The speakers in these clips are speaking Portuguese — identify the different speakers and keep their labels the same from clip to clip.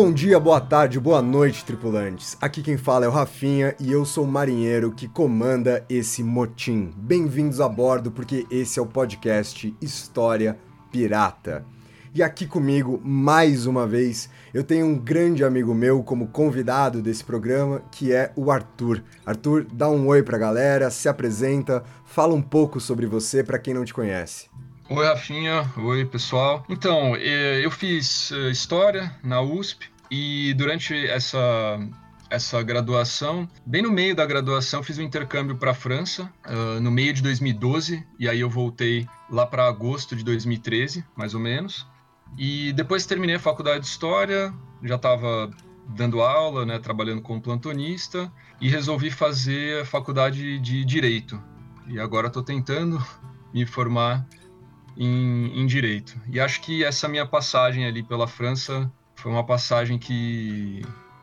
Speaker 1: Bom dia, boa tarde, boa noite, tripulantes. Aqui quem fala é o Rafinha e eu sou o marinheiro que comanda esse motim. Bem-vindos a bordo porque esse é o podcast História Pirata. E aqui comigo, mais uma vez, eu tenho um grande amigo meu como convidado desse programa, que é o Arthur. Arthur, dá um oi pra galera, se apresenta, fala um pouco sobre você para quem não te conhece.
Speaker 2: Oi, Rafinha. Oi, pessoal. Então, eh, eu fiz eh, História na USP e durante essa, essa graduação, bem no meio da graduação, fiz um intercâmbio para a França, uh, no meio de 2012, e aí eu voltei lá para agosto de 2013, mais ou menos. E depois terminei a faculdade de História, já estava dando aula, né, trabalhando como plantonista, e resolvi fazer a faculdade de Direito. E agora estou tentando me formar em, em direito. E acho que essa minha passagem ali pela França foi uma passagem que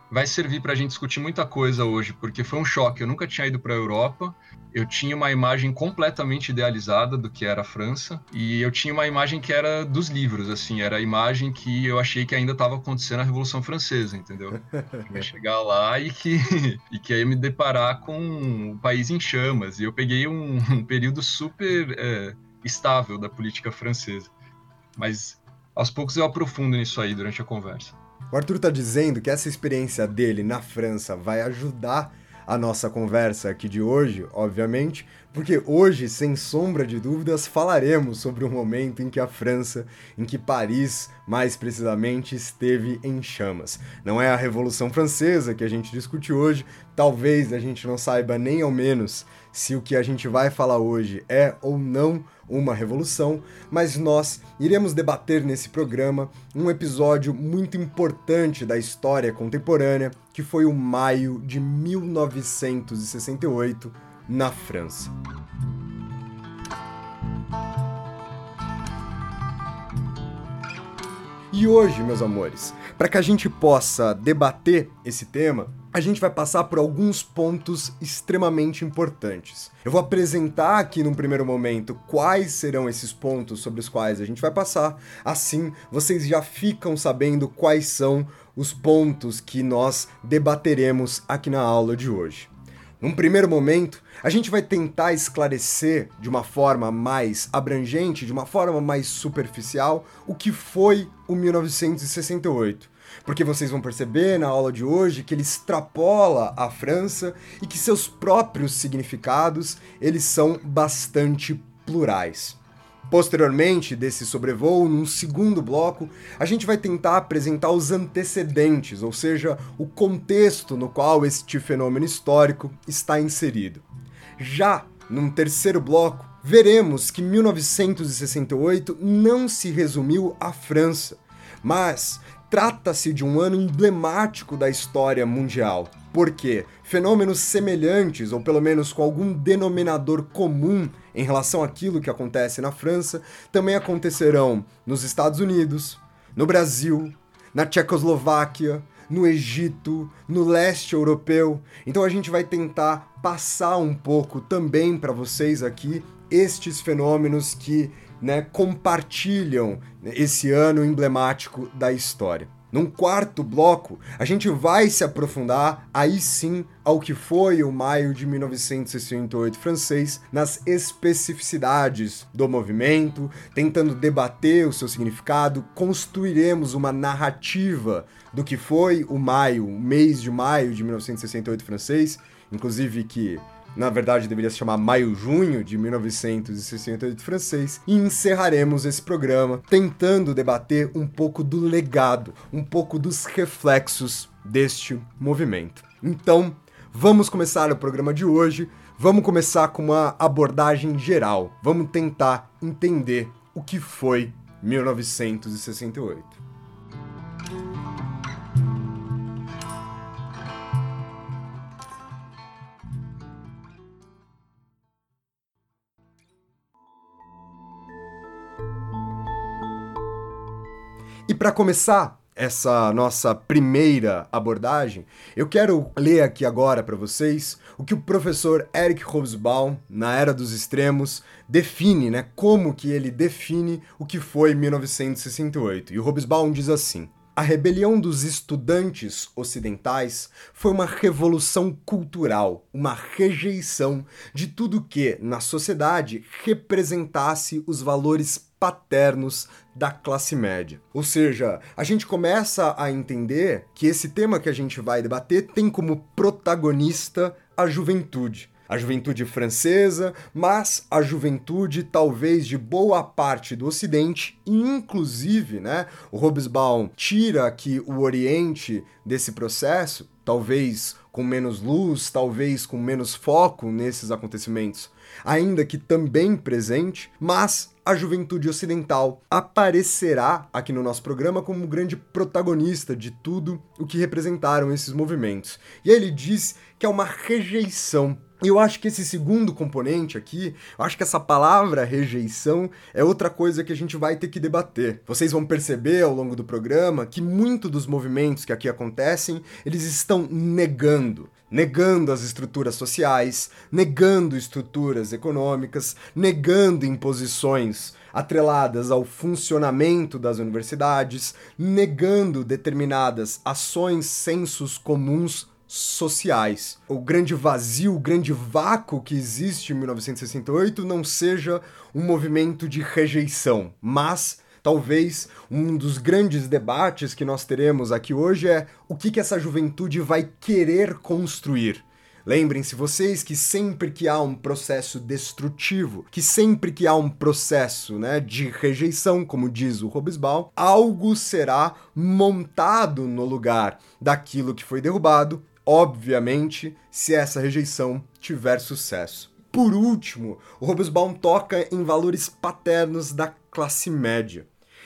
Speaker 2: vai servir para a gente discutir muita coisa hoje, porque foi um choque. Eu nunca tinha ido para a Europa, eu tinha uma imagem completamente idealizada do que era a França, e eu tinha uma imagem que era dos livros, assim, era a imagem que eu achei que ainda estava acontecendo a Revolução Francesa, entendeu? Eu ia chegar lá e que, e que ia me deparar com o país em chamas, e eu peguei um, um período super. É, estável da política francesa. Mas aos poucos eu aprofundo nisso aí durante a conversa.
Speaker 1: O Arthur está dizendo que essa experiência dele na França vai ajudar a nossa conversa aqui de hoje, obviamente, porque hoje, sem sombra de dúvidas, falaremos sobre o momento em que a França, em que Paris, mais precisamente, esteve em chamas. Não é a Revolução Francesa que a gente discute hoje, talvez a gente não saiba nem ao menos se o que a gente vai falar hoje é ou não uma revolução, mas nós iremos debater nesse programa um episódio muito importante da história contemporânea, que foi o maio de 1968 na França. E hoje, meus amores, para que a gente possa debater esse tema, a gente vai passar por alguns pontos extremamente importantes. Eu vou apresentar aqui num primeiro momento quais serão esses pontos sobre os quais a gente vai passar, assim vocês já ficam sabendo quais são os pontos que nós debateremos aqui na aula de hoje. Num primeiro momento, a gente vai tentar esclarecer de uma forma mais abrangente, de uma forma mais superficial, o que foi o 1968. Porque vocês vão perceber na aula de hoje que ele extrapola a França e que seus próprios significados, eles são bastante plurais. Posteriormente desse sobrevoo, num segundo bloco, a gente vai tentar apresentar os antecedentes, ou seja, o contexto no qual este fenômeno histórico está inserido. Já num terceiro bloco, veremos que 1968 não se resumiu à França, mas trata-se de um ano emblemático da história mundial. Porque fenômenos semelhantes, ou pelo menos com algum denominador comum em relação àquilo que acontece na França, também acontecerão nos Estados Unidos, no Brasil, na Tchecoslováquia, no Egito, no leste europeu. Então a gente vai tentar passar um pouco também para vocês aqui estes fenômenos que né, compartilham esse ano emblemático da história. Num quarto bloco, a gente vai se aprofundar aí sim ao que foi o maio de 1968 francês, nas especificidades do movimento, tentando debater o seu significado, construiremos uma narrativa do que foi o maio, o mês de maio de 1968 francês, inclusive que na verdade deveria se chamar Maio-Junho de 1968 francês, e encerraremos esse programa tentando debater um pouco do legado, um pouco dos reflexos deste movimento. Então, vamos começar o programa de hoje. Vamos começar com uma abordagem geral. Vamos tentar entender o que foi 1968. E para começar essa nossa primeira abordagem, eu quero ler aqui agora para vocês o que o professor Eric Hobsbawm, na Era dos Extremos, define, né? Como que ele define o que foi 1968. E o Hobsbawm diz assim: a rebelião dos estudantes ocidentais foi uma revolução cultural, uma rejeição de tudo que, na sociedade, representasse os valores paternos da classe média. Ou seja, a gente começa a entender que esse tema que a gente vai debater tem como protagonista a juventude a juventude francesa, mas a juventude talvez de boa parte do Ocidente, inclusive, né, o Hobsbawm tira aqui o Oriente desse processo, talvez com menos luz, talvez com menos foco nesses acontecimentos, ainda que também presente, mas a juventude ocidental aparecerá aqui no nosso programa como grande protagonista de tudo o que representaram esses movimentos. E ele diz que é uma rejeição eu acho que esse segundo componente aqui, eu acho que essa palavra rejeição é outra coisa que a gente vai ter que debater. Vocês vão perceber ao longo do programa que muito dos movimentos que aqui acontecem, eles estão negando, negando as estruturas sociais, negando estruturas econômicas, negando imposições atreladas ao funcionamento das universidades, negando determinadas ações, sensos comuns sociais. O grande vazio, o grande vácuo que existe em 1968 não seja um movimento de rejeição, mas talvez um dos grandes debates que nós teremos aqui hoje é o que, que essa juventude vai querer construir. Lembrem-se vocês que sempre que há um processo destrutivo, que sempre que há um processo né, de rejeição, como diz o Robesbal, algo será montado no lugar daquilo que foi derrubado obviamente, se essa rejeição tiver sucesso. Por último, o Robesbaum toca em valores paternos da classe média.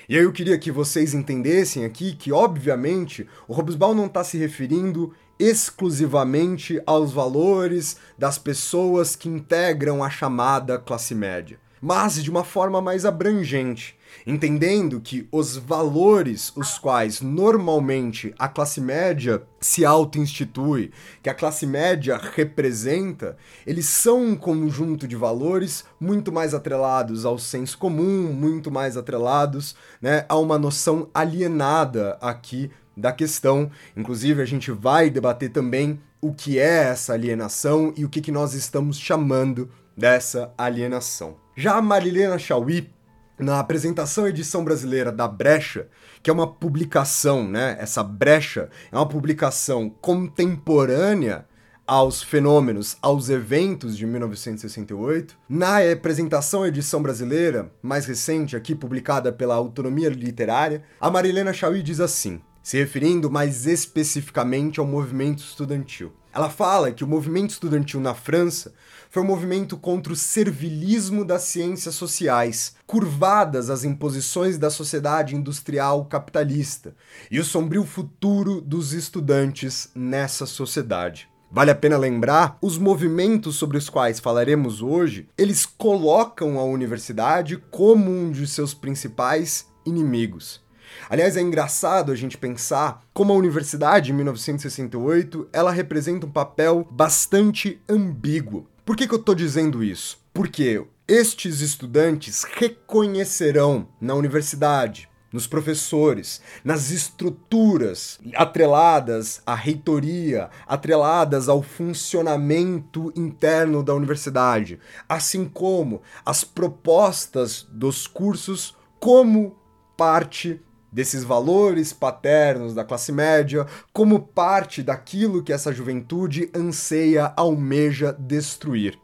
Speaker 1: E aí eu queria que vocês entendessem aqui que, obviamente, o Robesbaum não está se referindo exclusivamente aos valores das pessoas que integram a chamada classe média, mas de uma forma mais abrangente entendendo que os valores os quais normalmente a classe média se auto-institui, que a classe média representa, eles são um conjunto de valores muito mais atrelados ao senso comum, muito mais atrelados né, a uma noção alienada aqui da questão. Inclusive, a gente vai debater também o que é essa alienação e o que, que nós estamos chamando dessa alienação. Já a Marilena Chauí na apresentação edição brasileira da Brecha, que é uma publicação, né? Essa Brecha é uma publicação contemporânea aos fenômenos, aos eventos de 1968. Na apresentação edição brasileira, mais recente, aqui publicada pela Autonomia Literária, a Marilena Chauí diz assim, se referindo mais especificamente ao movimento estudantil. Ela fala que o movimento estudantil na França foi um movimento contra o servilismo das ciências sociais, curvadas às imposições da sociedade industrial capitalista, e o sombrio futuro dos estudantes nessa sociedade. Vale a pena lembrar, os movimentos sobre os quais falaremos hoje, eles colocam a universidade como um de seus principais inimigos. Aliás, é engraçado a gente pensar como a universidade, em 1968, ela representa um papel bastante ambíguo. Por que, que eu estou dizendo isso? Porque estes estudantes reconhecerão na universidade, nos professores, nas estruturas atreladas à reitoria, atreladas ao funcionamento interno da universidade, assim como as propostas dos cursos como parte desses valores paternos da classe média como parte daquilo que essa juventude anseia, almeja destruir.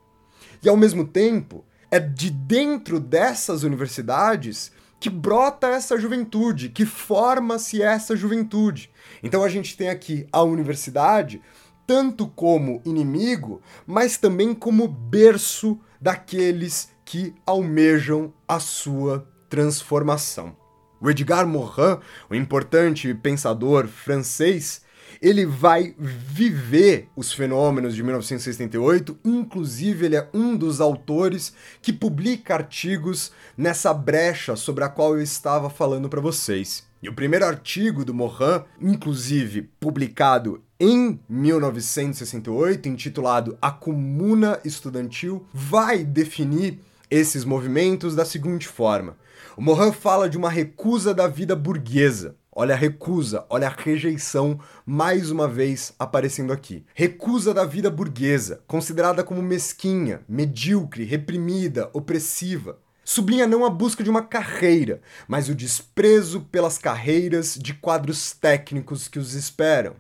Speaker 1: E ao mesmo tempo, é de dentro dessas universidades que brota essa juventude, que forma-se essa juventude. Então a gente tem aqui a universidade tanto como inimigo, mas também como berço daqueles que almejam a sua transformação. O Edgar Morin, o importante pensador francês, ele vai viver os fenômenos de 1968, inclusive ele é um dos autores que publica artigos nessa brecha sobre a qual eu estava falando para vocês. E o primeiro artigo do Morin, inclusive publicado em 1968, intitulado A Comuna Estudantil, vai definir esses movimentos da seguinte forma: o fala de uma recusa da vida burguesa. Olha a recusa, olha a rejeição mais uma vez aparecendo aqui. Recusa da vida burguesa, considerada como mesquinha, medíocre, reprimida, opressiva. Sublinha não a busca de uma carreira, mas o desprezo pelas carreiras de quadros técnicos que os esperam.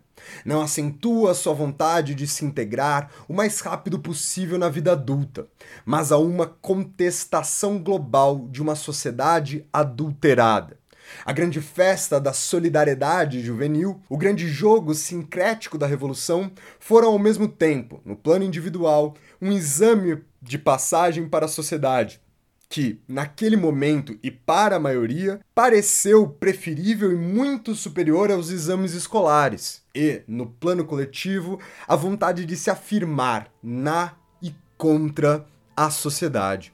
Speaker 1: Não acentua sua vontade de se integrar o mais rápido possível na vida adulta, mas a uma contestação global de uma sociedade adulterada. A grande festa da solidariedade juvenil, o grande jogo sincrético da revolução, foram ao mesmo tempo, no plano individual, um exame de passagem para a sociedade, que, naquele momento e para a maioria, pareceu preferível e muito superior aos exames escolares, e, no plano coletivo, a vontade de se afirmar na e contra a sociedade.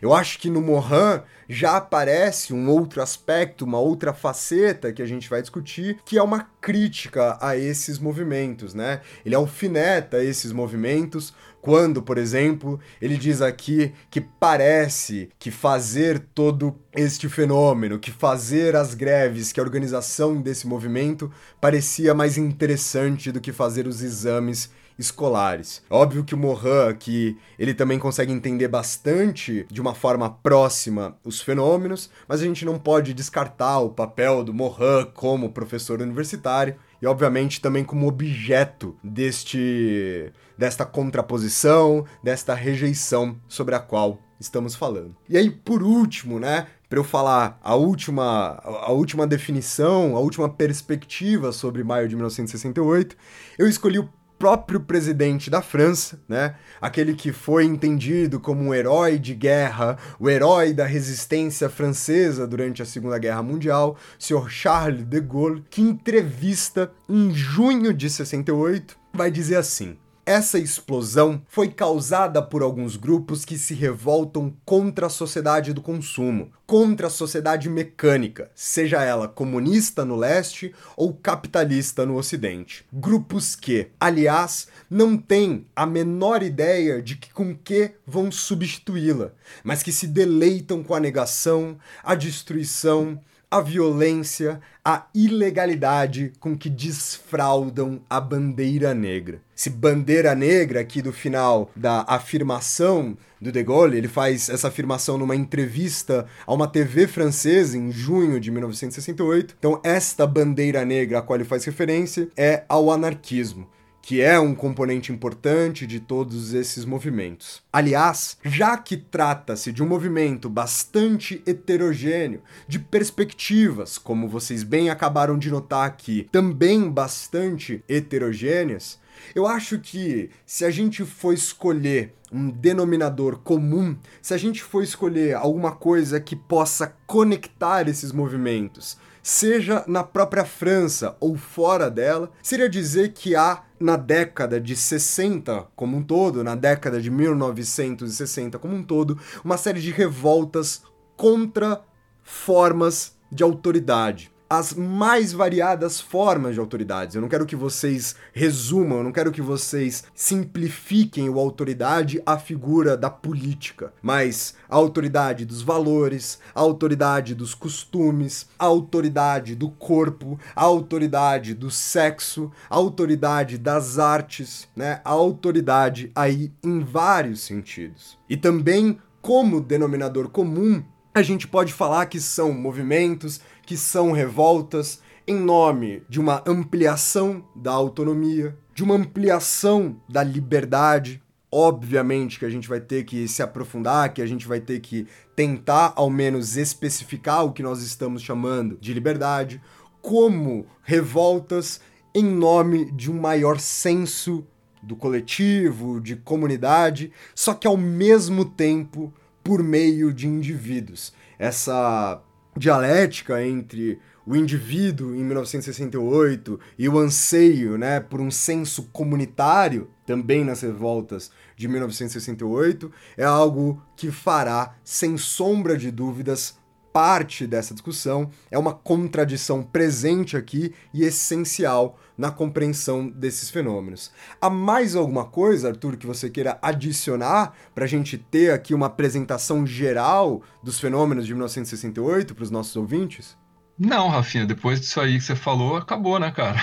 Speaker 1: Eu acho que no Mohan já aparece um outro aspecto, uma outra faceta que a gente vai discutir, que é uma crítica a esses movimentos, né? Ele alfineta esses movimentos quando, por exemplo, ele diz aqui que parece que fazer todo este fenômeno, que fazer as greves, que a organização desse movimento parecia mais interessante do que fazer os exames escolares. Óbvio que o Mohan aqui, ele também consegue entender bastante, de uma forma próxima, os fenômenos, mas a gente não pode descartar o papel do Mohan como professor universitário e obviamente também como objeto deste desta contraposição, desta rejeição sobre a qual estamos falando. E aí, por último, né, para eu falar a última, a última definição, a última perspectiva sobre maio de 1968, eu escolhi o próprio presidente da França, né? Aquele que foi entendido como um herói de guerra, o herói da resistência francesa durante a Segunda Guerra Mundial, Sr. Charles de Gaulle, que entrevista em junho de 68 vai dizer assim: essa explosão foi causada por alguns grupos que se revoltam contra a sociedade do consumo, contra a sociedade mecânica, seja ela comunista no leste ou capitalista no ocidente. Grupos que, aliás, não têm a menor ideia de que com que vão substituí-la, mas que se deleitam com a negação, a destruição, a violência, a ilegalidade com que desfraudam a bandeira negra. Se bandeira negra aqui do final da afirmação do De Gaulle, ele faz essa afirmação numa entrevista a uma TV francesa em junho de 1968. Então, esta bandeira negra a qual ele faz referência é ao anarquismo que é um componente importante de todos esses movimentos. Aliás, já que trata-se de um movimento bastante heterogêneo, de perspectivas, como vocês bem acabaram de notar aqui, também bastante heterogêneas, eu acho que se a gente for escolher um denominador comum, se a gente for escolher alguma coisa que possa conectar esses movimentos, seja na própria França ou fora dela, seria dizer que há na década de 60 como um todo, na década de 1960 como um todo, uma série de revoltas contra formas de autoridade as mais variadas formas de autoridades. Eu não quero que vocês resumam, eu não quero que vocês simplifiquem o autoridade à figura da política, mas a autoridade dos valores, a autoridade dos costumes, a autoridade do corpo, a autoridade do sexo, a autoridade das artes, né? A autoridade aí em vários sentidos. E também como denominador comum a gente pode falar que são movimentos, que são revoltas, em nome de uma ampliação da autonomia, de uma ampliação da liberdade. Obviamente que a gente vai ter que se aprofundar, que a gente vai ter que tentar ao menos especificar o que nós estamos chamando de liberdade, como revoltas em nome de um maior senso do coletivo, de comunidade, só que ao mesmo tempo por meio de indivíduos. Essa dialética entre o indivíduo em 1968 e o anseio né, por um senso comunitário, também nas revoltas de 1968, é algo que fará, sem sombra de dúvidas, parte dessa discussão, é uma contradição presente aqui e essencial na compreensão desses fenômenos. Há mais alguma coisa, Arthur, que você queira adicionar para a gente ter aqui uma apresentação geral dos fenômenos de 1968 para os nossos ouvintes?
Speaker 2: Não, Rafinha, depois disso aí que você falou, acabou, né, cara?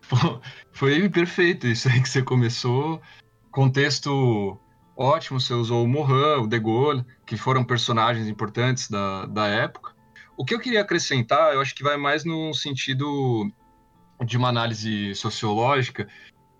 Speaker 2: Foi perfeito isso aí que você começou. Contexto ótimo, você usou o Morin, o De Gaulle, que foram personagens importantes da, da época. O que eu queria acrescentar, eu acho que vai mais no sentido de uma análise sociológica,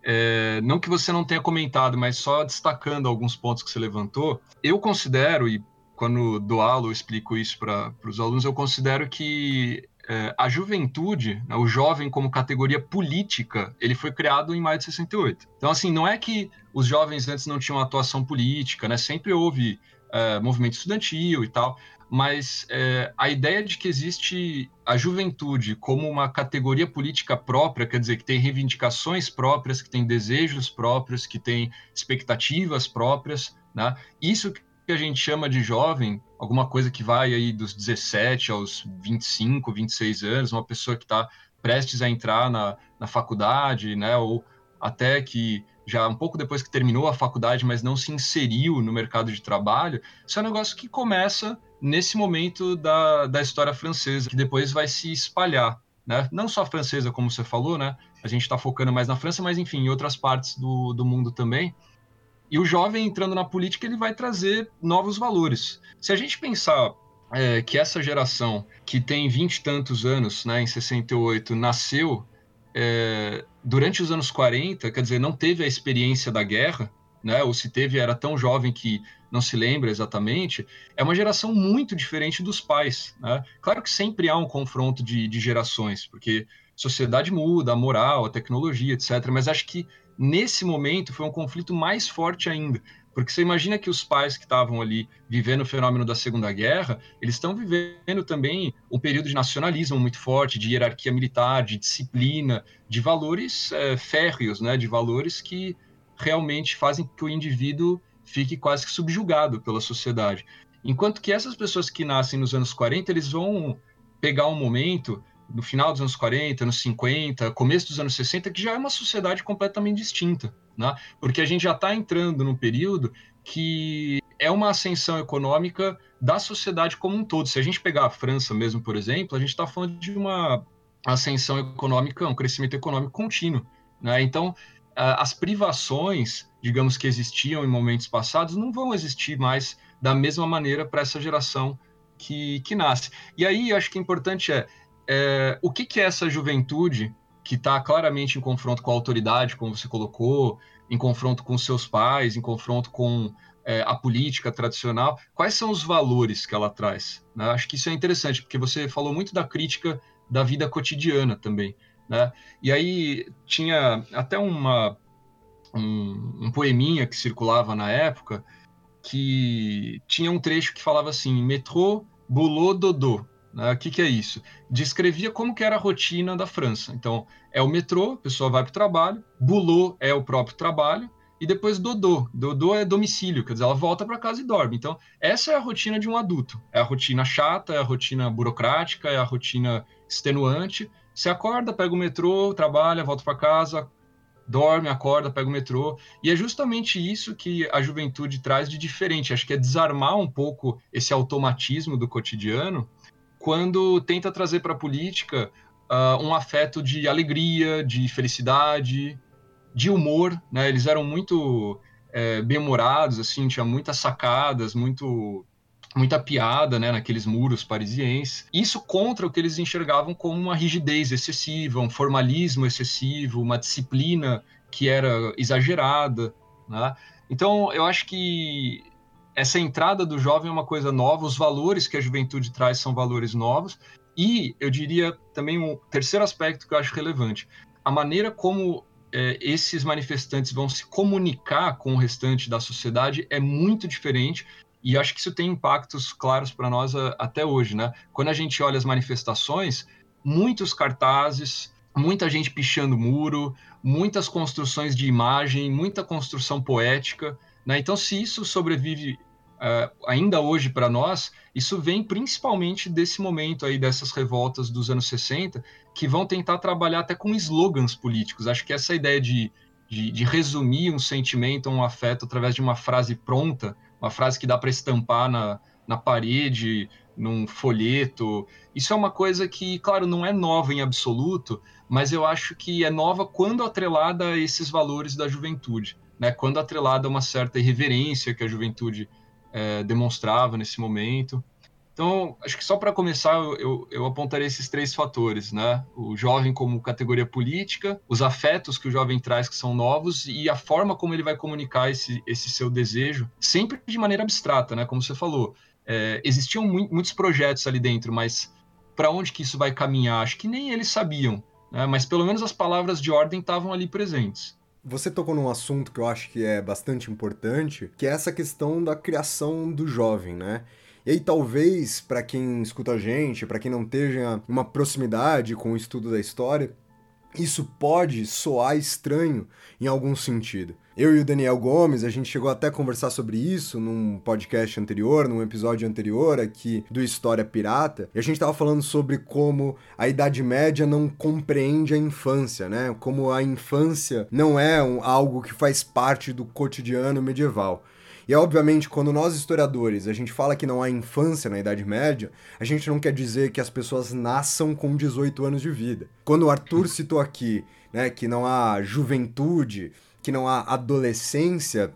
Speaker 2: é, não que você não tenha comentado, mas só destacando alguns pontos que você levantou, eu considero, e quando dou aula eu explico isso para os alunos, eu considero que é, a juventude, né, o jovem como categoria política, ele foi criado em maio de 68. Então, assim, não é que os jovens antes não tinham atuação política, né? Sempre houve é, movimento estudantil e tal, mas é, a ideia de que existe a juventude como uma categoria política própria, quer dizer, que tem reivindicações próprias, que tem desejos próprios, que tem expectativas próprias, né? Isso que a gente chama de jovem, alguma coisa que vai aí dos 17 aos 25, 26 anos, uma pessoa que está prestes a entrar na, na faculdade, né, ou até que já um pouco depois que terminou a faculdade, mas não se inseriu no mercado de trabalho, isso é um negócio que começa nesse momento da, da história francesa, que depois vai se espalhar. Né? Não só francesa, como você falou, né? a gente está focando mais na França, mas enfim, em outras partes do, do mundo também. E o jovem entrando na política, ele vai trazer novos valores. Se a gente pensar é, que essa geração, que tem vinte e tantos anos, né, em 68, nasceu é, durante os anos 40, quer dizer, não teve a experiência da guerra, né, ou se teve, era tão jovem que não se lembra exatamente, é uma geração muito diferente dos pais. Né? Claro que sempre há um confronto de, de gerações, porque a sociedade muda, a moral, a tecnologia, etc. Mas acho que nesse momento foi um conflito mais forte ainda, porque você imagina que os pais que estavam ali vivendo o fenômeno da Segunda Guerra, eles estão vivendo também um período de nacionalismo muito forte, de hierarquia militar, de disciplina, de valores é, férreos, né, de valores que realmente fazem que o indivíduo fique quase que subjugado pela sociedade. Enquanto que essas pessoas que nascem nos anos 40, eles vão pegar um momento no final dos anos 40, anos 50, começo dos anos 60, que já é uma sociedade completamente distinta, né? Porque a gente já está entrando num período que é uma ascensão econômica da sociedade como um todo. Se a gente pegar a França mesmo, por exemplo, a gente está falando de uma ascensão econômica, um crescimento econômico contínuo, né? Então, as privações, digamos que existiam em momentos passados, não vão existir mais da mesma maneira para essa geração que, que nasce. E aí, acho que é importante é é, o que, que é essa juventude que está claramente em confronto com a autoridade, como você colocou, em confronto com seus pais, em confronto com é, a política tradicional, quais são os valores que ela traz? Né? Acho que isso é interessante, porque você falou muito da crítica da vida cotidiana também. Né? E aí tinha até uma, um, um poeminha que circulava na época que tinha um trecho que falava assim: metrô, boulot, dodô. Né? O que, que, é isso? Descrevia como que era a rotina da França. Então, é o metrô, a pessoa vai para o trabalho, boulot é o próprio trabalho, e depois dodô. Dodô é domicílio, quer dizer, ela volta para casa e dorme. Então, essa é a rotina de um adulto. É a rotina chata, é a rotina burocrática, é a rotina extenuante. Você acorda, pega o metrô, trabalha, volta para casa, dorme, acorda, pega o metrô. E é justamente isso que a juventude traz de diferente. Acho que é desarmar um pouco esse automatismo do cotidiano quando tenta trazer para a política uh, um afeto de alegria, de felicidade, de humor, né? Eles eram muito é, bem-humorados, assim, tinha muitas sacadas, muito muita piada, né, naqueles muros parisienses. Isso contra o que eles enxergavam como uma rigidez excessiva, um formalismo excessivo, uma disciplina que era exagerada, né? Então, eu acho que essa entrada do jovem é uma coisa nova, os valores que a juventude traz são valores novos, e eu diria também um terceiro aspecto que eu acho relevante: a maneira como é, esses manifestantes vão se comunicar com o restante da sociedade é muito diferente. E acho que isso tem impactos claros para nós a, até hoje, né? Quando a gente olha as manifestações, muitos cartazes, muita gente pichando muro, muitas construções de imagem, muita construção poética. Né? Então, se isso sobrevive uh, ainda hoje para nós, isso vem principalmente desse momento aí dessas revoltas dos anos 60, que vão tentar trabalhar até com slogans políticos. Acho que essa ideia de, de, de resumir um sentimento, um afeto através de uma frase pronta, uma frase que dá para estampar na, na parede, num folheto. Isso é uma coisa que, claro, não é nova em absoluto, mas eu acho que é nova quando atrelada a esses valores da juventude, né? Quando atrelada a uma certa irreverência que a juventude é, demonstrava nesse momento. Então, acho que só para começar, eu, eu apontaria esses três fatores, né? O jovem como categoria política, os afetos que o jovem traz que são novos e a forma como ele vai comunicar esse, esse seu desejo, sempre de maneira abstrata, né? Como você falou, é, existiam mu muitos projetos ali dentro, mas para onde que isso vai caminhar? Acho que nem eles sabiam, né? Mas pelo menos as palavras de ordem estavam ali presentes.
Speaker 1: Você tocou num assunto que eu acho que é bastante importante, que é essa questão da criação do jovem, né? E aí, talvez, para quem escuta a gente, para quem não tenha uma proximidade com o estudo da história, isso pode soar estranho em algum sentido. Eu e o Daniel Gomes, a gente chegou até a conversar sobre isso num podcast anterior, num episódio anterior aqui do História Pirata, e a gente estava falando sobre como a Idade Média não compreende a infância, né? Como a infância não é um, algo que faz parte do cotidiano medieval. E obviamente, quando nós historiadores a gente fala que não há infância na Idade Média, a gente não quer dizer que as pessoas nasçam com 18 anos de vida. Quando o Arthur citou aqui, né, que não há juventude, que não há adolescência,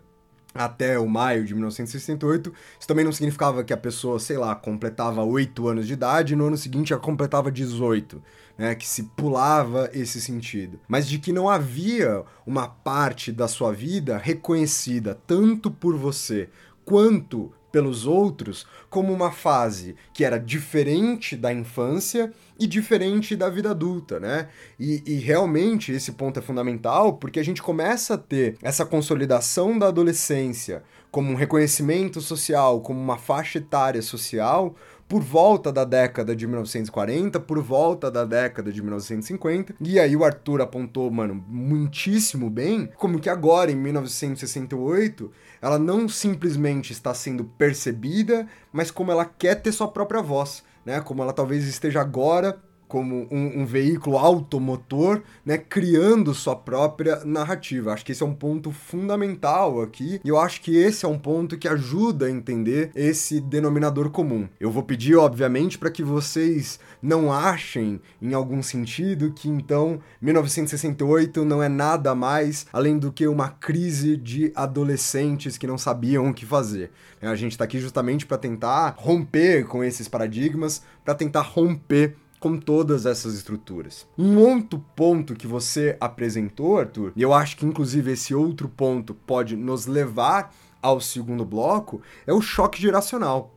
Speaker 1: até o maio de 1968, isso também não significava que a pessoa, sei lá, completava 8 anos de idade e no ano seguinte ela completava 18, né, que se pulava esse sentido. Mas de que não havia uma parte da sua vida reconhecida tanto por você quanto pelos outros como uma fase que era diferente da infância e diferente da vida adulta, né? E, e, realmente esse ponto é fundamental porque a gente começa a ter essa consolidação da adolescência como um reconhecimento social, como uma faixa etária social, por volta da década de 1940, por volta da década de 1950. E aí o Arthur apontou, mano, muitíssimo bem, como que agora, em 1968, ela não simplesmente está sendo percebida, mas como ela quer ter sua própria voz, né? Como ela talvez esteja agora como um, um, veículo automotor, né, criando sua própria narrativa. Acho que esse é um ponto fundamental aqui, e eu acho que esse é um ponto que ajuda a entender esse denominador comum. Eu vou pedir, obviamente, para que vocês não achem, em algum sentido, que então 1968 não é nada mais além do que uma crise de adolescentes que não sabiam o que fazer. A gente está aqui justamente para tentar romper com esses paradigmas, para tentar romper com todas essas estruturas. Um outro ponto que você apresentou, Arthur, e eu acho que inclusive esse outro ponto pode nos levar ao segundo bloco, é o choque geracional.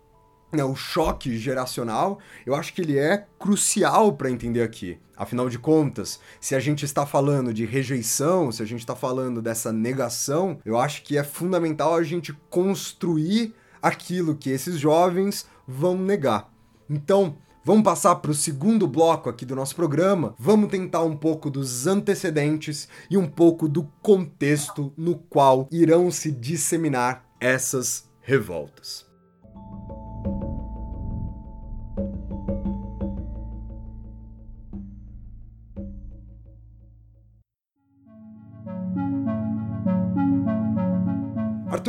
Speaker 1: Né, o choque geracional, eu acho que ele é crucial para entender aqui. Afinal de contas, se a gente está falando de rejeição, se a gente está falando dessa negação, eu acho que é fundamental a gente construir aquilo que esses jovens vão negar. Então, Vamos passar para o segundo bloco aqui do nosso programa. Vamos tentar um pouco dos antecedentes e um pouco do contexto no qual irão se disseminar essas revoltas.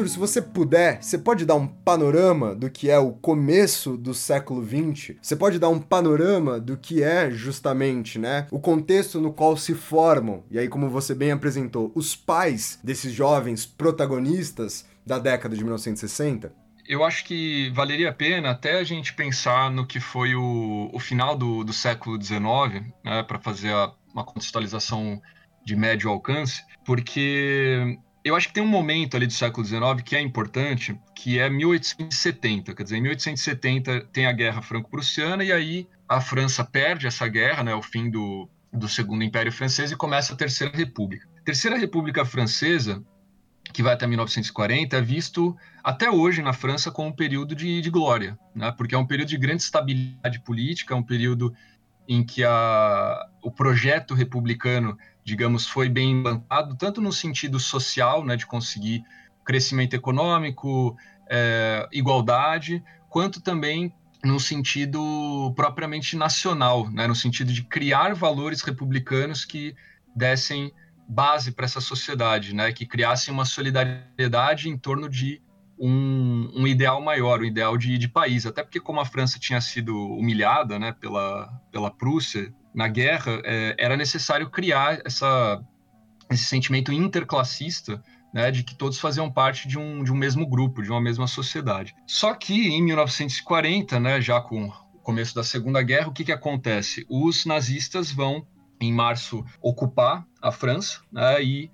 Speaker 1: Arthur, se você puder, você pode dar um panorama do que é o começo do século XX? Você pode dar um panorama do que é justamente, né, o contexto no qual se formam, e aí como você bem apresentou, os pais desses jovens protagonistas da década de 1960?
Speaker 2: eu acho que valeria a pena até a gente pensar no que foi o, o final do, do século XIX, né, para fazer a, uma contextualização de médio alcance, porque eu acho que tem um momento ali do século XIX que é importante, que é 1870. Quer dizer, em 1870 tem a Guerra Franco-Prussiana e aí a França perde essa guerra, né, o fim do, do Segundo Império Francês e começa a Terceira República. A Terceira República Francesa, que vai até 1940, é visto até hoje na França como um período de, de glória, né, porque é um período de grande estabilidade política, é um período em que a, o projeto republicano digamos, foi bem implantado, tanto no sentido social, né, de conseguir crescimento econômico, é, igualdade, quanto também no sentido propriamente nacional, né? no sentido de criar valores republicanos que dessem base para essa sociedade, né? que criassem uma solidariedade em torno de um, um ideal maior, um ideal de, de, país. Até porque, como a França tinha sido humilhada né, pela, pela Prússia na guerra, é, era necessário criar essa, esse sentimento interclassista né, de que todos faziam parte de um, de um mesmo grupo, de uma mesma sociedade. Só que em 1940, né, já com o começo da Segunda Guerra, o que, que acontece? Os nazistas vão, em março, ocupar a França né, e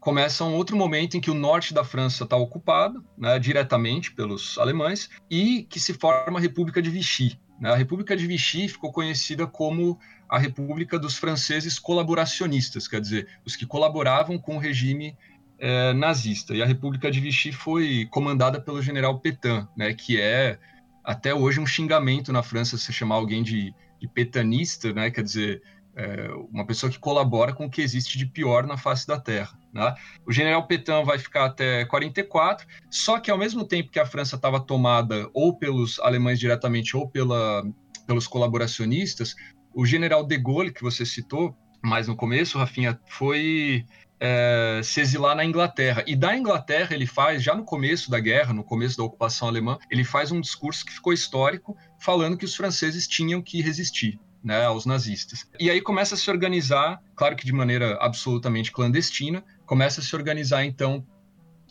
Speaker 2: começa um outro momento em que o norte da França está ocupado né, diretamente pelos alemães e que se forma a República de Vichy. Né? A República de Vichy ficou conhecida como a República dos Franceses Colaboracionistas, quer dizer, os que colaboravam com o regime é, nazista. E a República de Vichy foi comandada pelo general Petain, né, que é até hoje um xingamento na França se chamar alguém de, de petanista, né, quer dizer, é, uma pessoa que colabora com o que existe de pior na face da Terra. Né? O general Petain vai ficar até 44, só que ao mesmo tempo que a França estava tomada ou pelos alemães diretamente ou pela, pelos colaboracionistas, o general de Gaulle, que você citou mais no começo, Rafinha, foi é, se exilar na Inglaterra. E da Inglaterra ele faz, já no começo da guerra, no começo da ocupação alemã, ele faz um discurso que ficou histórico, falando que os franceses tinham que resistir né, aos nazistas. E aí começa a se organizar, claro que de maneira absolutamente clandestina, começa a se organizar então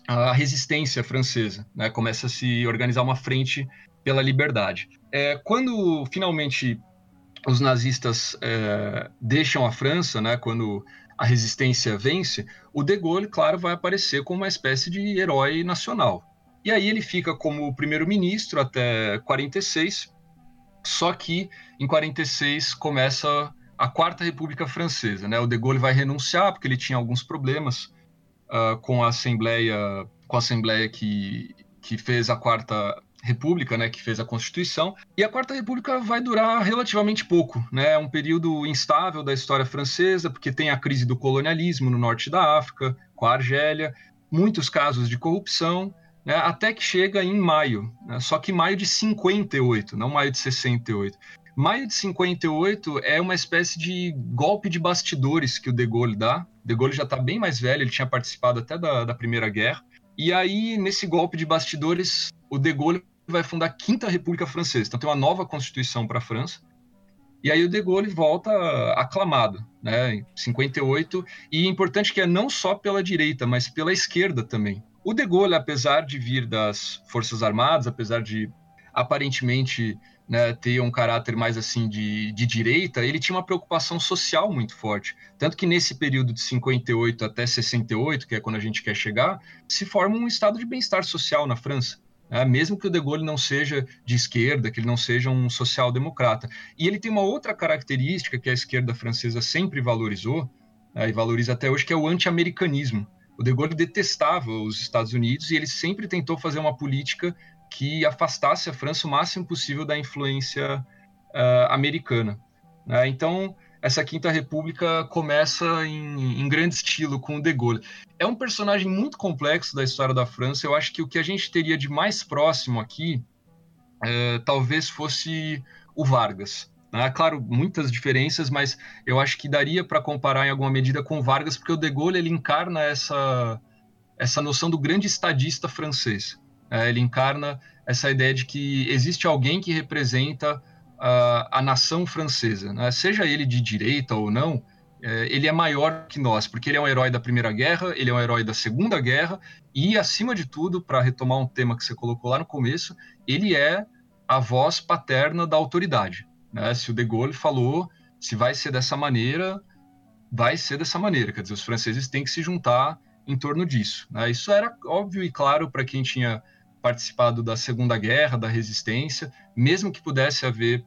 Speaker 2: a resistência francesa, né, começa a se organizar uma frente pela liberdade. É, quando finalmente os nazistas é, deixam a França, né, quando a resistência vence, o De Gaulle, claro, vai aparecer como uma espécie de herói nacional. E aí ele fica como primeiro-ministro até 46, só que em 46 começa a Quarta República Francesa. Né? O De Gaulle vai renunciar porque ele tinha alguns problemas uh, com a Assembleia, com a Assembleia que, que fez a Quarta República, né, que fez a Constituição, e a Quarta República vai durar relativamente pouco, né, é um período instável da história francesa, porque tem a crise do colonialismo no norte da África, com a Argélia, muitos casos de corrupção, né, até que chega em maio, né, só que maio de 58, não maio de 68. Maio de 58 é uma espécie de golpe de bastidores que o De Gaulle dá. De Gaulle já está bem mais velho, ele tinha participado até da, da Primeira Guerra. E aí, nesse golpe de bastidores, o De Gaulle vai fundar a Quinta República Francesa. Então tem uma nova constituição para a França. E aí o De Gaulle volta aclamado, né, em 58. E é importante que é não só pela direita, mas pela esquerda também. O De Gaulle, apesar de vir das Forças Armadas, apesar de aparentemente né, ter um caráter mais assim de, de direita, ele tinha uma preocupação social muito forte. Tanto que nesse período de 58 até 68, que é quando a gente quer chegar, se forma um estado de bem-estar social na França. Né, mesmo que o De Gaulle não seja de esquerda, que ele não seja um social-democrata. E ele tem uma outra característica que a esquerda francesa sempre valorizou, né, e valoriza até hoje, que é o anti-americanismo. O De Gaulle detestava os Estados Unidos e ele sempre tentou fazer uma política que afastasse a França o máximo possível da influência uh, americana. Né? Então, essa Quinta República começa em, em, grande estilo com o De Gaulle. É um personagem muito complexo da história da França. Eu acho que o que a gente teria de mais próximo aqui uh, talvez fosse o Vargas. Né? Claro, muitas diferenças, mas eu acho que daria para comparar em alguma medida com Vargas, porque o De Gaulle ele encarna essa, essa noção do grande estadista francês. É, ele encarna essa ideia de que existe alguém que representa a, a nação francesa, né? seja ele de direita ou não, é, ele é maior que nós, porque ele é um herói da Primeira Guerra, ele é um herói da Segunda Guerra, e, acima de tudo, para retomar um tema que você colocou lá no começo, ele é a voz paterna da autoridade. Né? Se o De Gaulle falou, se vai ser dessa maneira, vai ser dessa maneira. Quer dizer, os franceses têm que se juntar em torno disso. Né? Isso era óbvio e claro para quem tinha participado da Segunda Guerra, da Resistência, mesmo que pudesse haver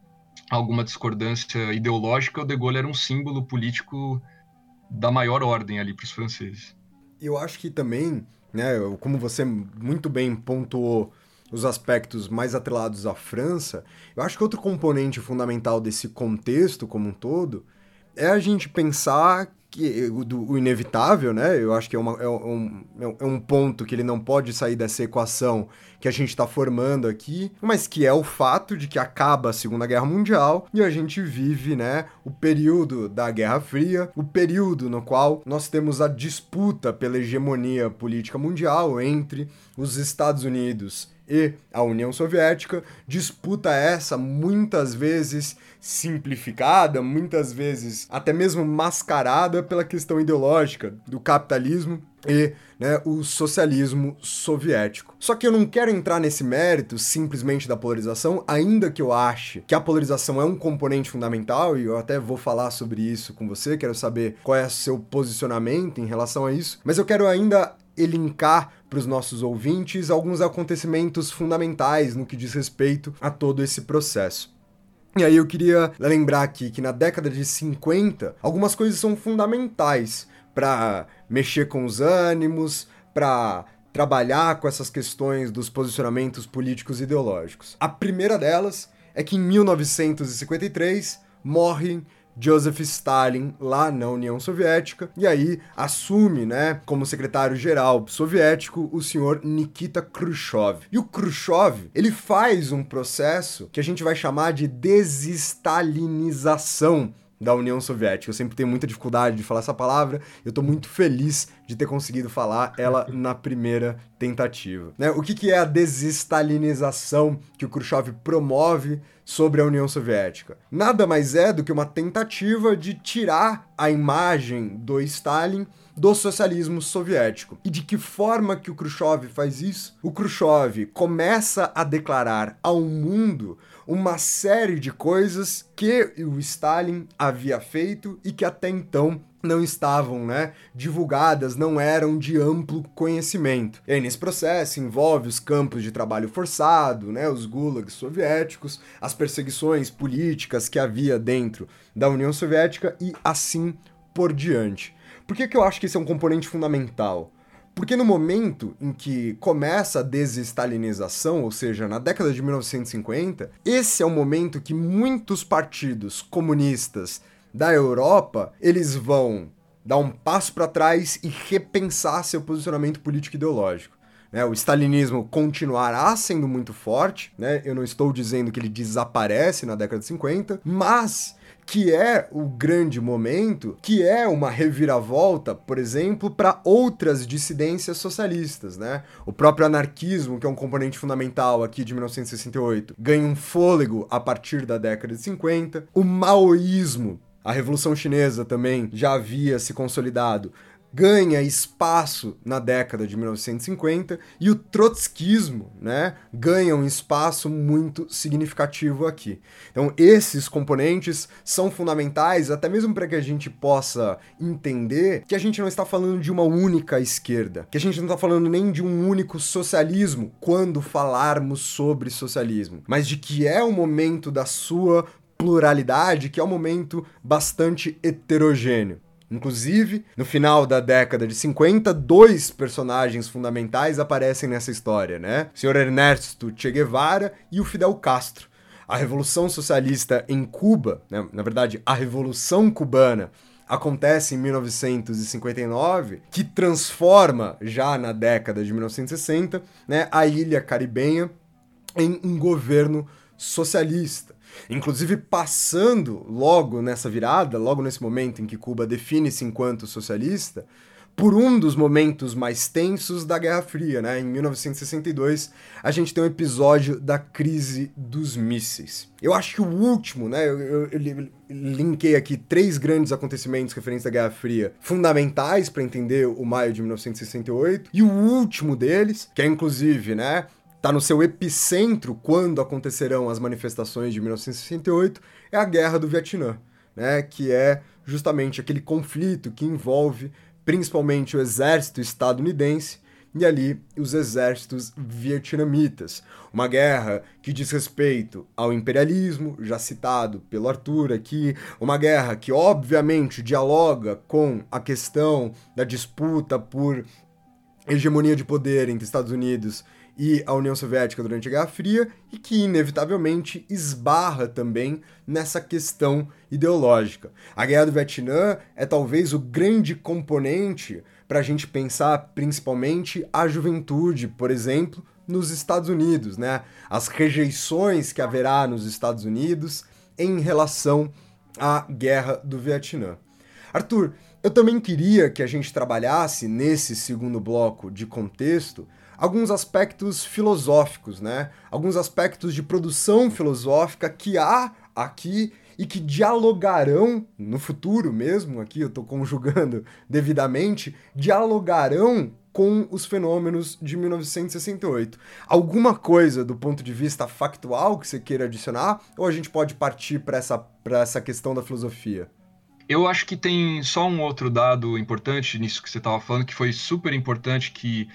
Speaker 2: alguma discordância ideológica, o De Gaulle era um símbolo político da maior ordem ali para os franceses.
Speaker 1: Eu acho que também, né, como você muito bem pontuou os aspectos mais atrelados à França, eu acho que outro componente fundamental desse contexto como um todo é a gente pensar que do, o inevitável, né? Eu acho que é, uma, é, um, é um ponto que ele não pode sair dessa equação que a gente está formando aqui, mas que é o fato de que acaba a Segunda Guerra Mundial e a gente vive, né, o período da Guerra Fria, o período no qual nós temos a disputa pela hegemonia política mundial entre os Estados Unidos e a União Soviética, disputa essa muitas vezes simplificada, muitas vezes até mesmo mascarada pela questão ideológica do capitalismo e né, o socialismo soviético. Só que eu não quero entrar nesse mérito simplesmente da polarização, ainda que eu ache que a polarização é um componente fundamental, e eu até vou falar sobre isso com você, quero saber qual é o seu posicionamento em relação a isso, mas eu quero ainda elencar para os nossos ouvintes alguns acontecimentos fundamentais no que diz respeito a todo esse processo. E aí eu queria lembrar aqui que na década de 50, algumas coisas são fundamentais para mexer com os ânimos, para trabalhar com essas questões dos posicionamentos políticos e ideológicos. A primeira delas é que em 1953 morre Joseph Stalin lá na União Soviética e aí assume, né, como secretário-geral soviético o senhor Nikita Khrushchev. E o Khrushchev, ele faz um processo que a gente vai chamar de desestalinização da União Soviética. Eu sempre tenho muita dificuldade de falar essa palavra. Eu estou muito feliz de ter conseguido falar ela na primeira tentativa. Né? O que, que é a desestalinização que o Khrushchev promove sobre a União Soviética? Nada mais é do que uma tentativa de tirar a imagem do Stalin do socialismo soviético. E de que forma que o Khrushchev faz isso? O Khrushchev começa a declarar ao mundo uma série de coisas que o Stalin havia feito e que até então não estavam, né, divulgadas, não eram de amplo conhecimento. E aí, nesse processo envolve os campos de trabalho forçado, né, os gulags soviéticos, as perseguições políticas que havia dentro da União Soviética e assim por diante. Por que, que eu acho que esse é um componente fundamental? Porque no momento em que começa a desestalinização, ou seja, na década de 1950, esse é o momento que muitos partidos comunistas da Europa, eles vão dar um passo para trás e repensar seu posicionamento político ideológico. Né, o stalinismo continuará sendo muito forte, né? Eu não estou dizendo que ele desaparece na década de 50, mas que é o grande momento, que é uma reviravolta, por exemplo, para outras dissidências socialistas, né? O próprio anarquismo, que é um componente fundamental aqui de 1968, ganha um fôlego a partir da década de 50. O maoísmo, a Revolução Chinesa também já havia se consolidado ganha espaço na década de 1950 e o trotskismo, né, ganha um espaço muito significativo aqui. Então, esses componentes são fundamentais até mesmo para que a gente possa entender que a gente não está falando de uma única esquerda, que a gente não está falando nem de um único socialismo quando falarmos sobre socialismo, mas de que é o momento da sua pluralidade, que é um momento bastante heterogêneo. Inclusive, no final da década de 50, dois personagens fundamentais aparecem nessa história, né? O senhor Ernesto Che Guevara e o Fidel Castro. A Revolução Socialista em Cuba, né? na verdade, a Revolução Cubana, acontece em 1959, que transforma, já na década de 1960, né, a ilha caribenha em um governo socialista. Inclusive passando logo nessa virada, logo nesse momento em que Cuba define-se enquanto socialista, por um dos momentos mais tensos da Guerra Fria, né? Em 1962, a gente tem um episódio da crise dos mísseis. Eu acho que o último, né? Eu, eu, eu linkei aqui três grandes acontecimentos referentes à Guerra Fria, fundamentais para entender o maio de 1968, e o último deles, que é inclusive, né? Está no seu epicentro quando acontecerão as manifestações de 1968, é a Guerra do Vietnã, né, que é justamente aquele conflito que envolve principalmente o exército estadunidense e ali os exércitos vietnamitas. Uma guerra que diz respeito ao imperialismo, já citado pelo Arthur aqui, uma guerra que obviamente dialoga com a questão da disputa por hegemonia de poder entre Estados Unidos e a União Soviética durante a Guerra Fria e que, inevitavelmente, esbarra também nessa questão ideológica. A Guerra do Vietnã é talvez o grande componente para a gente pensar principalmente a juventude, por exemplo, nos Estados Unidos, né? As rejeições que haverá nos Estados Unidos em relação à Guerra do Vietnã. Arthur, eu também queria que a gente trabalhasse nesse segundo bloco de contexto alguns aspectos filosóficos, né? Alguns aspectos de produção filosófica que há aqui e que dialogarão no futuro mesmo, aqui eu estou conjugando devidamente, dialogarão com os fenômenos de 1968. Alguma coisa do ponto de vista factual que você queira adicionar, ou a gente pode partir para essa, essa questão da filosofia?
Speaker 2: Eu acho que tem só um outro dado importante nisso que você estava falando, que foi super importante, que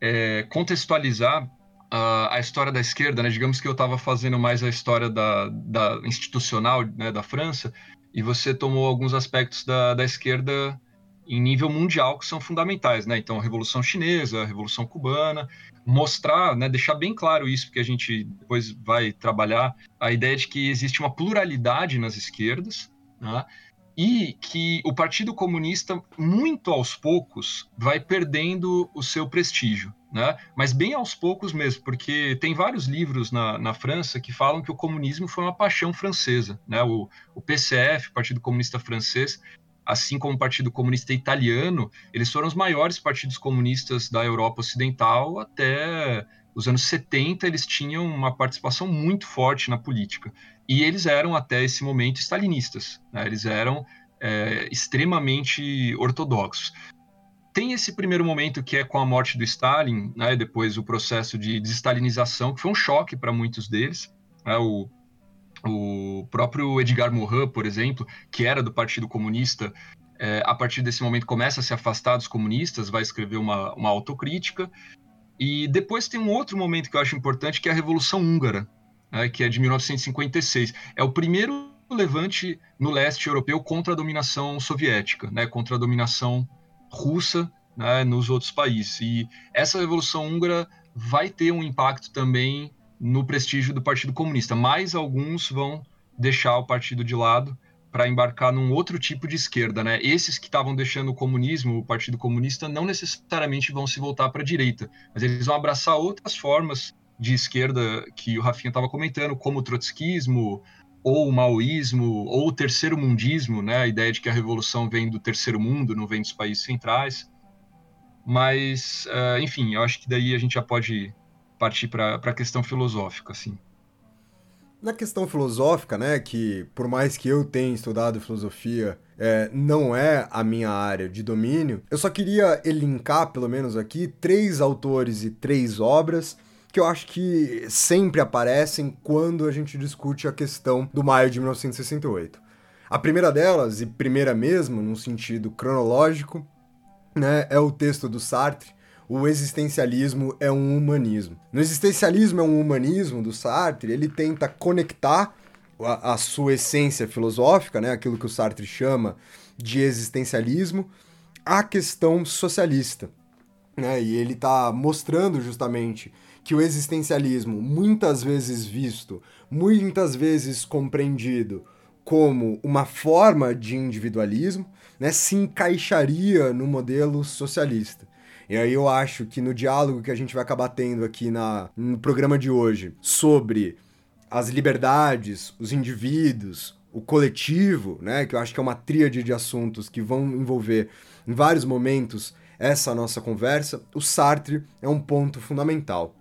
Speaker 2: é, contextualizar uh, a história da esquerda, né? Digamos que eu estava fazendo mais a história da, da institucional né, da França, e você tomou alguns aspectos da, da esquerda em nível mundial que são fundamentais, né? Então, a Revolução Chinesa, a Revolução Cubana, mostrar, né, deixar bem claro isso, porque a gente depois vai trabalhar a ideia de que existe uma pluralidade nas esquerdas, né? E que o Partido Comunista, muito aos poucos, vai perdendo o seu prestígio. Né? Mas bem aos poucos mesmo, porque tem vários livros na, na França que falam que o comunismo foi uma paixão francesa. Né? O, o PCF, Partido Comunista Francês, assim como o Partido Comunista Italiano, eles foram os maiores partidos comunistas da Europa Ocidental até os anos 70, eles tinham uma participação muito forte na política. E eles eram, até esse momento, stalinistas. Né? Eles eram é, extremamente ortodoxos. Tem esse primeiro momento que é com a morte do Stalin, né? depois o processo de desestalinização, que foi um choque para muitos deles. Né? O, o próprio Edgar Morin, por exemplo, que era do Partido Comunista, é, a partir desse momento começa a se afastar dos comunistas, vai escrever uma, uma autocrítica. E depois tem um outro momento que eu acho importante, que é a Revolução Húngara, né, que é de 1956. É o primeiro levante no leste europeu contra a dominação soviética, né, contra a dominação russa né, nos outros países. E essa revolução húngara vai ter um impacto também no prestígio do Partido Comunista. Mais alguns vão deixar o partido de lado para embarcar num outro tipo de esquerda, né? Esses que estavam deixando o comunismo, o Partido Comunista, não necessariamente vão se voltar para a direita, mas eles vão abraçar outras formas de esquerda que o Rafinha estava comentando, como o trotskismo, ou o maoísmo, ou o terceiro mundismo, né? a ideia de que a revolução vem do terceiro mundo, não vem dos países centrais. Mas, uh, enfim, eu acho que daí a gente já pode partir para a questão filosófica, assim.
Speaker 1: Na questão filosófica, né, que por mais que eu tenha estudado filosofia, é, não é a minha área de domínio, eu só queria elencar, pelo menos aqui, três autores e três obras que eu acho que sempre aparecem quando a gente discute a questão do maio de 1968. A primeira delas, e primeira mesmo, num sentido cronológico, né, é o texto do Sartre, o existencialismo é um humanismo. No existencialismo é um humanismo do Sartre, ele tenta conectar a, a, sua essência filosófica, né, aquilo que o Sartre chama de existencialismo, à questão socialista. Né, e ele está mostrando justamente que o existencialismo, muitas vezes visto, muitas vezes compreendido como uma forma de individualismo, né, se encaixaria no modelo socialista. E aí eu acho que no diálogo que a gente vai acabar tendo aqui na, no programa de hoje sobre as liberdades, os indivíduos, o coletivo, né, que eu acho que é uma tríade de assuntos que vão envolver em vários momentos essa nossa conversa, o Sartre é um ponto fundamental.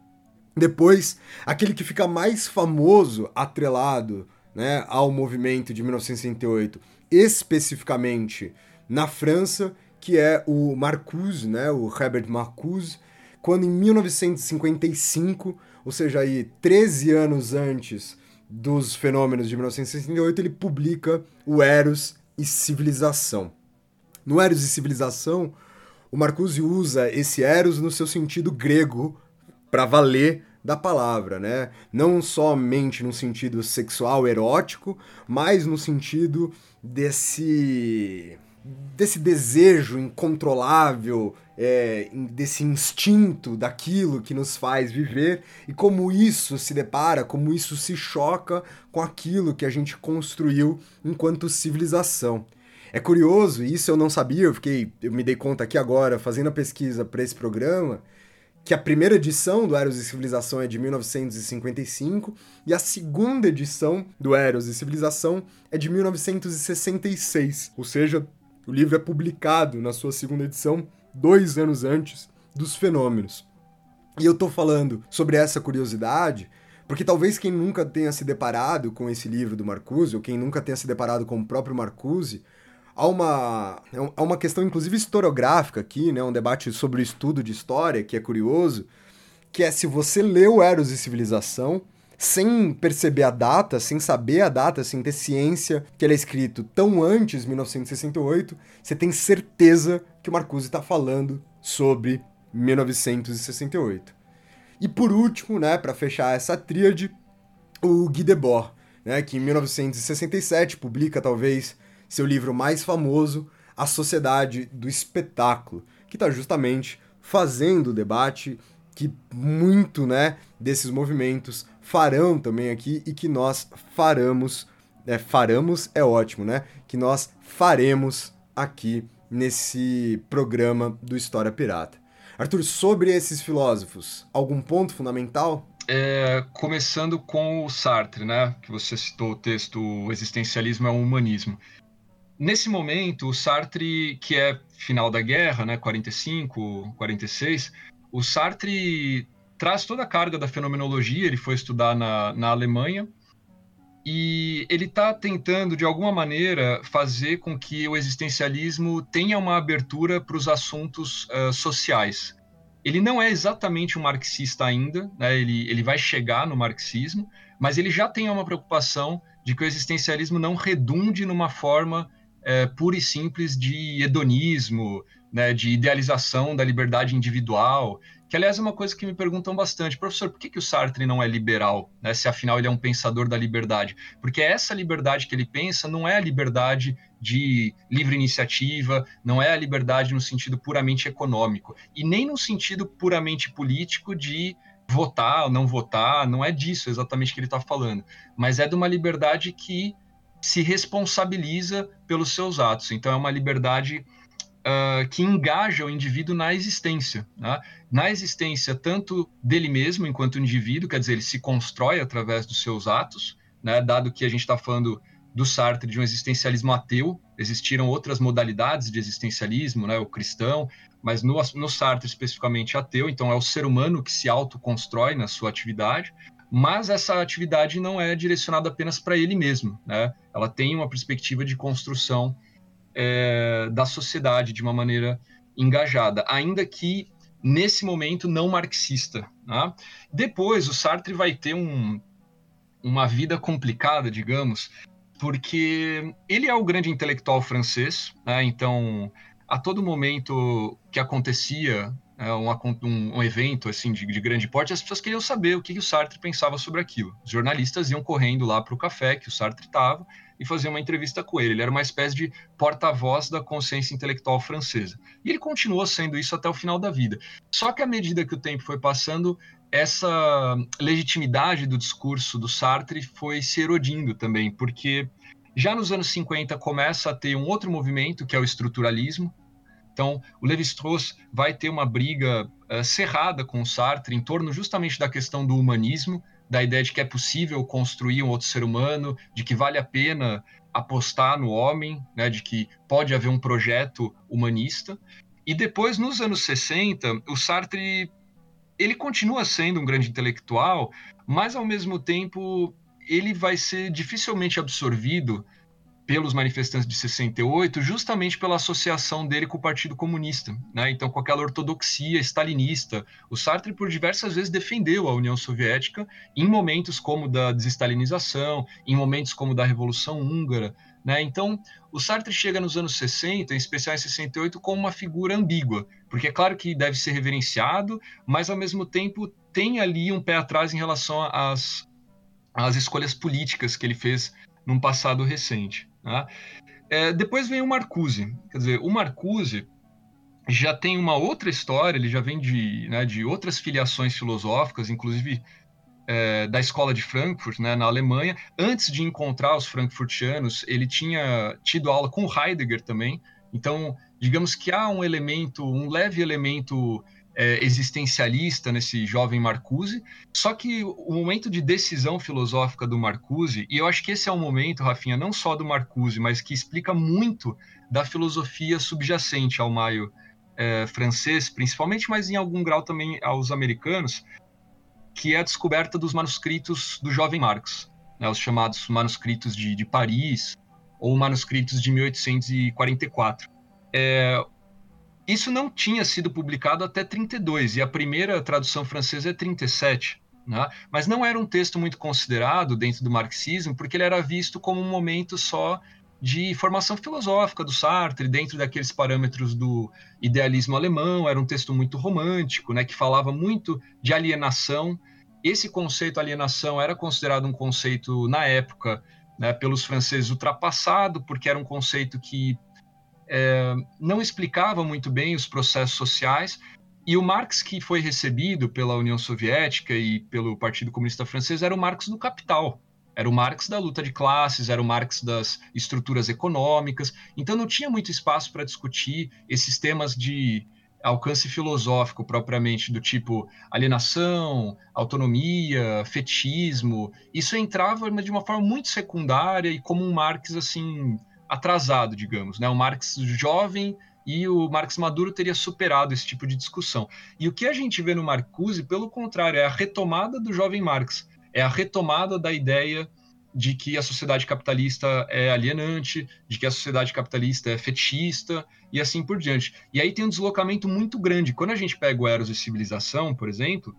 Speaker 1: Depois, aquele que fica mais famoso, atrelado né, ao movimento de 1968, especificamente na França, que é o Marcuse, né, o Herbert Marcuse, quando em 1955, ou seja, aí 13 anos antes dos fenômenos de 1968, ele publica o Eros e Civilização. No Eros e Civilização, o Marcuse usa esse Eros no seu sentido grego para valer da palavra, né? Não somente no sentido sexual erótico, mas no sentido desse desse desejo incontrolável, é, desse instinto daquilo que nos faz viver e como isso se depara, como isso se choca com aquilo que a gente construiu enquanto civilização. É curioso, isso eu não sabia, eu fiquei, eu me dei conta aqui agora fazendo a pesquisa para esse programa, que a primeira edição do Eros e Civilização é de 1955 e a segunda edição do Eros e Civilização é de 1966, ou seja, o livro é publicado na sua segunda edição dois anos antes dos fenômenos. E eu tô falando sobre essa curiosidade porque talvez quem nunca tenha se deparado com esse livro do Marcuse, ou quem nunca tenha se deparado com o próprio Marcuse, há uma, é há uma questão, inclusive, historiográfica aqui, né? Um debate sobre o estudo de história, que é curioso, que é se você leu Eros e Civilização, sem perceber a data, sem saber a data, sem ter ciência que ele é escrito tão antes de 1968, você tem certeza que o Marcuse está falando sobre 1968. E por último, né, para fechar essa tríade, o Guy Debord, né, que em 1967 publica talvez seu livro mais famoso, A Sociedade do Espetáculo, que está justamente fazendo o debate que muito, né, desses movimentos farão também aqui e que nós faramos, é, faramos é ótimo, né? Que nós faremos aqui nesse programa do História Pirata. Arthur, sobre esses filósofos, algum ponto fundamental?
Speaker 2: É, começando com o Sartre, né? Que você citou o texto O Existencialismo é o Humanismo. Nesse momento, o Sartre, que é final da guerra, né, 45, 46, o Sartre traz toda a carga da fenomenologia, ele foi estudar na, na Alemanha, e ele está tentando, de alguma maneira, fazer com que o existencialismo tenha uma abertura para os assuntos uh, sociais. Ele não é exatamente um marxista ainda, né? ele, ele vai chegar no marxismo, mas ele já tem uma preocupação de que o existencialismo não redunde numa forma uh, pura e simples de hedonismo, né, de idealização da liberdade individual, que aliás é uma coisa que me perguntam bastante, professor, por que, que o Sartre não é liberal, né, se afinal ele é um pensador da liberdade? Porque essa liberdade que ele pensa não é a liberdade de livre iniciativa, não é a liberdade no sentido puramente econômico, e nem no sentido puramente político de votar ou não votar, não é disso exatamente que ele está falando, mas é de uma liberdade que se responsabiliza pelos seus atos. Então é uma liberdade uh, que engaja o indivíduo na existência. Né? Na existência tanto dele mesmo, enquanto indivíduo, quer dizer, ele se constrói através dos seus atos, né? dado que a gente está falando do Sartre de um existencialismo ateu, existiram outras modalidades de existencialismo, né? o cristão, mas no, no Sartre especificamente ateu, então é o ser humano que se autoconstrói na sua atividade, mas essa atividade não é direcionada apenas para ele mesmo, né? ela tem uma perspectiva de construção é, da sociedade de uma maneira engajada, ainda que nesse momento não marxista. Né? Depois, o Sartre vai ter um, uma vida complicada, digamos, porque ele é o grande intelectual francês, né? então a todo momento que acontecia é, um, um, um, evento assim de, de, grande porte, as pessoas queriam saber o que, que o Sartre pensava sobre aquilo. Os jornalistas iam correndo lá para o café que o Sartre estava e faziam uma entrevista com ele. Ele era uma espécie de porta-voz da consciência intelectual francesa. E ele continuou sendo isso até o final da vida. Só que à medida que o tempo foi passando, essa legitimidade do discurso do Sartre foi se erodindo também, porque já nos anos 50 começa a ter um outro movimento, que é o estruturalismo, então, o Levi-Strauss vai ter uma briga uh, cerrada com o Sartre em torno justamente da questão do humanismo, da ideia de que é possível construir um outro ser humano, de que vale a pena apostar no homem, né, de que pode haver um projeto humanista. E depois, nos anos 60, o Sartre ele continua sendo um grande intelectual, mas ao mesmo tempo ele vai ser dificilmente absorvido pelos manifestantes de 68, justamente pela associação dele com o Partido Comunista, né? Então, com aquela ortodoxia stalinista. O Sartre, por diversas vezes, defendeu a União Soviética em momentos como da desestalinização, em momentos como da Revolução Húngara, né? Então, o Sartre chega nos anos 60, em especial em 68, como uma figura ambígua, porque é claro que deve ser reverenciado, mas ao mesmo tempo tem ali um pé atrás em relação às, às escolhas políticas que ele fez num passado recente. Né? É, depois vem o Marcuse. Quer dizer, o Marcuse já tem uma outra história, ele já vem de, né, de outras filiações filosóficas, inclusive é, da escola de Frankfurt, né, na Alemanha. Antes de encontrar os frankfurtianos, ele tinha tido aula com Heidegger também. Então, digamos que há um elemento, um leve elemento é, existencialista nesse jovem Marcuse. Só que o momento de decisão filosófica do Marcuse, e eu acho que esse é o momento, Rafinha, não só do Marcuse, mas que explica muito da filosofia subjacente ao Maio é, francês, principalmente, mas em algum grau também aos americanos, que é a descoberta dos manuscritos do jovem Marx, né, os chamados manuscritos de, de Paris ou manuscritos de 1844. É, isso não tinha sido publicado até 32 e a primeira tradução francesa é 37. Né? Mas não era um texto muito considerado dentro do marxismo, porque ele era visto como um momento só de formação filosófica do Sartre, dentro daqueles parâmetros do idealismo alemão, era um texto muito romântico, né, que falava muito de alienação. Esse conceito alienação era considerado um conceito, na época, né, pelos franceses ultrapassado, porque era um conceito que é, não explicava muito bem os processos sociais, e o Marx que foi recebido pela União Soviética e pelo Partido Comunista Francês era o Marx do capital, era o Marx da luta de classes, era o Marx das estruturas econômicas. Então não tinha muito espaço para discutir esses temas de alcance filosófico propriamente do tipo alienação, autonomia, fetismo. Isso entrava de uma forma muito secundária e como um Marx assim atrasado, digamos, né? O Marx jovem e o Marx Maduro teria superado esse tipo de discussão. E o que a gente vê no Marcuse, pelo contrário, é a retomada do jovem Marx é a retomada da ideia de que a sociedade capitalista é alienante, de que a sociedade capitalista é fetichista e assim por diante. E aí tem um deslocamento muito grande. Quando a gente pega o Eros e Civilização, por exemplo,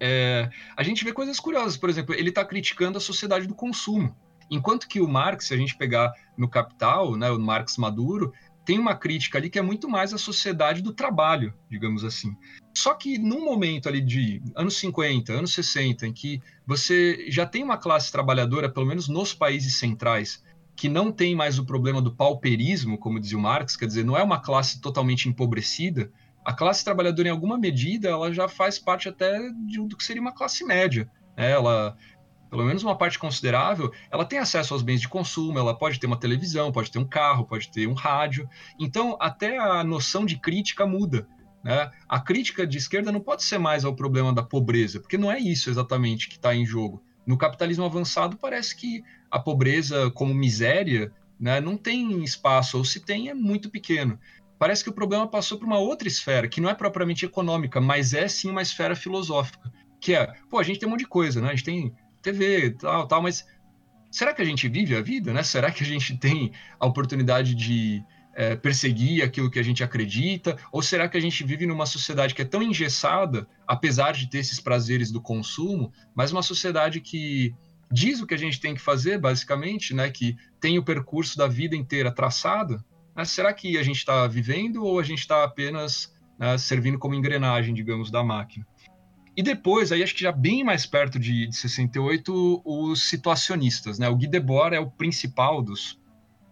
Speaker 2: é, a gente vê coisas curiosas. Por exemplo, ele está criticando a sociedade do consumo. Enquanto que o Marx, se a gente pegar no Capital, né, o Marx Maduro, tem uma crítica ali que é muito mais a sociedade do trabalho, digamos assim. Só que num momento ali de anos 50, anos 60, em que você já tem uma classe trabalhadora, pelo menos nos países centrais, que não tem mais o problema do pauperismo, como dizia o Marx, quer dizer, não é uma classe totalmente empobrecida, a classe trabalhadora, em alguma medida, ela já faz parte até de, do que seria uma classe média. Né? Ela, pelo menos uma parte considerável, ela tem acesso aos bens de consumo, ela pode ter uma televisão, pode ter um carro, pode ter um rádio. Então, até a noção de crítica muda. Né? A crítica de esquerda não pode ser mais ao problema da pobreza, porque não é isso exatamente que está em jogo. No capitalismo avançado, parece que a pobreza como miséria né, não tem espaço, ou se tem, é muito pequeno. Parece que o problema passou para uma outra esfera, que não é propriamente econômica, mas é sim uma esfera filosófica. Que é, pô, a gente tem um monte de coisa, né? A gente tem TV, tal, tal, mas será que a gente vive a vida, né? Será que a gente tem a oportunidade de é, perseguir aquilo que a gente acredita? Ou será que a gente vive numa sociedade que é tão engessada, apesar de ter esses prazeres do consumo, mas uma sociedade que diz o que a gente tem que fazer, basicamente, né, que tem o percurso da vida inteira traçado? Né? Será que a gente está vivendo ou a gente está apenas né, servindo como engrenagem, digamos, da máquina? E depois, aí acho que já bem mais perto de, de 68, os situacionistas, né? O Guy Debord é o principal dos,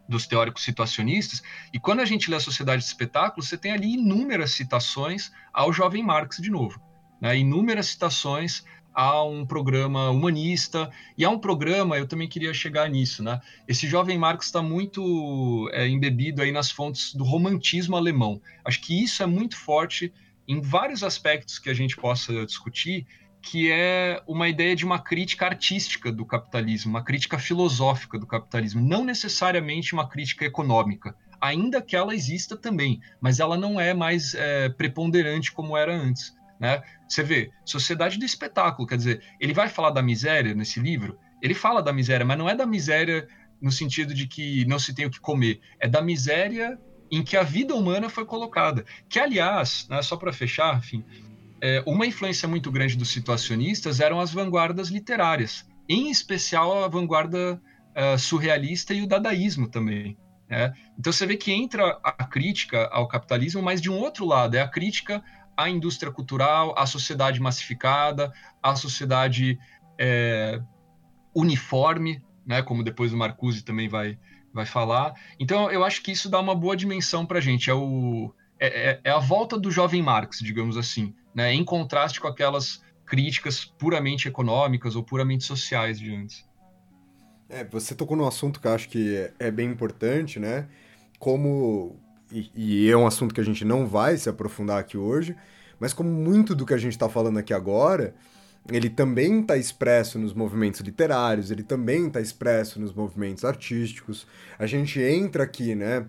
Speaker 2: dos teóricos situacionistas, e quando a gente lê a Sociedade de Espetáculos, você tem ali inúmeras citações ao jovem Marx de novo, né? inúmeras citações a um programa humanista, e a um programa, eu também queria chegar nisso, né? Esse jovem Marx está muito é, embebido aí nas fontes do romantismo alemão. Acho que isso é muito forte em vários aspectos que a gente possa discutir, que é uma ideia de uma crítica artística do capitalismo, uma crítica filosófica do capitalismo, não necessariamente uma crítica econômica, ainda que ela exista também, mas ela não é mais é, preponderante como era antes. Né? Você vê, Sociedade do Espetáculo, quer dizer, ele vai falar da miséria nesse livro, ele fala da miséria, mas não é da miséria no sentido de que não se tem o que comer, é da miséria em que a vida humana foi colocada. Que, aliás, né, só para fechar, enfim, é, uma influência muito grande dos situacionistas eram as vanguardas literárias, em especial a vanguarda uh, surrealista e o dadaísmo também. Né? Então você vê que entra a crítica ao capitalismo, mas de um outro lado, é a crítica à indústria cultural, à sociedade massificada, à sociedade é, uniforme, né? como depois o Marcuse também vai, vai falar. Então eu acho que isso dá uma boa dimensão para a gente. É, o, é, é, é, a volta do jovem Marx, digamos assim, né? em contraste com aquelas críticas puramente econômicas ou puramente sociais de antes.
Speaker 1: É, você tocou num assunto que eu acho que é, bem importante, né? Como. E, e, é um assunto que a gente não vai se aprofundar aqui hoje, mas como muito do que a gente está falando aqui agora, ele também está expresso nos movimentos literários, ele também está expresso nos movimentos artísticos. A gente entra aqui, né?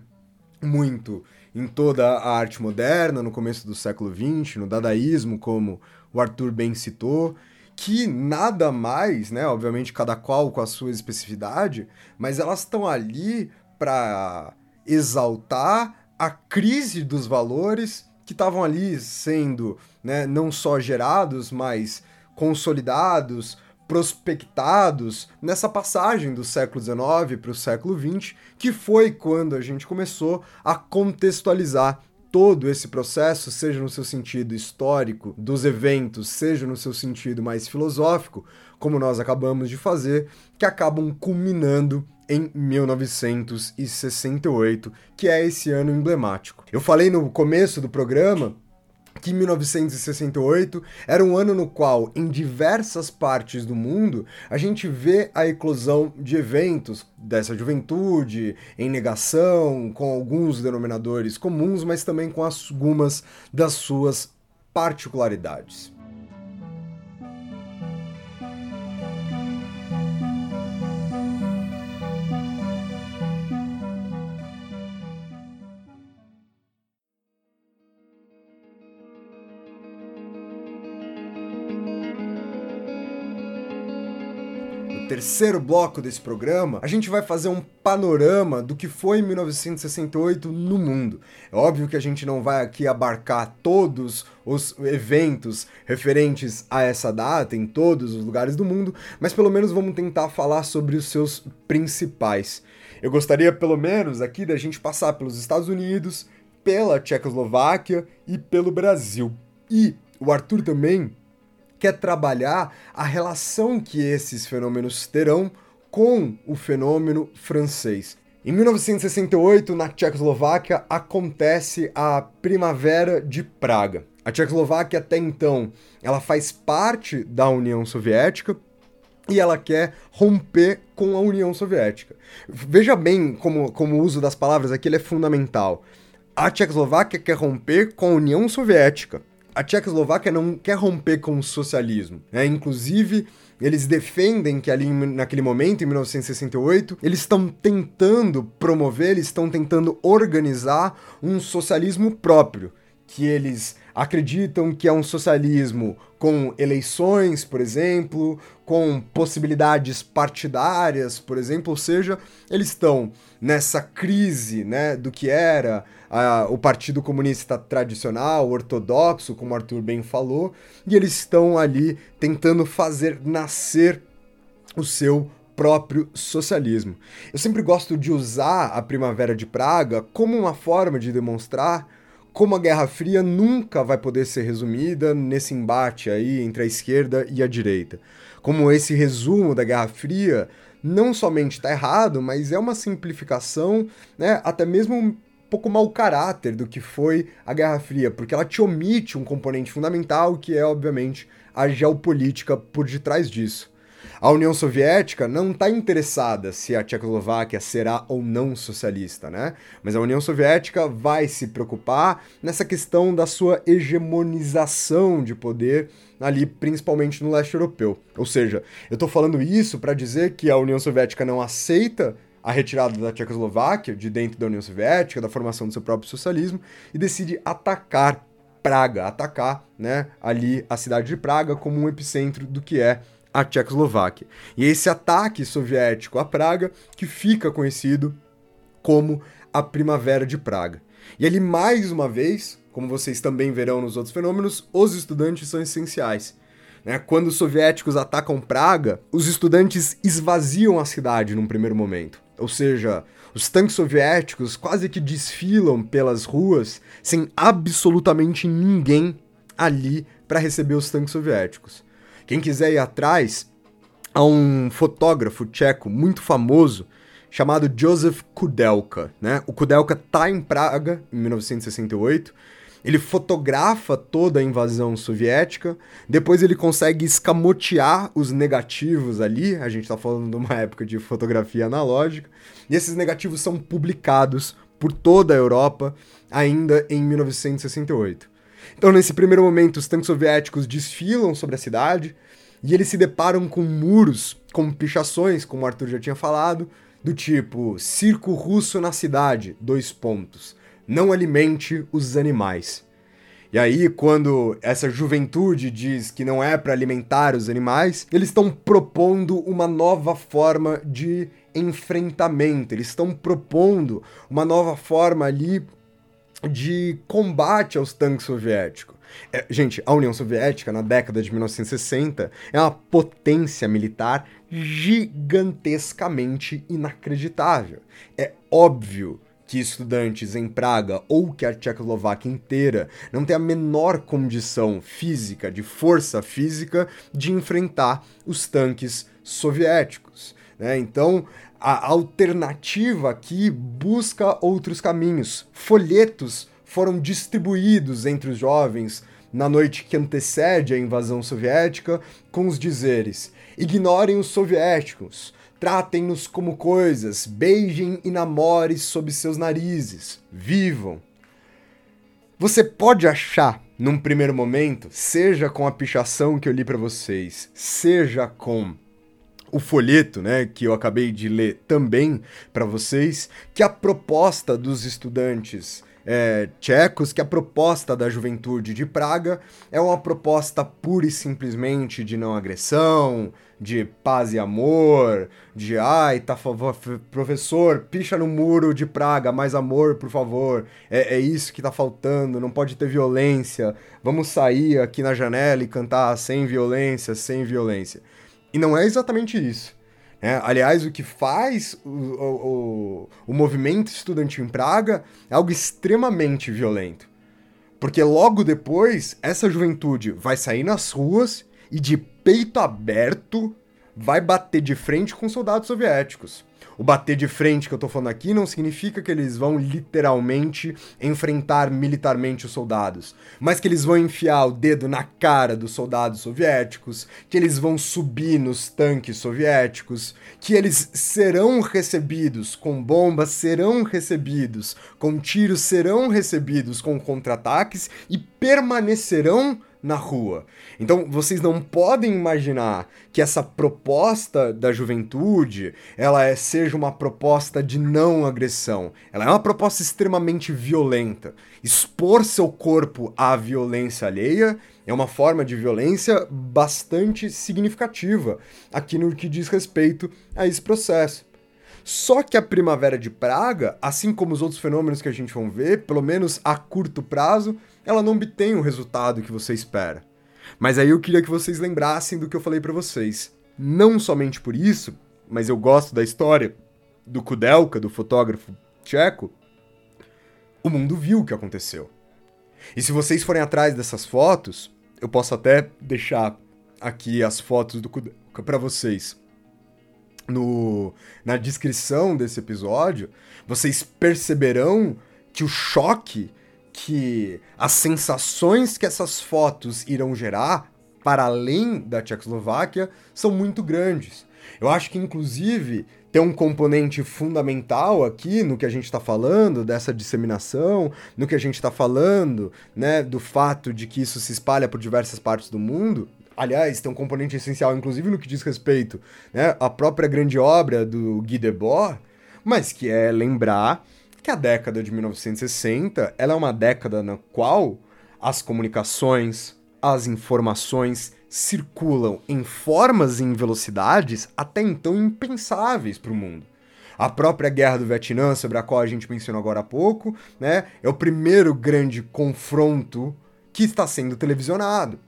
Speaker 1: Muito em toda a arte moderna, no começo do século XX, no dadaísmo, como o Arthur bem citou, que nada mais, né? Obviamente, cada qual com a sua especificidade, mas elas estão ali para exaltar a crise dos valores que estavam ali sendo né, não só gerados, mas consolidados, prospectados nessa passagem do século XIX para o século XX, que foi quando a gente começou a contextualizar todo esse processo, seja no seu sentido histórico dos eventos, seja no seu sentido mais filosófico, como nós acabamos de fazer, que acabam culminando em 1968, que é esse ano emblemático. Eu falei no começo do programa que 1968 era um ano no qual, em diversas partes do mundo, a gente vê a eclosão de eventos dessa juventude em negação, com alguns denominadores comuns, mas também com algumas das suas particularidades. Terceiro bloco desse programa, a gente vai fazer um panorama do que foi 1968 no mundo. É óbvio que a gente não vai aqui abarcar todos os eventos referentes a essa data em todos os lugares do mundo, mas pelo menos vamos tentar falar sobre os seus principais. Eu gostaria pelo menos aqui da gente passar pelos Estados Unidos, pela Tchecoslováquia e pelo Brasil. E o Arthur também quer trabalhar a relação que esses fenômenos terão com o fenômeno francês. Em 1968, na Tchecoslováquia, acontece a Primavera de Praga. A Tchecoslováquia até então, ela faz parte da União Soviética e ela quer romper com a União Soviética. Veja bem como, como o uso das palavras aqui é fundamental. A Tchecoslováquia quer romper com a União Soviética a Tchecoslováquia não quer romper com o socialismo. Né? Inclusive, eles defendem que ali naquele momento, em 1968, eles estão tentando promover, eles estão tentando organizar um socialismo próprio, que eles acreditam que é um socialismo com eleições, por exemplo, com possibilidades partidárias, por exemplo, ou seja, eles estão nessa crise, né, do que era o Partido Comunista tradicional, ortodoxo, como Arthur bem falou, e eles estão ali tentando fazer nascer o seu próprio socialismo. Eu sempre gosto de usar a Primavera de Praga como uma forma de demonstrar como a Guerra Fria nunca vai poder ser resumida nesse embate aí entre a esquerda e a direita. Como esse resumo da Guerra Fria não somente está errado, mas é uma simplificação, né, até mesmo pouco mau caráter do que foi a Guerra Fria, porque ela te omite um componente fundamental que é, obviamente, a geopolítica por detrás disso. A União Soviética não está interessada se a Tchecoslováquia será ou não socialista, né? Mas a União Soviética vai se preocupar nessa questão da sua hegemonização de poder ali, principalmente no leste europeu. Ou seja, eu estou falando isso para dizer que a União Soviética não aceita a retirada da Tchecoslováquia de dentro da União Soviética, da formação do seu próprio socialismo, e decide atacar Praga, atacar né, ali a cidade de Praga como um epicentro do que é a Tchecoslováquia. E esse ataque soviético a Praga que fica conhecido como a Primavera de Praga. E ali, mais uma vez, como vocês também verão nos outros fenômenos, os estudantes são essenciais. Né? Quando os soviéticos atacam Praga, os estudantes esvaziam a cidade num primeiro momento. Ou seja, os tanques soviéticos quase que desfilam pelas ruas sem absolutamente ninguém ali para receber os tanques soviéticos. Quem quiser ir atrás, há um fotógrafo tcheco muito famoso chamado Joseph Kudelka, né? O Kudelka tá em Praga em 1968. Ele fotografa toda a invasão soviética, depois ele consegue escamotear os negativos ali, a gente tá falando de uma época de fotografia analógica, e esses negativos são publicados por toda a Europa ainda em 1968. Então, nesse primeiro momento, os tanques soviéticos desfilam sobre a cidade e eles se deparam com muros, com pichações, como o Arthur já tinha falado, do tipo circo russo na cidade, dois pontos. Não alimente os animais. E aí, quando essa juventude diz que não é para alimentar os animais, eles estão propondo uma nova forma de enfrentamento, eles estão propondo uma nova forma ali de combate aos tanques soviéticos. É, gente, a União Soviética, na década de 1960, é uma potência militar gigantescamente inacreditável. É óbvio que estudantes em Praga ou que a Tchecoslováquia inteira não tem a menor condição física, de força física, de enfrentar os tanques soviéticos. Né? Então, a alternativa aqui busca outros caminhos. Folhetos foram distribuídos entre os jovens na noite que antecede a invasão soviética com os dizeres: ignorem os soviéticos, tratem-nos como coisas, beijem e namorem sob seus narizes, vivam. Você pode achar, num primeiro momento, seja com a pichação que eu li para vocês, seja com o folheto, né, que eu acabei de ler também para vocês, que a proposta dos estudantes é, tchecos, que a proposta da juventude de Praga é uma proposta pura e simplesmente de não agressão, de paz e amor, de ai, tá favor, professor, picha no muro de Praga, mais amor, por favor. É, é isso que tá faltando, não pode ter violência. Vamos sair aqui na janela e cantar sem violência, sem violência. E não é exatamente isso. É, aliás, o que faz o, o, o movimento estudantil em Praga é algo extremamente violento. Porque logo depois, essa juventude vai sair nas ruas e, de peito aberto, vai bater de frente com soldados soviéticos. O bater de frente que eu tô falando aqui não significa que eles vão literalmente enfrentar militarmente os soldados, mas que eles vão enfiar o dedo na cara dos soldados soviéticos, que eles vão subir nos tanques soviéticos, que eles serão recebidos com bombas, serão recebidos com tiros, serão recebidos com contra-ataques e permanecerão na rua. Então vocês não podem imaginar que essa proposta da juventude ela é, seja uma proposta de não agressão. Ela é uma proposta extremamente violenta. Expor seu corpo à violência alheia é uma forma de violência bastante significativa aqui no que diz respeito a esse processo. Só que a primavera de Praga, assim como os outros fenômenos que a gente vai ver, pelo menos a curto prazo, ela não obtém o resultado que você espera. Mas aí eu queria que vocês lembrassem do que eu falei para vocês. Não somente por isso, mas eu gosto da história do Kudelka, do fotógrafo tcheco. O mundo viu o que aconteceu. E se vocês forem atrás dessas fotos, eu posso até deixar aqui as fotos do Kudelka para vocês. No, na descrição desse episódio, vocês perceberão que o choque que as sensações que essas fotos irão gerar para além da Tchecoslováquia são muito grandes. Eu acho que, inclusive, tem um componente fundamental aqui no que a gente está falando, dessa disseminação, no que a gente está falando, né, do fato de que isso se espalha por diversas partes do mundo. Aliás, tem um componente essencial, inclusive, no que diz respeito né, à própria grande obra do Guy Debord, mas que é lembrar que a década de 1960 ela é uma década na qual as comunicações, as informações circulam em formas e em velocidades até então impensáveis para o mundo. A própria guerra do Vietnã, sobre a qual a gente mencionou agora há pouco, né, é o primeiro grande confronto que está sendo televisionado.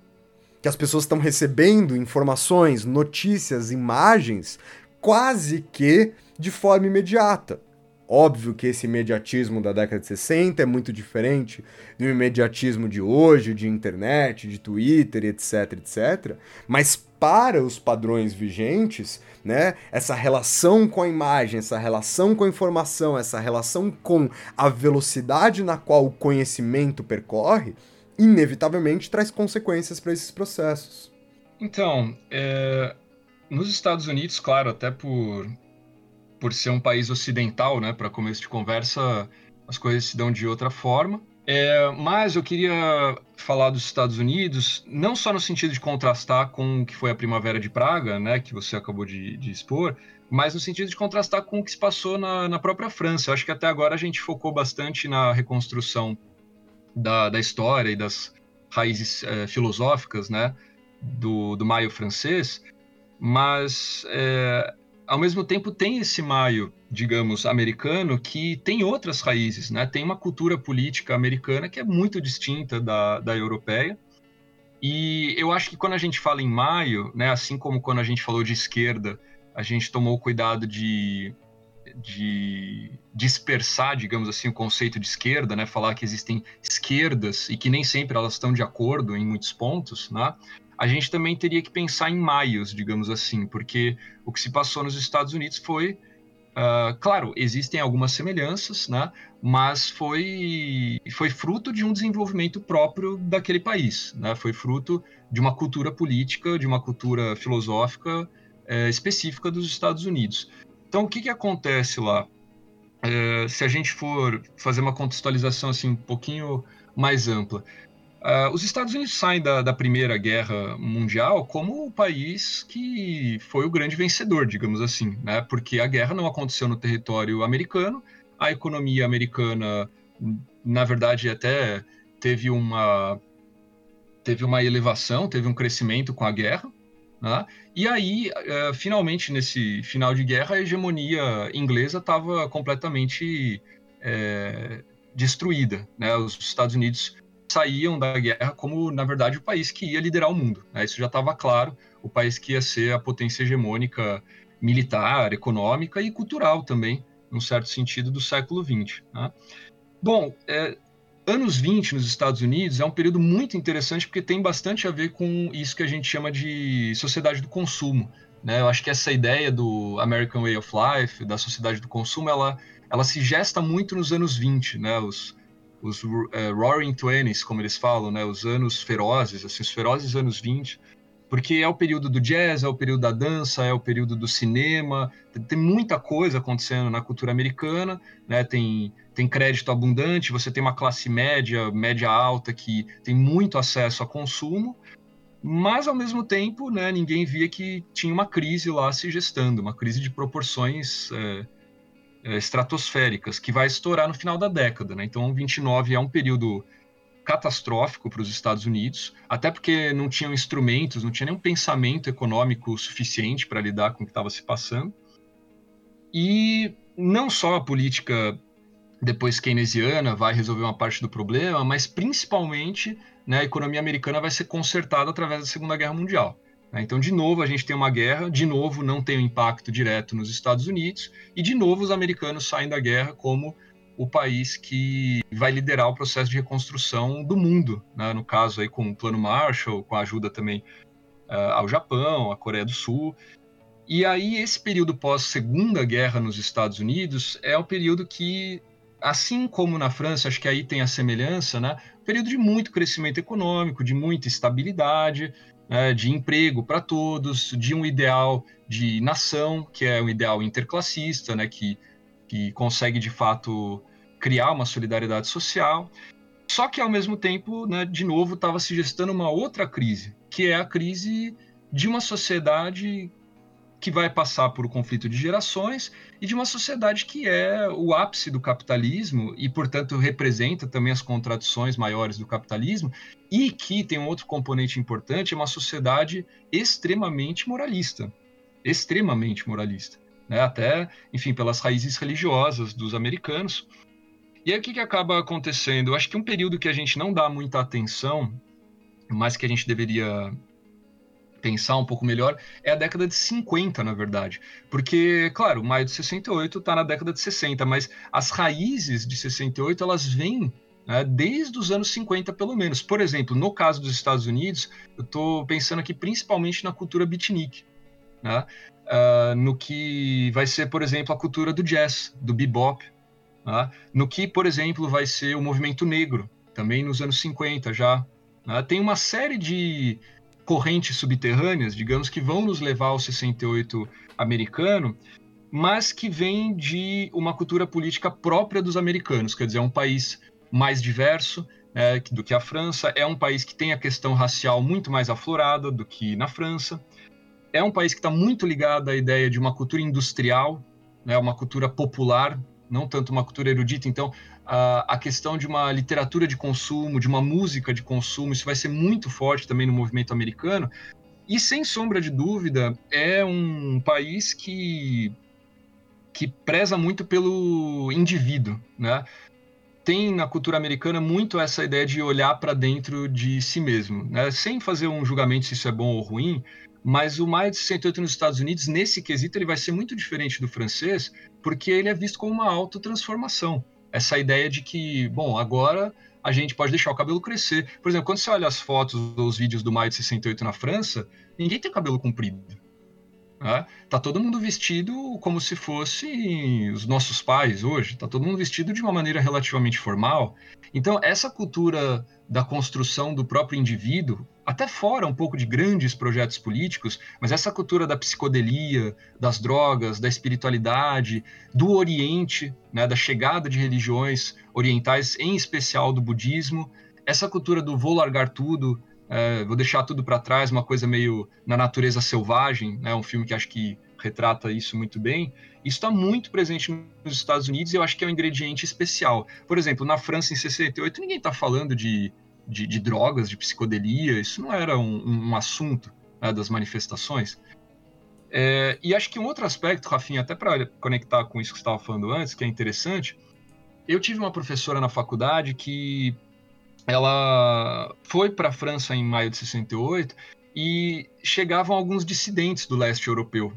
Speaker 1: Que as pessoas estão recebendo informações, notícias, imagens quase que de forma imediata. Óbvio que esse imediatismo da década de 60 é muito diferente do imediatismo de hoje, de internet, de Twitter, etc, etc. Mas para os padrões vigentes, né, essa relação com a imagem, essa relação com a informação, essa relação com a velocidade na qual o conhecimento percorre, inevitavelmente traz consequências para esses processos.
Speaker 2: Então, é, nos Estados Unidos, claro, até por por ser um país ocidental, né, para começo de conversa, as coisas se dão de outra forma. É, mas eu queria falar dos Estados Unidos, não só no sentido de contrastar com o que foi a Primavera de Praga, né, que você acabou de, de expor, mas no sentido de contrastar com o que se passou na, na própria França. Eu acho que até agora a gente focou bastante na reconstrução da, da história e das raízes é, filosóficas né, do, do maio francês, mas é, ao mesmo tempo tem esse maio, digamos, americano que tem outras raízes, né? Tem uma cultura política americana que é muito distinta da, da europeia. E eu acho que quando a gente fala em maio, né, assim como quando a gente falou de esquerda, a gente tomou cuidado de, de dispersar, digamos assim, o conceito de esquerda, né? Falar que existem esquerdas e que nem sempre elas estão de acordo em muitos pontos, né? a gente também teria que pensar em maios, digamos assim, porque o que se passou nos Estados Unidos foi. Uh, claro, existem algumas semelhanças, né? mas foi, foi fruto de um desenvolvimento próprio daquele país. Né? Foi fruto de uma cultura política, de uma cultura filosófica é, específica dos Estados Unidos. Então, o que, que acontece lá? É, se a gente for fazer uma contextualização assim, um pouquinho mais ampla, Uh, os Estados Unidos saem da, da, Primeira Guerra Mundial como o país que foi o grande vencedor, digamos assim, né? porque a guerra não aconteceu no território americano, a economia americana, na verdade, até teve uma, teve uma elevação, teve um crescimento com a guerra, né? e aí, uh, finalmente, nesse final de guerra, a hegemonia inglesa estava completamente é, destruída. Né? Os Estados Unidos saíam da guerra como, na verdade, o país que ia liderar o mundo. Né? Isso já estava claro, o país que ia ser a potência hegemônica militar, econômica e cultural também, num certo sentido, do século XX. Né? Bom, é, anos 20 nos Estados Unidos é um período muito interessante porque tem bastante a ver com isso que a gente chama de sociedade do consumo. Né? Eu acho que essa ideia do American Way of Life, da sociedade do consumo, ela, ela se gesta muito nos anos 20. Né? Os, os uh, Roaring Twenties, como eles falam, né, os anos ferozes, assim, os ferozes anos 20, porque é o período do jazz, é o período da dança, é o período do cinema, tem muita coisa acontecendo na cultura americana, né, tem, tem crédito abundante, você tem uma classe média, média alta, que tem muito acesso a consumo, mas ao mesmo tempo, né, ninguém via que tinha uma crise lá se gestando, uma crise de proporções é, é, estratosféricas, que vai estourar no final da década. Né? Então, 29 é um período catastrófico para os Estados Unidos, até porque não tinham instrumentos, não tinha nenhum pensamento econômico suficiente para lidar com o que estava se passando. E não só a política depois keynesiana vai resolver uma parte do problema, mas principalmente né, a economia americana vai ser consertada através da Segunda Guerra Mundial. Né? Então, de novo, a gente tem uma guerra, de novo, não tem um impacto direto nos Estados Unidos, e de novo, os americanos saem da guerra como o país que vai liderar o processo de reconstrução do mundo, né? no caso aí com o Plano Marshall, com a ajuda também uh, ao Japão, à Coreia do Sul. E aí esse período pós Segunda Guerra nos Estados Unidos é o período que, assim como na França, acho que aí tem a semelhança, né? Período de muito crescimento econômico, de muita estabilidade, né, de emprego para todos, de um ideal de nação, que é um ideal interclassista, né, que, que consegue de fato criar uma solidariedade social. Só que ao mesmo tempo, né, de novo, estava se gestando uma outra crise, que é a crise de uma sociedade que vai passar por um conflito de gerações e de uma sociedade que é o ápice do capitalismo e, portanto, representa também as contradições maiores do capitalismo e que tem um outro componente importante, é uma sociedade extremamente moralista, extremamente moralista, né? até, enfim, pelas raízes religiosas dos americanos. E aí o que, que acaba acontecendo? Eu acho que um período que a gente não dá muita atenção, mas que a gente deveria pensar um pouco melhor, é a década de 50, na verdade. Porque, claro, maio de 68 está na década de 60, mas as raízes de 68 elas vêm né, desde os anos 50, pelo menos. Por exemplo, no caso dos Estados Unidos, eu estou pensando aqui principalmente na cultura beatnik, né, uh, no que vai ser, por exemplo, a cultura do jazz, do bebop, né, no que, por exemplo, vai ser o movimento negro, também nos anos 50 já. Né, tem uma série de correntes subterrâneas, digamos, que vão nos levar ao 68 americano, mas que vem de uma cultura política própria dos americanos, quer dizer, é um país mais diverso é, do que a França, é um país que tem a questão racial muito mais aflorada do que na França, é um país que está muito ligado à ideia de uma cultura industrial, né, uma cultura popular, não tanto uma cultura erudita. Então, a, a questão de uma literatura de consumo, de uma música de consumo, isso vai ser muito forte também no movimento americano. E sem sombra de dúvida, é um país que, que preza muito pelo indivíduo, né? Tem na cultura americana muito essa ideia de olhar para dentro de si mesmo, né? sem fazer um julgamento se isso é bom ou ruim, mas o maio de 68 nos Estados Unidos, nesse quesito, ele vai ser muito diferente do francês, porque ele é visto como uma autotransformação essa ideia de que, bom, agora a gente pode deixar o cabelo crescer. Por exemplo, quando você olha as fotos ou os vídeos do maio de 68 na França, ninguém tem cabelo comprido. Né? Tá todo mundo vestido como se fosse os nossos pais hoje. Tá todo mundo vestido de uma maneira relativamente formal. Então, essa cultura da construção do próprio indivíduo, até fora um pouco de grandes projetos políticos, mas essa cultura da psicodelia, das drogas, da espiritualidade, do Oriente, né, da chegada de religiões orientais, em especial do budismo, essa cultura do vou largar tudo, é, vou deixar tudo para trás, uma coisa meio na natureza selvagem, né, um filme que acho que retrata isso muito bem. Isso está muito presente nos Estados Unidos e eu acho que é um ingrediente especial. Por exemplo, na França, em 68, ninguém está falando de de, de drogas, de psicodelia, isso não era um, um assunto né, das manifestações. É, e acho que um outro aspecto, Rafinha, até para conectar com isso que você estava falando antes, que é interessante, eu tive uma professora na faculdade que ela foi para a França em maio de 68 e chegavam alguns dissidentes do leste europeu,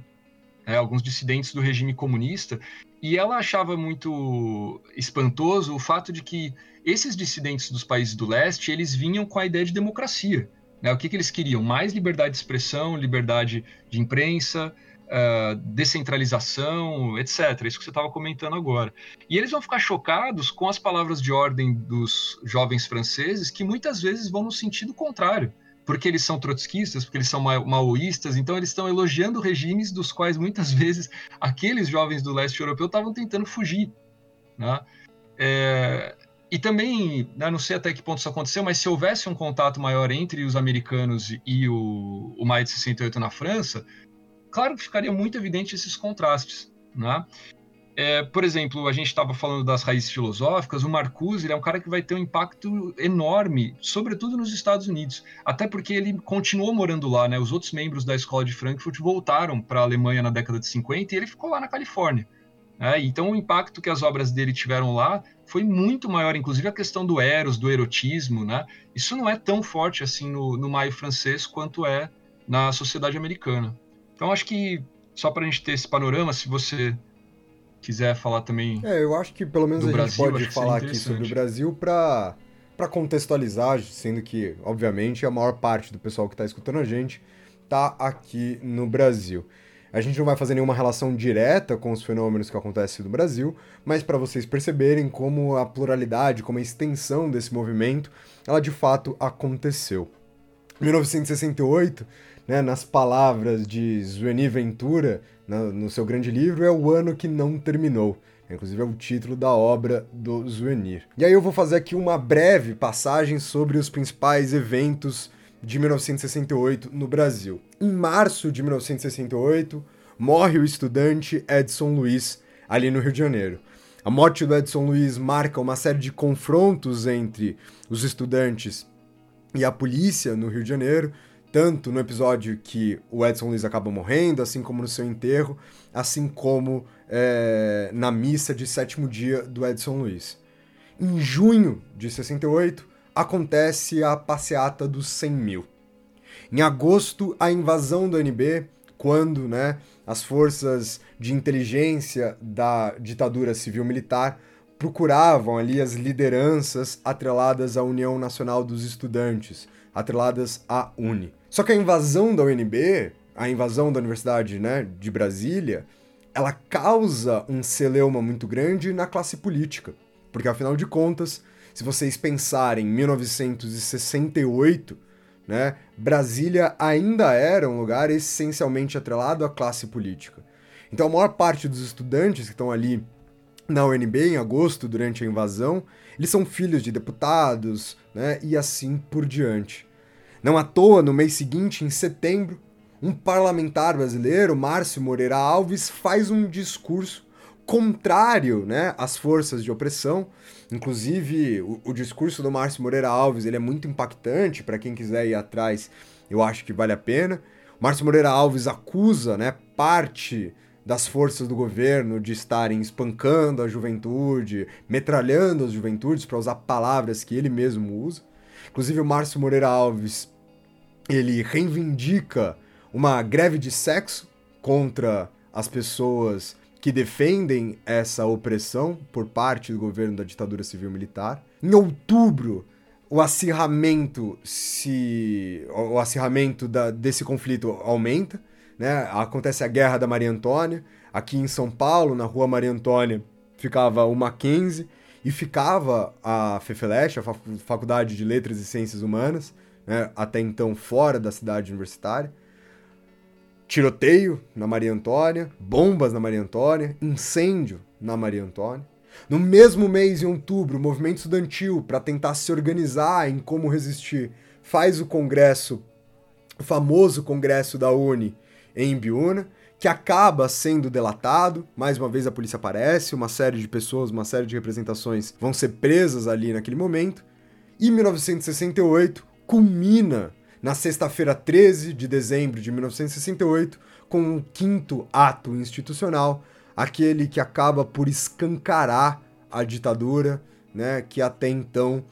Speaker 2: né, alguns dissidentes do regime comunista, e ela achava muito espantoso o fato de que esses dissidentes dos países do leste, eles vinham com a ideia de democracia. Né? O que, que eles queriam? Mais liberdade de expressão, liberdade de imprensa, uh, descentralização, etc. Isso que você estava comentando agora. E eles vão ficar chocados com as palavras de ordem dos jovens franceses, que muitas vezes vão no sentido contrário porque eles são trotskistas, porque eles são maoístas, então eles estão elogiando regimes dos quais muitas vezes aqueles jovens do leste europeu estavam tentando fugir. Né? É, e também, né, não sei até que ponto isso aconteceu, mas se houvesse um contato maior entre os americanos e o, o Maio de 68 na França, claro que ficaria muito evidente esses contrastes. Né? É, por exemplo, a gente estava falando das raízes filosóficas, o Marcuse é um cara que vai ter um impacto enorme, sobretudo nos Estados Unidos, até porque ele continuou morando lá, né? Os outros membros da escola de Frankfurt voltaram para a Alemanha na década de 50 e ele ficou lá na Califórnia. Né? Então, o impacto que as obras dele tiveram lá foi muito maior, inclusive a questão do eros, do erotismo, né? Isso não é tão forte assim no, no maio francês quanto é na sociedade americana. Então, acho que só para a gente ter esse panorama, se você quiser falar também.
Speaker 1: É, eu acho que pelo menos a Brasil, gente pode falar aqui sobre o Brasil para para contextualizar, sendo que, obviamente, a maior parte do pessoal que está escutando a gente tá aqui no Brasil. A gente não vai fazer nenhuma relação direta com os fenômenos que acontecem no Brasil, mas para vocês perceberem como a pluralidade, como a extensão desse movimento, ela de fato aconteceu. 1968, né, nas palavras de Zueni Ventura, no, no seu grande livro, é o ano que não terminou. Inclusive é o título da obra do Zuenir. E aí eu vou fazer aqui uma breve passagem sobre os principais eventos de 1968 no Brasil. Em março de 1968, morre o estudante Edson Luiz, ali no Rio de Janeiro. A morte do Edson Luiz marca uma série de confrontos entre os estudantes e a polícia no Rio de Janeiro, tanto no episódio que o Edson Luiz acaba morrendo, assim como no seu enterro, assim como é, na missa de sétimo dia do Edson Luiz. Em junho de 68, acontece a passeata dos 100 mil. Em agosto, a invasão do ANB, quando né, as forças de inteligência da ditadura civil-militar procuravam ali as lideranças atreladas à União Nacional dos Estudantes, atreladas à UNE. Só que a invasão da UNB, a invasão da Universidade né, de Brasília, ela causa um celeuma muito grande na classe política. Porque, afinal de contas, se vocês pensarem em 1968, né, Brasília ainda era um lugar essencialmente atrelado à classe política. Então, a maior parte dos estudantes que estão ali na UNB em agosto, durante a invasão, eles são filhos de deputados, né, e assim por diante. Não à toa, no mês seguinte, em setembro, um parlamentar brasileiro, Márcio Moreira Alves, faz um discurso contrário né, às forças de opressão. Inclusive, o, o discurso do Márcio Moreira Alves ele é muito impactante para quem quiser ir atrás, eu acho que vale a pena. Márcio Moreira Alves acusa né, parte das forças do governo de estarem espancando a juventude, metralhando as juventudes, para usar palavras que ele mesmo usa. Inclusive, o Márcio Moreira Alves ele reivindica uma greve de sexo contra as pessoas que defendem essa opressão por parte do governo da ditadura civil militar. Em outubro, o acirramento se o acirramento da, desse conflito aumenta né? Acontece a Guerra da Maria Antônia, aqui em São Paulo, na rua Maria Antônia, ficava o Mackenzie e ficava a FEFELESH, a Faculdade de Letras e Ciências Humanas, né? até então fora da cidade universitária. Tiroteio na Maria Antônia, bombas na Maria Antônia, incêndio na Maria Antônia. No mesmo mês, em outubro, o movimento estudantil, para tentar se organizar em como resistir, faz o congresso, o famoso congresso da Uni, em Biúna, que acaba sendo delatado. Mais uma vez a polícia aparece, uma série de pessoas, uma série de representações vão ser presas ali naquele momento. E 1968 culmina na sexta-feira 13 de dezembro de 1968 com o quinto ato institucional, aquele que acaba por escancarar a ditadura, né, que até então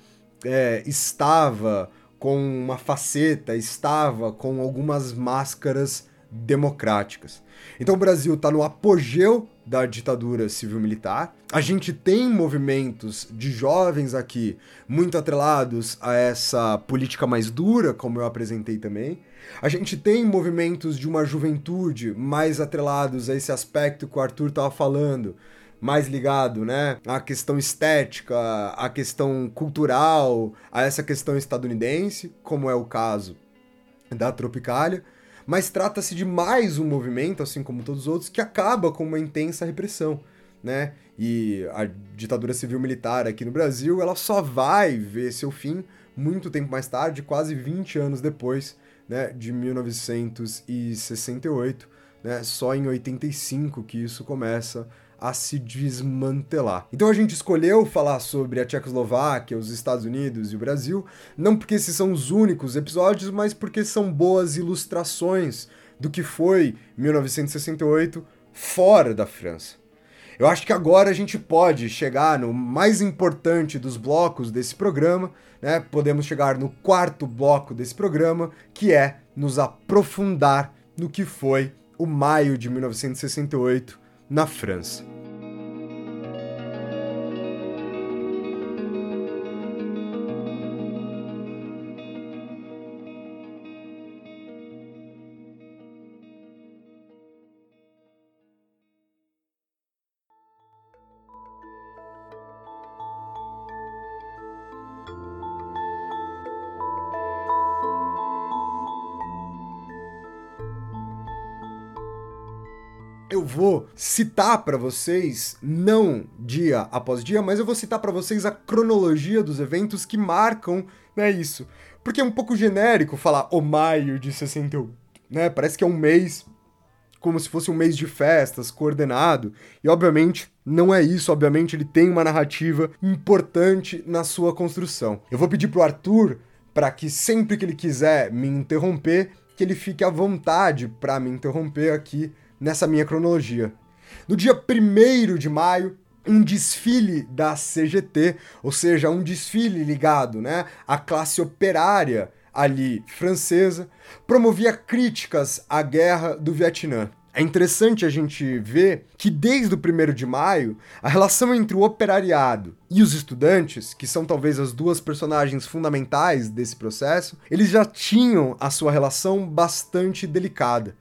Speaker 1: é, estava com uma faceta, estava com algumas máscaras democráticas. Então o Brasil está no apogeu da ditadura civil-militar. A gente tem movimentos de jovens aqui muito atrelados a essa política mais dura, como eu apresentei também. A gente tem movimentos de uma juventude mais atrelados a esse aspecto que o Arthur estava falando, mais ligado, né, à questão estética, à questão cultural, a essa questão estadunidense, como é o caso da Tropicália mas trata-se de mais um movimento, assim como todos os outros, que acaba com uma intensa repressão, né? E a ditadura civil-militar aqui no Brasil, ela só vai ver seu fim muito tempo mais tarde, quase 20 anos depois, né, de 1968, né? Só em 85 que isso começa a se desmantelar. Então a gente escolheu falar sobre a Tchecoslováquia, os Estados Unidos e o Brasil, não porque esses são os únicos episódios, mas porque são boas ilustrações do que foi 1968 fora da França. Eu acho que agora a gente pode chegar no mais importante dos blocos desse programa, né? Podemos chegar no quarto bloco desse programa, que é nos aprofundar no que foi o maio de 1968 na França. Vou citar para vocês, não dia após dia, mas eu vou citar para vocês a cronologia dos eventos que marcam né, isso. Porque é um pouco genérico falar o maio de 61, né? Parece que é um mês como se fosse um mês de festas, coordenado. E obviamente não é isso, obviamente ele tem uma narrativa importante na sua construção. Eu vou pedir pro Arthur para que sempre que ele quiser me interromper, que ele fique à vontade para me interromper aqui nessa minha cronologia. No dia 1 de maio, um desfile da CGT, ou seja, um desfile ligado né, à classe operária ali francesa, promovia críticas à guerra do Vietnã. É interessante a gente ver que desde o 1 de maio, a relação entre o operariado e os estudantes, que são talvez as duas personagens fundamentais desse processo, eles já tinham a sua relação bastante delicada.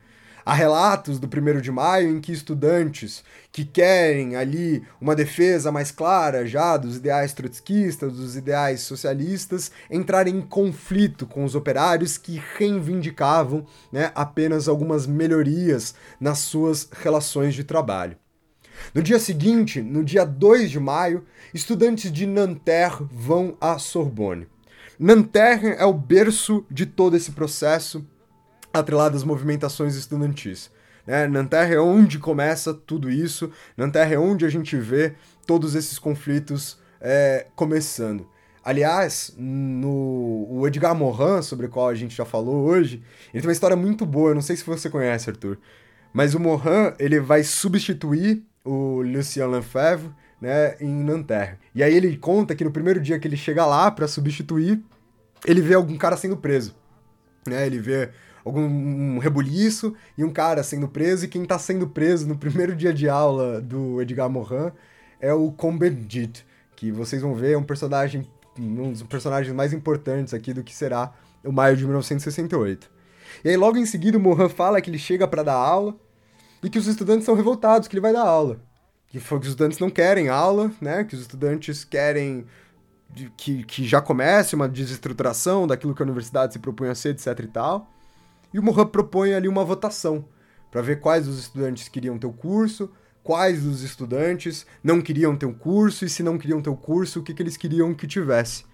Speaker 1: Há relatos do 1 de maio em que estudantes que querem ali uma defesa mais clara já dos ideais trotskistas, dos ideais socialistas, entrarem em conflito com os operários que reivindicavam né, apenas algumas melhorias nas suas relações de trabalho. No dia seguinte, no dia 2 de maio, estudantes de Nanterre vão à Sorbonne. Nanterre é o berço de todo esse processo atrelado às movimentações estudantis. Né? Nanterre é onde começa tudo isso, Nanterre é onde a gente vê todos esses conflitos é, começando. Aliás, no o Edgar Morin, sobre o qual a gente já falou hoje, ele tem uma história muito boa, eu não sei se você conhece, Arthur, mas o Morin, ele vai substituir o Lucien Lefebvre, né, em Nanterre. E aí ele conta que no primeiro dia que ele chega lá para substituir, ele vê algum cara sendo preso. Né, ele vê algum um rebuliço e um cara sendo preso, e quem tá sendo preso no primeiro dia de aula do Edgar Morin é o Combendit, que vocês vão ver é um personagem, um dos personagens mais importantes aqui do que será o maio de 1968. E aí logo em seguida o Morin fala que ele chega para dar aula e que os estudantes são revoltados que ele vai dar aula. Que, que os estudantes não querem aula, né? Que os estudantes querem que, que já comece uma desestruturação daquilo que a universidade se propõe a ser, etc e tal. E o Mohan propõe ali uma votação para ver quais os estudantes queriam ter o curso, quais dos estudantes não queriam ter o curso e se não queriam ter o curso, o que, que eles queriam que tivesse.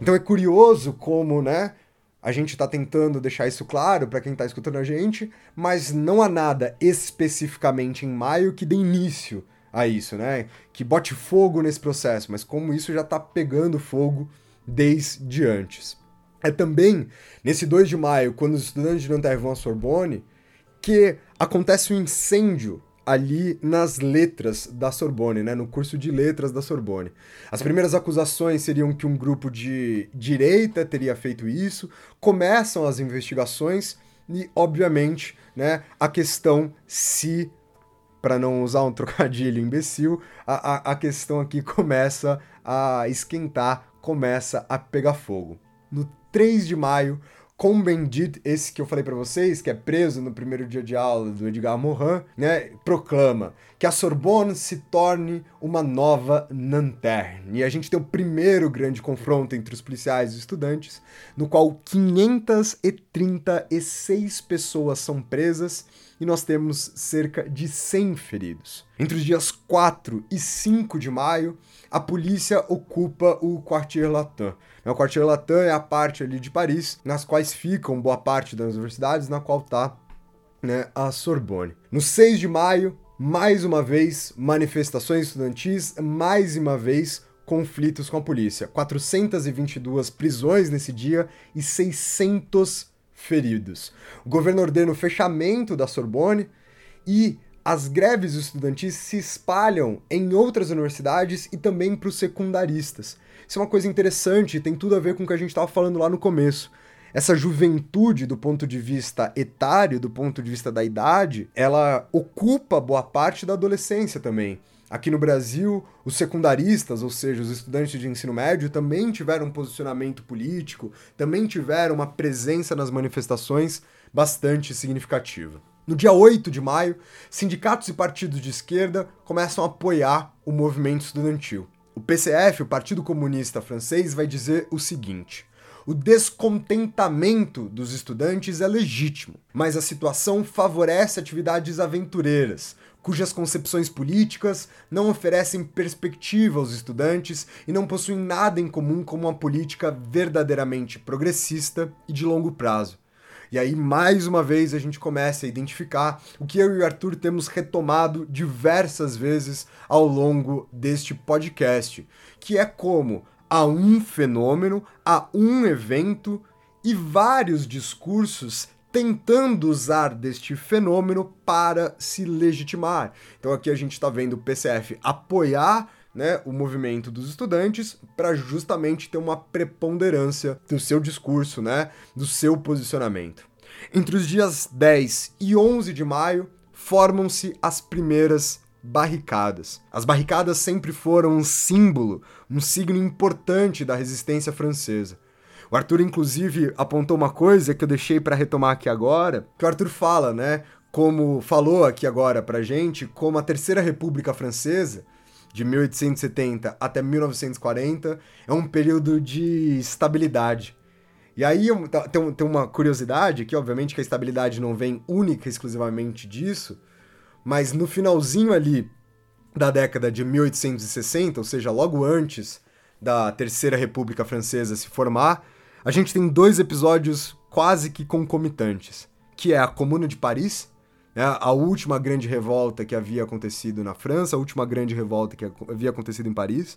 Speaker 1: Então é curioso como, né, a gente está tentando deixar isso claro para quem está escutando a gente, mas não há nada especificamente em maio que dê início a isso, né? Que bote fogo nesse processo, mas como isso já está pegando fogo desde antes. É também nesse 2 de maio, quando os estudantes de Nanterre vão à Sorbonne, que acontece um incêndio ali nas letras da Sorbonne, né, no curso de letras da Sorbonne. As primeiras acusações seriam que um grupo de direita teria feito isso, começam as investigações e, obviamente, né, a questão se, para não usar um trocadilho imbecil, a, a, a questão aqui começa a esquentar, começa a pegar fogo. No 3 de maio, com Bendit, esse que eu falei para vocês, que é preso no primeiro dia de aula do Edgar Morin, né, proclama que a Sorbonne se torne uma nova Nanterre. E a gente tem o primeiro grande confronto entre os policiais e os estudantes, no qual 536 pessoas são presas e nós temos cerca de 100 feridos. Entre os dias 4 e 5 de maio, a polícia ocupa o Quartier Latin. O Quartier Latin é a parte ali de Paris, nas quais ficam boa parte das universidades, na qual está né, a Sorbonne. No 6 de maio, mais uma vez, manifestações estudantis, mais uma vez, conflitos com a polícia. 422 prisões nesse dia e 600 feridos. O governo ordena o fechamento da Sorbonne e as greves estudantis se espalham em outras universidades e também para os secundaristas. Isso é uma coisa interessante tem tudo a ver com o que a gente estava falando lá no começo. Essa juventude, do ponto de vista etário, do ponto de vista da idade, ela ocupa boa parte da adolescência também. Aqui no Brasil, os secundaristas, ou seja, os estudantes de ensino médio, também tiveram um posicionamento político, também tiveram uma presença nas manifestações bastante significativa. No dia 8 de maio, sindicatos e partidos de esquerda começam a apoiar o movimento estudantil. O PCF, o Partido Comunista Francês, vai dizer o seguinte: o descontentamento dos estudantes é legítimo, mas a situação favorece atividades aventureiras, cujas concepções políticas não oferecem perspectiva aos estudantes e não possuem nada em comum com uma política verdadeiramente progressista e de longo prazo. E aí, mais uma vez, a gente começa a identificar o que eu e o Arthur temos retomado diversas vezes ao longo deste podcast, que é como há um fenômeno, há um evento e vários discursos tentando usar deste fenômeno para se legitimar. Então aqui a gente está vendo o PCF apoiar né, o movimento dos estudantes para justamente ter uma preponderância do seu discurso, né, do seu posicionamento. Entre os dias 10 e 11 de maio, formam-se as primeiras barricadas. As barricadas sempre foram um símbolo, um signo importante da resistência francesa. O Arthur, inclusive, apontou uma coisa que eu deixei para retomar aqui agora, que o Arthur fala, né? Como falou aqui agora pra gente, como a Terceira República Francesa, de 1870 até 1940, é um período de estabilidade. E aí tá, tem uma curiosidade, que obviamente que a estabilidade não vem única exclusivamente disso, mas no finalzinho ali da década de 1860, ou seja, logo antes da Terceira República Francesa se formar, a gente tem dois episódios quase que concomitantes, que é a Comuna de Paris, a última grande revolta que havia acontecido na França, a última grande revolta que havia acontecido em Paris,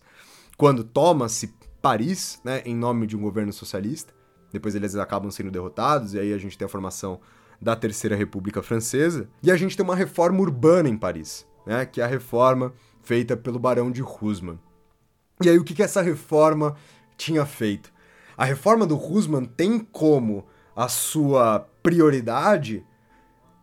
Speaker 1: quando toma-se Paris, né, em nome de um governo socialista. Depois eles acabam sendo derrotados, e aí a gente tem a formação da Terceira República Francesa. E a gente tem uma reforma urbana em Paris, né, que é a reforma feita pelo Barão de Husman. E aí o que, que essa reforma tinha feito? A reforma do Husman tem como a sua prioridade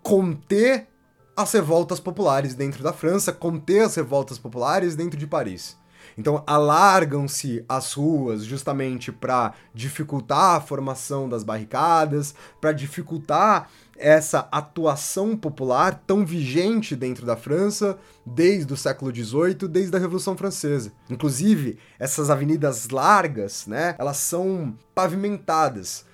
Speaker 1: conter as revoltas populares dentro da França, conter as revoltas populares dentro de Paris. Então, alargam-se as ruas justamente para dificultar a formação das barricadas, para dificultar essa atuação popular tão vigente dentro da França desde o século XVIII, desde a Revolução Francesa. Inclusive, essas avenidas largas, né, elas são pavimentadas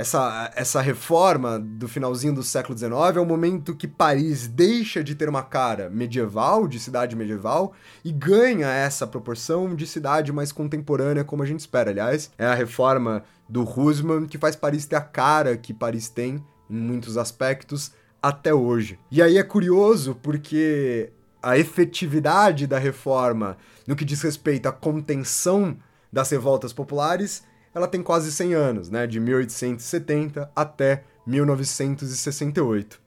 Speaker 1: essa, essa reforma do finalzinho do século XIX é o momento que Paris deixa de ter uma cara medieval, de cidade medieval, e ganha essa proporção de cidade mais contemporânea, como a gente espera. Aliás, é a reforma do Husman que faz Paris ter a cara que Paris tem, em muitos aspectos, até hoje. E aí é curioso porque a efetividade da reforma no que diz respeito à contenção das revoltas populares ela tem quase 100 anos, né, de 1870 até 1968.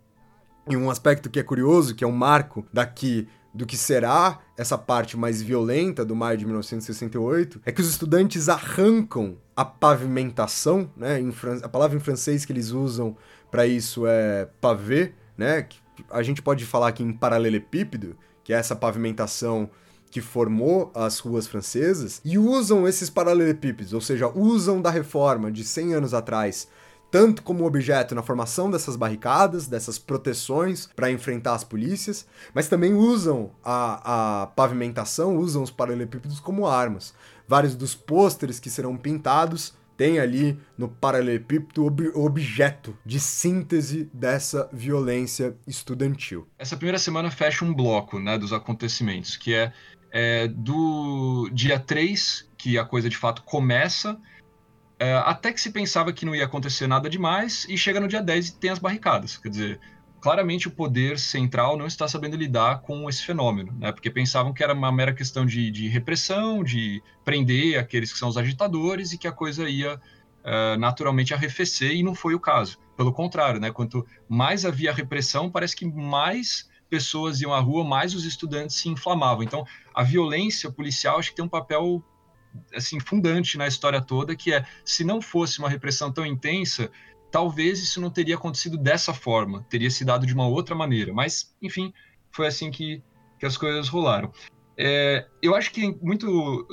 Speaker 1: E um aspecto que é curioso, que é um marco daqui do que será essa parte mais violenta do maio de 1968, é que os estudantes arrancam a pavimentação, né? Fran... A palavra em francês que eles usam para isso é pavé, né? A gente pode falar aqui em paralelepípedo, que é essa pavimentação que formou as ruas francesas e usam esses paralelepípedos, ou seja, usam da reforma de 100 anos atrás tanto como objeto na formação dessas barricadas, dessas proteções para enfrentar as polícias, mas também usam a, a pavimentação, usam os paralelepípedos como armas. Vários dos pôsteres que serão pintados têm ali no paralelepípedo ob objeto de síntese dessa violência estudantil.
Speaker 2: Essa primeira semana fecha um bloco né, dos acontecimentos, que é é, do dia 3, que a coisa de fato começa, é, até que se pensava que não ia acontecer nada demais, e chega no dia 10 e tem as barricadas. Quer dizer, claramente o poder central não está sabendo lidar com esse fenômeno, né? porque pensavam que era uma mera questão de, de repressão, de prender aqueles que são os agitadores e que a coisa ia uh, naturalmente arrefecer, e não foi o caso. Pelo contrário, né? quanto mais havia repressão, parece que mais pessoas iam à rua, mais os estudantes se inflamavam. Então, a violência policial acho que tem um papel assim fundante na história toda, que é se não fosse uma repressão tão intensa, talvez isso não teria acontecido dessa forma, teria se dado de uma outra maneira. Mas, enfim, foi assim que, que as coisas rolaram. É, eu acho que é muito,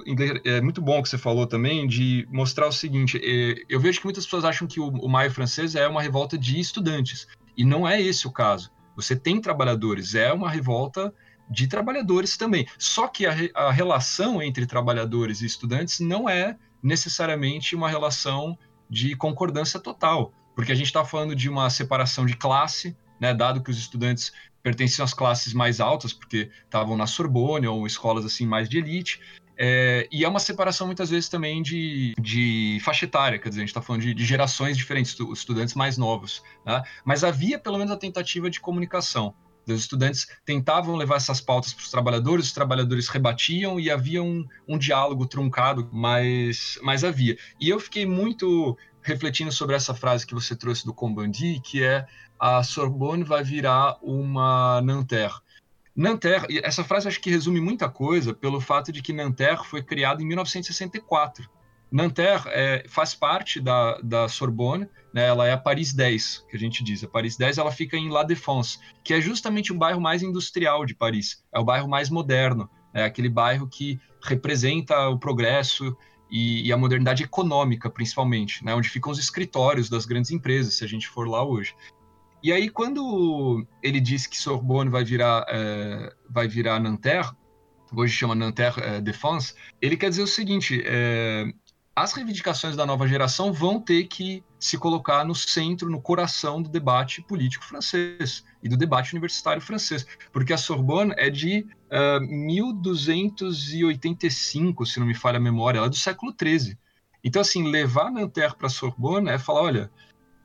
Speaker 2: é muito bom que você falou também de mostrar o seguinte: é, eu vejo que muitas pessoas acham que o, o Maio Francês é uma revolta de estudantes, e não é esse o caso. Você tem trabalhadores, é uma revolta de trabalhadores também. Só que a, a relação entre trabalhadores e estudantes não é necessariamente uma relação de concordância total, porque a gente está falando de uma separação de classe, né, dado que os estudantes pertenciam às classes mais altas, porque estavam na Sorbonne ou escolas assim mais de elite, é, e é uma separação muitas vezes também de, de faixa etária, quer dizer, a gente está falando de, de, gerações diferentes, estudantes mais novos. Né? Mas havia pelo menos a tentativa de comunicação. Os estudantes tentavam levar essas pautas para os trabalhadores, os trabalhadores rebatiam e havia um, um diálogo truncado, mas, mas havia. E eu fiquei muito refletindo sobre essa frase que você trouxe do Combandi, que é a Sorbonne vai virar uma Nanterre Nanterre, essa frase acho que resume muita coisa pelo fato de que Nanterre foi criado em 1964. Nanterre é, faz parte da, da Sorbonne, né, ela é a Paris 10, que a gente diz. A Paris 10 ela fica em La Défense, que é justamente o bairro mais industrial de Paris, é o bairro mais moderno, é aquele bairro que representa o progresso e, e a modernidade econômica, principalmente, né, onde ficam os escritórios das grandes empresas, se a gente for lá hoje. E aí, quando ele diz que Sorbonne vai virar, é, vai virar Nanterre, hoje chama Nanterre é, Défense, ele quer dizer o seguinte: é, as reivindicações da nova geração vão ter que se colocar no centro, no coração do debate político francês e do debate universitário francês, porque a Sorbonne é de uh, 1285, se não me falha a memória, ela é do século XIII. Então, assim, levar Nanterre para a Sorbonne é falar, olha,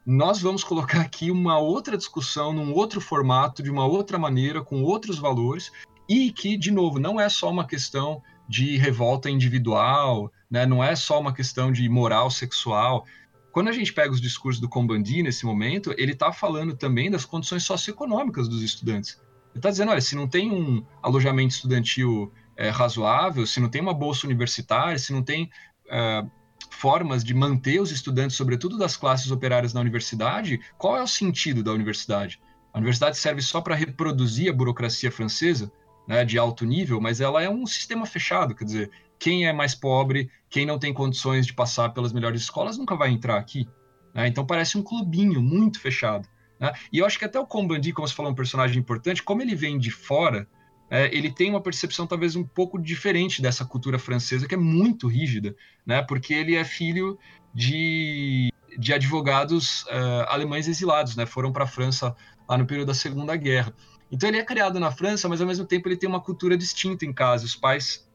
Speaker 2: nós vamos colocar aqui uma outra discussão, num outro formato, de uma outra maneira, com outros valores, e que, de novo, não é só uma questão de revolta individual, né? não é só uma questão de moral sexual. Quando a gente pega os discursos do Combandi nesse momento, ele está falando também das condições socioeconômicas dos estudantes. Ele está dizendo, olha, se não tem um alojamento estudantil é, razoável, se não tem uma bolsa universitária, se não tem é, formas de manter os estudantes, sobretudo das classes operárias na universidade, qual é o sentido da universidade? A universidade serve só para reproduzir a burocracia francesa? né, de alto nível, mas ela é um sistema fechado, quer dizer, quem é mais pobre, quem não tem condições de passar pelas melhores escolas, nunca vai entrar aqui. Né? Então parece um clubinho muito fechado. Né? E eu acho que até o Combandi, como você falou, é um personagem importante, como ele vem de fora, é, ele tem uma percepção talvez um pouco diferente dessa cultura francesa, que é muito rígida, né? porque ele é filho de, de advogados uh, alemães exilados, né? foram para a França lá no período da Segunda Guerra. Então ele é criado na França, mas ao mesmo tempo ele tem uma cultura distinta em casa. Os pais,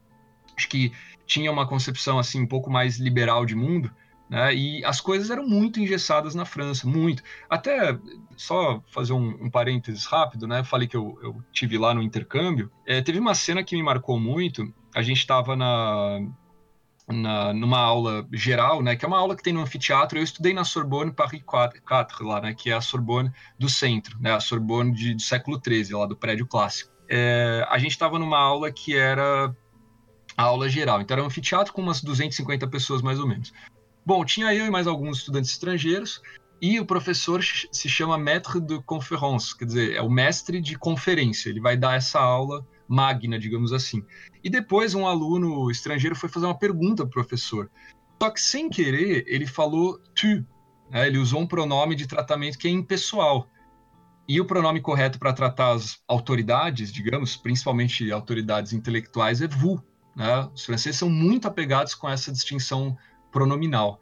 Speaker 2: acho que tinham uma concepção assim um pouco mais liberal de mundo, né? E as coisas eram muito engessadas na França, muito. Até só fazer um, um parênteses rápido, né? Falei que eu, eu tive lá no intercâmbio. É, teve uma cena que me marcou muito. A gente estava na na, numa aula geral, né, que é uma aula que tem no anfiteatro. Eu estudei na Sorbonne Paris 4, lá, né, que é a Sorbonne do centro, né, a Sorbonne de, do século XIII, lá do prédio clássico. É, a gente estava numa aula que era a aula geral, então era um anfiteatro com umas 250 pessoas mais ou menos. Bom, tinha eu e mais alguns estudantes estrangeiros, e o professor se chama maître de conférence, quer dizer, é o mestre de conferência. Ele vai dar essa aula magna, digamos assim. E depois um aluno estrangeiro foi fazer uma pergunta pro professor. Só que sem querer, ele falou tu. Né? Ele usou um pronome de tratamento que é impessoal. E o pronome correto para tratar as autoridades, digamos, principalmente autoridades intelectuais, é vous. Né? Os franceses são muito apegados com essa distinção pronominal.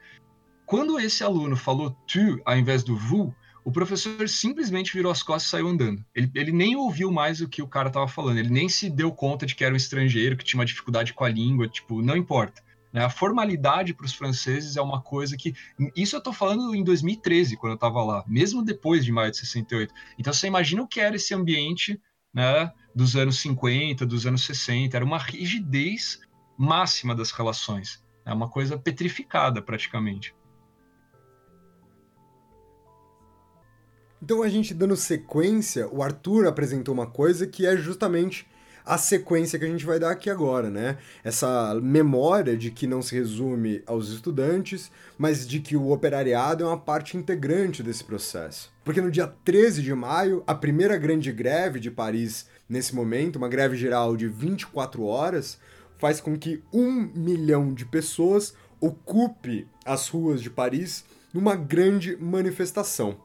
Speaker 2: Quando esse aluno falou tu ao invés do vous, o professor simplesmente virou as costas e saiu andando. Ele, ele nem ouviu mais o que o cara estava falando, ele nem se deu conta de que era um estrangeiro, que tinha uma dificuldade com a língua, tipo, não importa. Né? A formalidade para os franceses é uma coisa que. Isso eu estou falando em 2013, quando eu estava lá, mesmo depois de maio de 68. Então você imagina o que era esse ambiente né, dos anos 50, dos anos 60, era uma rigidez máxima das relações. É uma coisa petrificada praticamente.
Speaker 1: Então a gente dando sequência, o Arthur apresentou uma coisa que é justamente a sequência que a gente vai dar aqui agora, né? Essa memória de que não se resume aos estudantes, mas de que o operariado é uma parte integrante desse processo. Porque no dia 13 de maio, a primeira grande greve de Paris nesse momento, uma greve geral de 24 horas, faz com que um milhão de pessoas ocupe as ruas de Paris numa grande manifestação.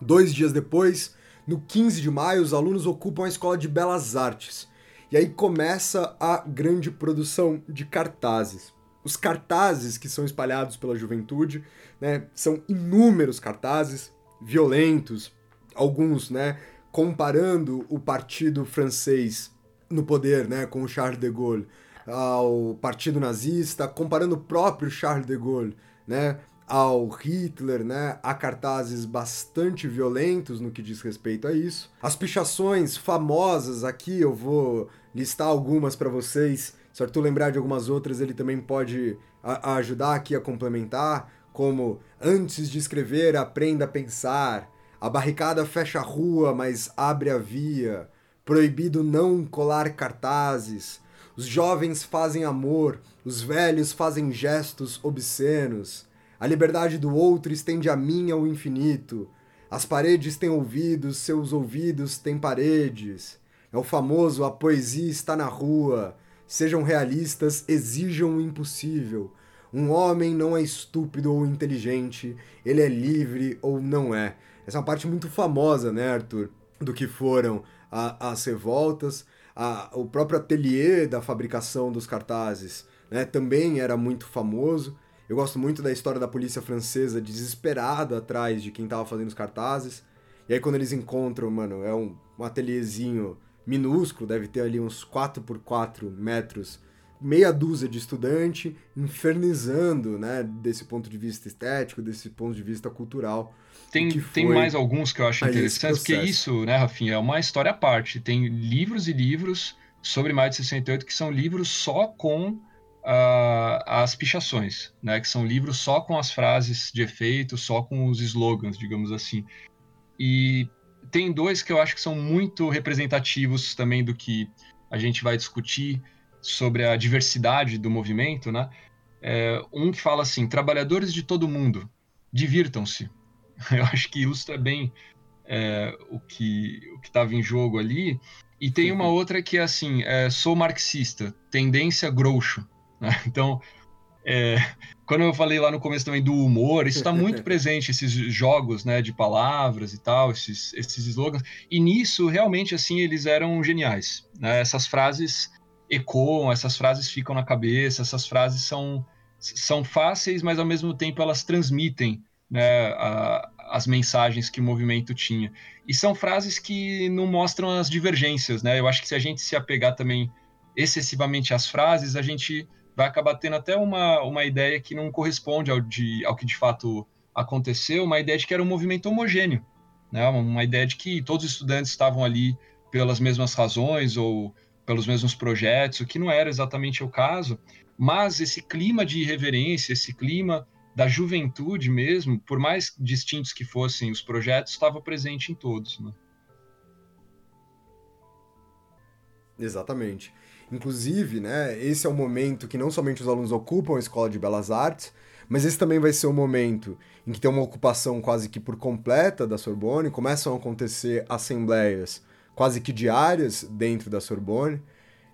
Speaker 1: Dois dias depois, no 15 de maio, os alunos ocupam a Escola de Belas Artes. E aí começa a grande produção de cartazes. Os cartazes que são espalhados pela juventude, né, são inúmeros cartazes violentos, alguns, né, comparando o partido francês no poder, né, com o Charles de Gaulle, ao partido nazista, comparando o próprio Charles de Gaulle, né, ao Hitler, né? Há cartazes bastante violentos no que diz respeito a isso. As pichações famosas aqui, eu vou listar algumas para vocês. Se Arthur lembrar de algumas outras, ele também pode ajudar aqui a complementar, como antes de escrever, aprenda a pensar. A barricada fecha a rua, mas abre a via. proibido não colar cartazes. Os jovens fazem amor, os velhos fazem gestos obscenos. A liberdade do outro estende a mim ao infinito. As paredes têm ouvidos, seus ouvidos têm paredes. É o famoso A poesia está na rua. Sejam realistas, exijam o impossível. Um homem não é estúpido ou inteligente, ele é livre ou não é. Essa é uma parte muito famosa, né, Arthur? Do que foram a, as revoltas, a, o próprio ateliê da fabricação dos cartazes né, também era muito famoso. Eu gosto muito da história da polícia francesa desesperada atrás de quem estava fazendo os cartazes. E aí quando eles encontram, mano, é um, um ateliêzinho minúsculo, deve ter ali uns 4 por 4 metros, meia dúzia de estudante infernizando, né, desse ponto de vista estético, desse ponto de vista cultural.
Speaker 2: Tem, tem mais alguns que eu acho interessantes, porque isso, né, Rafinha, é uma história à parte. Tem livros e livros sobre Maio de 68 que são livros só com uh, as pichações, né, que são livros só com as frases de efeito, só com os slogans, digamos assim. E tem dois que eu acho que são muito representativos também do que a gente vai discutir sobre a diversidade do movimento, né? É, um que fala assim: trabalhadores de todo mundo, divirtam-se. Eu acho que ilustra bem é, o que o estava em jogo ali. E tem uma outra que é assim: é, sou marxista, tendência groucho. Né? Então, é, quando eu falei lá no começo também do humor, isso está muito presente, esses jogos né, de palavras e tal, esses, esses slogans. E nisso, realmente, assim, eles eram geniais. Né? Essas frases ecoam, essas frases ficam na cabeça, essas frases são, são fáceis, mas ao mesmo tempo elas transmitem né, a, as mensagens que o movimento tinha. E são frases que não mostram as divergências, né? Eu acho que se a gente se apegar também excessivamente às frases, a gente vai acabar tendo até uma, uma ideia que não corresponde ao, de, ao que de fato aconteceu, uma ideia de que era um movimento homogêneo, né? Uma ideia de que todos os estudantes estavam ali pelas mesmas razões ou pelos mesmos projetos, o que não era exatamente o caso, mas esse clima de irreverência, esse clima da juventude mesmo, por mais distintos que fossem os projetos, estava presente em todos. Né?
Speaker 1: Exatamente. Inclusive, né, esse é o momento que não somente os alunos ocupam a Escola de Belas Artes, mas esse também vai ser o momento em que tem uma ocupação quase que por completa da Sorbonne, começam a acontecer assembleias quase que diárias dentro da Sorbonne.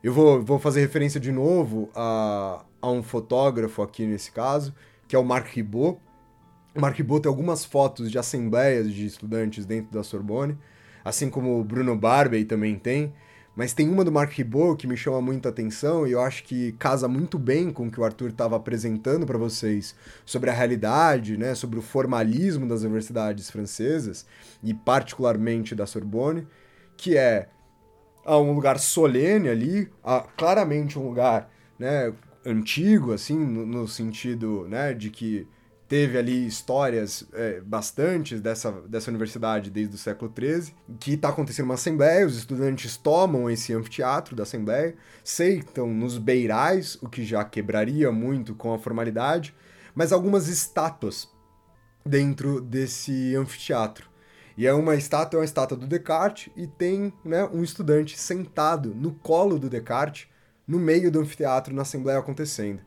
Speaker 1: Eu vou, vou fazer referência de novo a, a um fotógrafo aqui nesse caso, que é o Marc Ribot. O Marc Ribot tem algumas fotos de assembleias de estudantes dentro da Sorbonne, assim como o Bruno Barbey também tem. Mas tem uma do Marc Ribot que me chama muita atenção e eu acho que casa muito bem com o que o Arthur estava apresentando para vocês sobre a realidade, né, sobre o formalismo das universidades francesas e particularmente da Sorbonne, que é um lugar solene ali, claramente um lugar né, antigo, assim, no, no sentido né, de que teve ali histórias é, bastantes dessa, dessa universidade desde o século XIII, que está acontecendo uma assembleia, os estudantes tomam esse anfiteatro da assembleia, sentam nos beirais, o que já quebraria muito com a formalidade, mas algumas estátuas dentro desse anfiteatro. E é uma estátua, é uma estátua do Descartes e tem né, um estudante sentado no colo do Descartes, no meio do anfiteatro, na assembleia acontecendo.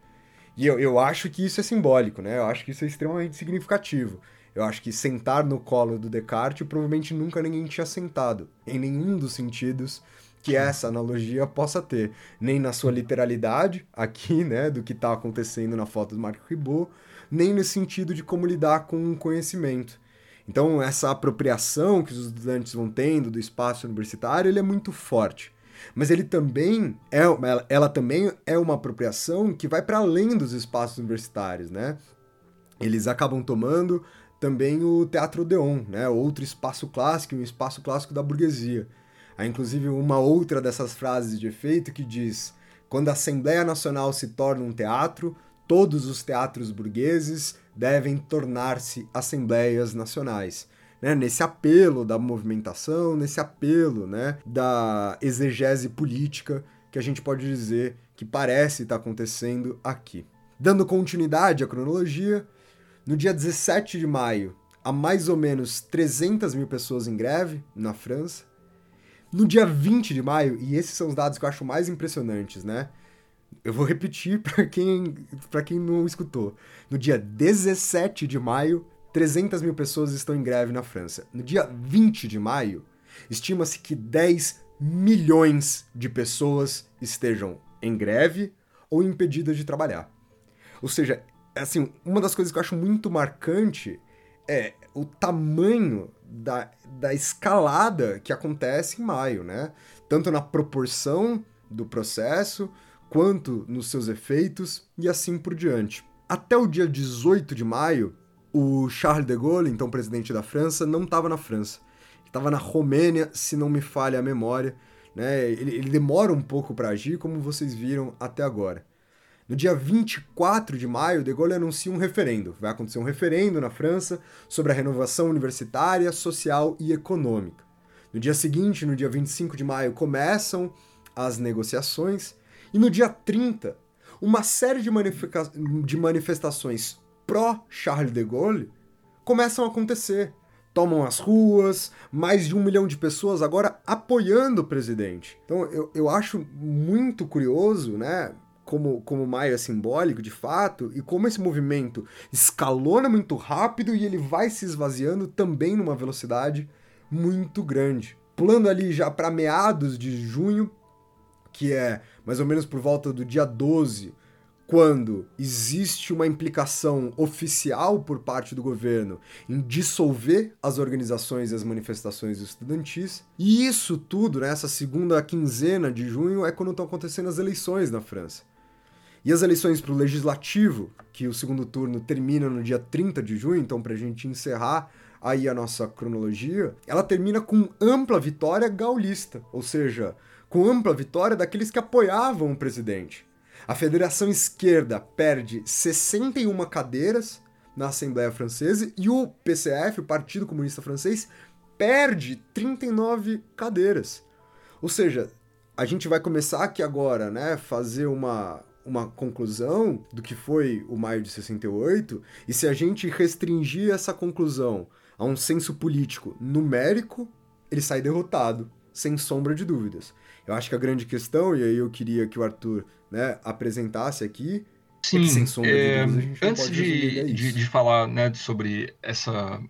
Speaker 1: E eu, eu acho que isso é simbólico, né? Eu acho que isso é extremamente significativo. Eu acho que sentar no colo do Descartes provavelmente nunca ninguém tinha sentado, em nenhum dos sentidos que essa analogia possa ter, nem na sua literalidade, aqui, né, do que está acontecendo na foto do Marco Ribot, nem no sentido de como lidar com o conhecimento. Então, essa apropriação que os estudantes vão tendo do espaço universitário, ele é muito forte mas ele também é ela, ela também é uma apropriação que vai para além dos espaços universitários, né? Eles acabam tomando também o Teatro Odeon, né? Outro espaço clássico, um espaço clássico da burguesia. Há inclusive uma outra dessas frases de efeito que diz: quando a Assembleia Nacional se torna um teatro, todos os teatros burgueses devem tornar-se assembleias nacionais né, nesse apelo da movimentação, nesse apelo né, da exegese política que a gente pode dizer que parece estar acontecendo aqui. Dando continuidade à cronologia, no dia 17 de maio, há mais ou menos 300 mil pessoas em greve na França. No dia 20 de maio, e esses são os dados que eu acho mais impressionantes, né? Eu vou repetir para quem, quem não escutou. No dia 17 de maio, 300 mil pessoas estão em greve na França. No dia 20 de maio, estima-se que 10 milhões de pessoas estejam em greve ou impedidas de trabalhar. Ou seja, assim, uma das coisas que eu acho muito marcante é o tamanho da, da escalada que acontece em maio, né? Tanto na proporção do processo, quanto nos seus efeitos e assim por diante. Até o dia 18 de maio, o Charles de Gaulle, então presidente da França, não estava na França. Estava na Romênia, se não me falha a memória. Né? Ele, ele demora um pouco para agir, como vocês viram até agora. No dia 24 de maio, De Gaulle anuncia um referendo. Vai acontecer um referendo na França sobre a renovação universitária, social e econômica. No dia seguinte, no dia 25 de maio, começam as negociações e no dia 30, uma série de, de manifestações pró-Charles de Gaulle começam a acontecer. Tomam as ruas, mais de um milhão de pessoas agora apoiando o presidente. Então eu, eu acho muito curioso, né? Como, como maio é simbólico de fato, e como esse movimento escalona muito rápido e ele vai se esvaziando também numa velocidade muito grande. Pulando ali já para meados de junho, que é mais ou menos por volta do dia 12, quando existe uma implicação oficial por parte do governo em dissolver as organizações e as manifestações estudantis. E isso tudo, nessa né, segunda quinzena de junho, é quando estão acontecendo as eleições na França. E as eleições para o legislativo, que o segundo turno termina no dia 30 de junho, então para a gente encerrar aí a nossa cronologia, ela termina com ampla vitória gaulista, ou seja, com ampla vitória daqueles que apoiavam o presidente. A Federação Esquerda perde 61 cadeiras na Assembleia Francesa e o PCF, o Partido Comunista Francês, perde 39 cadeiras. Ou seja, a gente vai começar aqui agora, né, fazer uma, uma conclusão do que foi o maio de 68, e se a gente restringir essa conclusão a um senso político numérico, ele sai derrotado, sem sombra de dúvidas. Eu acho que a grande questão, e aí eu queria que o Arthur né, apresentasse aqui,
Speaker 2: Sim, é sombra é, de dúvidas, antes de, de, de, falar né, sobre essa,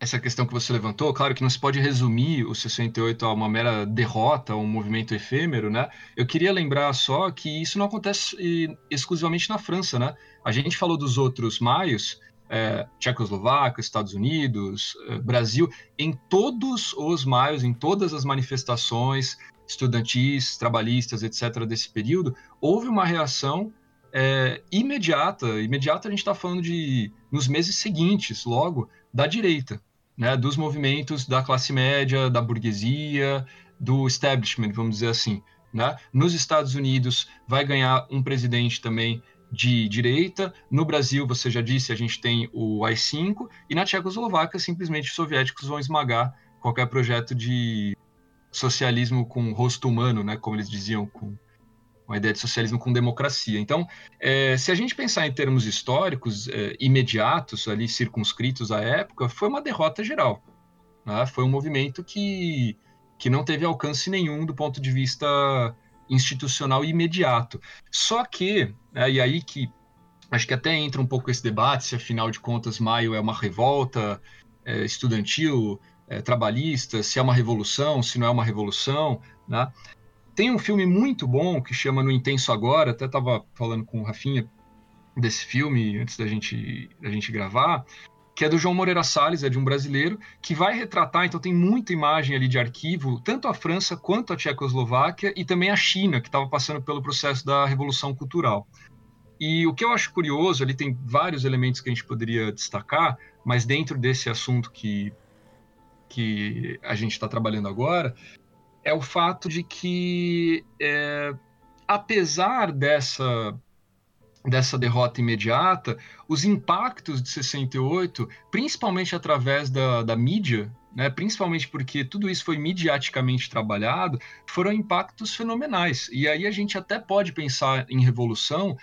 Speaker 2: essa questão que você levantou, claro que não se pode resumir o 68 a uma mera derrota, a um movimento efêmero, né? Eu queria lembrar só que isso não acontece exclusivamente na França, né? A gente falou dos outros maios, é, Tchecoslováquia, Estados Unidos, é, Brasil, em todos os maios, em todas as manifestações, estudantis, trabalhistas, etc., desse período, houve uma reação é, imediata. Imediata a gente está falando de nos meses seguintes, logo, da direita, né, dos movimentos da classe média, da burguesia, do establishment, vamos dizer assim. Né? Nos Estados Unidos vai ganhar um presidente também de direita. No Brasil, você já disse, a gente tem o AI-5. E na Tchecoslováquia, simplesmente os soviéticos vão esmagar qualquer projeto de socialismo com rosto humano, né, como eles diziam, com uma ideia de socialismo com democracia. Então, é, se a gente pensar em termos históricos é, imediatos, ali circunscritos à época, foi uma derrota geral. Né? Foi um movimento que, que não teve alcance nenhum do ponto de vista institucional imediato. Só que, é, e aí que acho que até entra um pouco esse debate se afinal de contas maio é uma revolta é, estudantil é, trabalhista, se é uma revolução, se não é uma revolução, né? Tem um filme muito bom que chama No Intenso Agora, até estava falando com o Rafinha desse filme antes da gente, da gente gravar, que é do João Moreira Salles, é de um brasileiro, que vai retratar, então tem muita imagem ali de arquivo, tanto a França quanto a Tchecoslováquia e também a China, que estava passando pelo processo da Revolução Cultural. E o que eu acho curioso, ali tem vários elementos que a gente poderia destacar, mas dentro desse assunto que que a gente está trabalhando agora, é o fato de que, é, apesar dessa, dessa derrota imediata, os impactos de 68, principalmente através da, da mídia, né, principalmente porque tudo isso foi mediaticamente trabalhado, foram impactos fenomenais. E aí a gente até pode pensar em revolução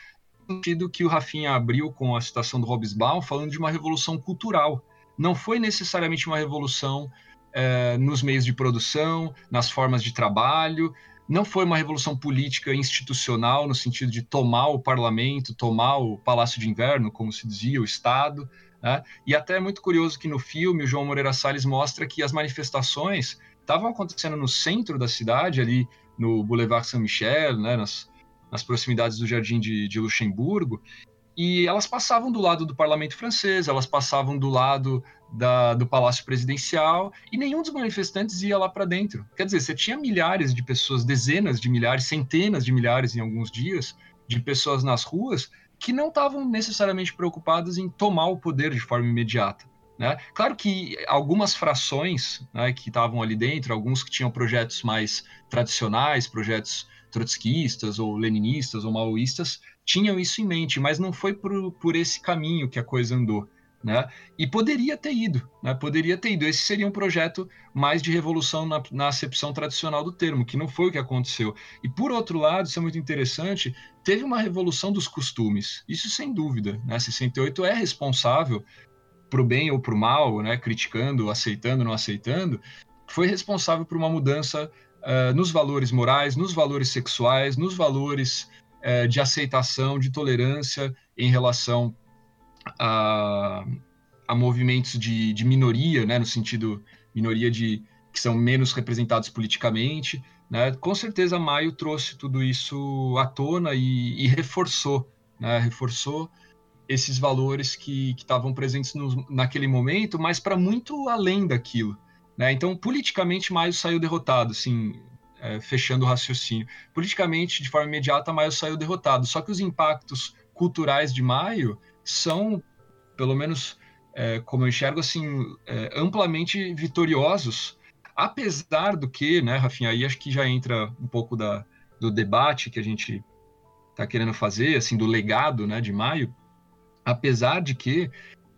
Speaker 2: no sentido que o Rafinha abriu com a citação do Hobsbawm, falando de uma revolução cultural não foi necessariamente uma revolução é, nos meios de produção, nas formas de trabalho. Não foi uma revolução política institucional, no sentido de tomar o parlamento, tomar o Palácio de Inverno, como se dizia, o Estado. Né? E até é muito curioso que no filme o João Moreira Salles mostra que as manifestações estavam acontecendo no centro da cidade, ali no Boulevard Saint-Michel, né, nas, nas proximidades do Jardim de, de Luxemburgo, e elas passavam do lado do parlamento francês, elas passavam do lado da, do palácio presidencial, e nenhum dos manifestantes ia lá para dentro. Quer dizer, você tinha milhares de pessoas, dezenas de milhares, centenas de milhares em alguns dias, de pessoas nas ruas que não estavam necessariamente preocupadas em tomar o poder de forma imediata. Né? Claro que algumas frações né, que estavam ali dentro, alguns que tinham projetos mais tradicionais, projetos trotskistas ou leninistas ou maoístas, tinham isso em mente, mas não foi por, por esse caminho que a coisa andou. Né? E poderia ter ido, né? poderia ter ido. Esse seria um projeto mais de revolução na, na, acepção tradicional do termo, que não foi o que aconteceu. E por outro lado, isso é muito interessante, teve uma revolução dos costumes, isso sem dúvida. Né? 68 é responsável, para o bem ou para o mal, né? criticando, aceitando, não aceitando, foi responsável por uma mudança uh, nos valores morais, nos valores sexuais, nos valores uh, de aceitação, de tolerância em relação a, a movimentos de, de, minoria, né, no sentido minoria de que são menos representados politicamente, né? Com certeza, Maio trouxe tudo isso à tona e, e reforçou, né? Reforçou esses valores que estavam presentes no, naquele momento, mas para muito além daquilo. Né? Então, politicamente, Maio saiu derrotado, assim, é, fechando o raciocínio. Politicamente, de forma imediata, Maio saiu derrotado. Só que os impactos culturais de Maio são, pelo menos é, como eu enxergo, assim, é, amplamente vitoriosos, apesar do que, né, Rafinha, aí acho que já entra um pouco da, do debate que a gente está querendo fazer, assim, do legado né, de Maio, apesar de que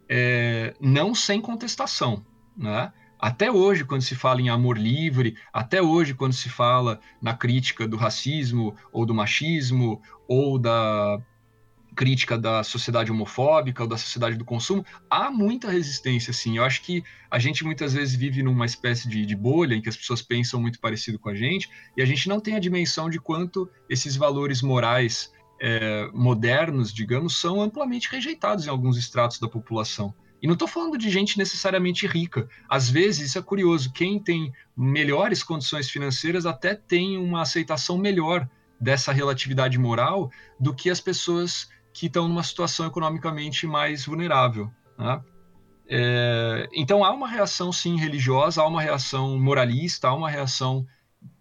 Speaker 2: é, não sem contestação, né? Até hoje, quando se fala em amor livre, até hoje, quando se fala na crítica do racismo ou do machismo ou da crítica da sociedade homofóbica ou da sociedade do consumo, há muita resistência, sim. Eu acho que a gente muitas vezes vive numa espécie de, de, bolha em que as pessoas pensam muito parecido com a gente e a gente não tem a dimensão de quanto esses valores morais é, modernos, digamos, são amplamente rejeitados em alguns estratos da população. E não estou falando de gente necessariamente rica. Às vezes, isso é curioso, quem tem melhores condições financeiras até tem uma aceitação melhor dessa relatividade moral do que as pessoas que estão numa situação economicamente mais vulnerável. Né? É, então há uma reação sim religiosa, há uma reação moralista, há uma reação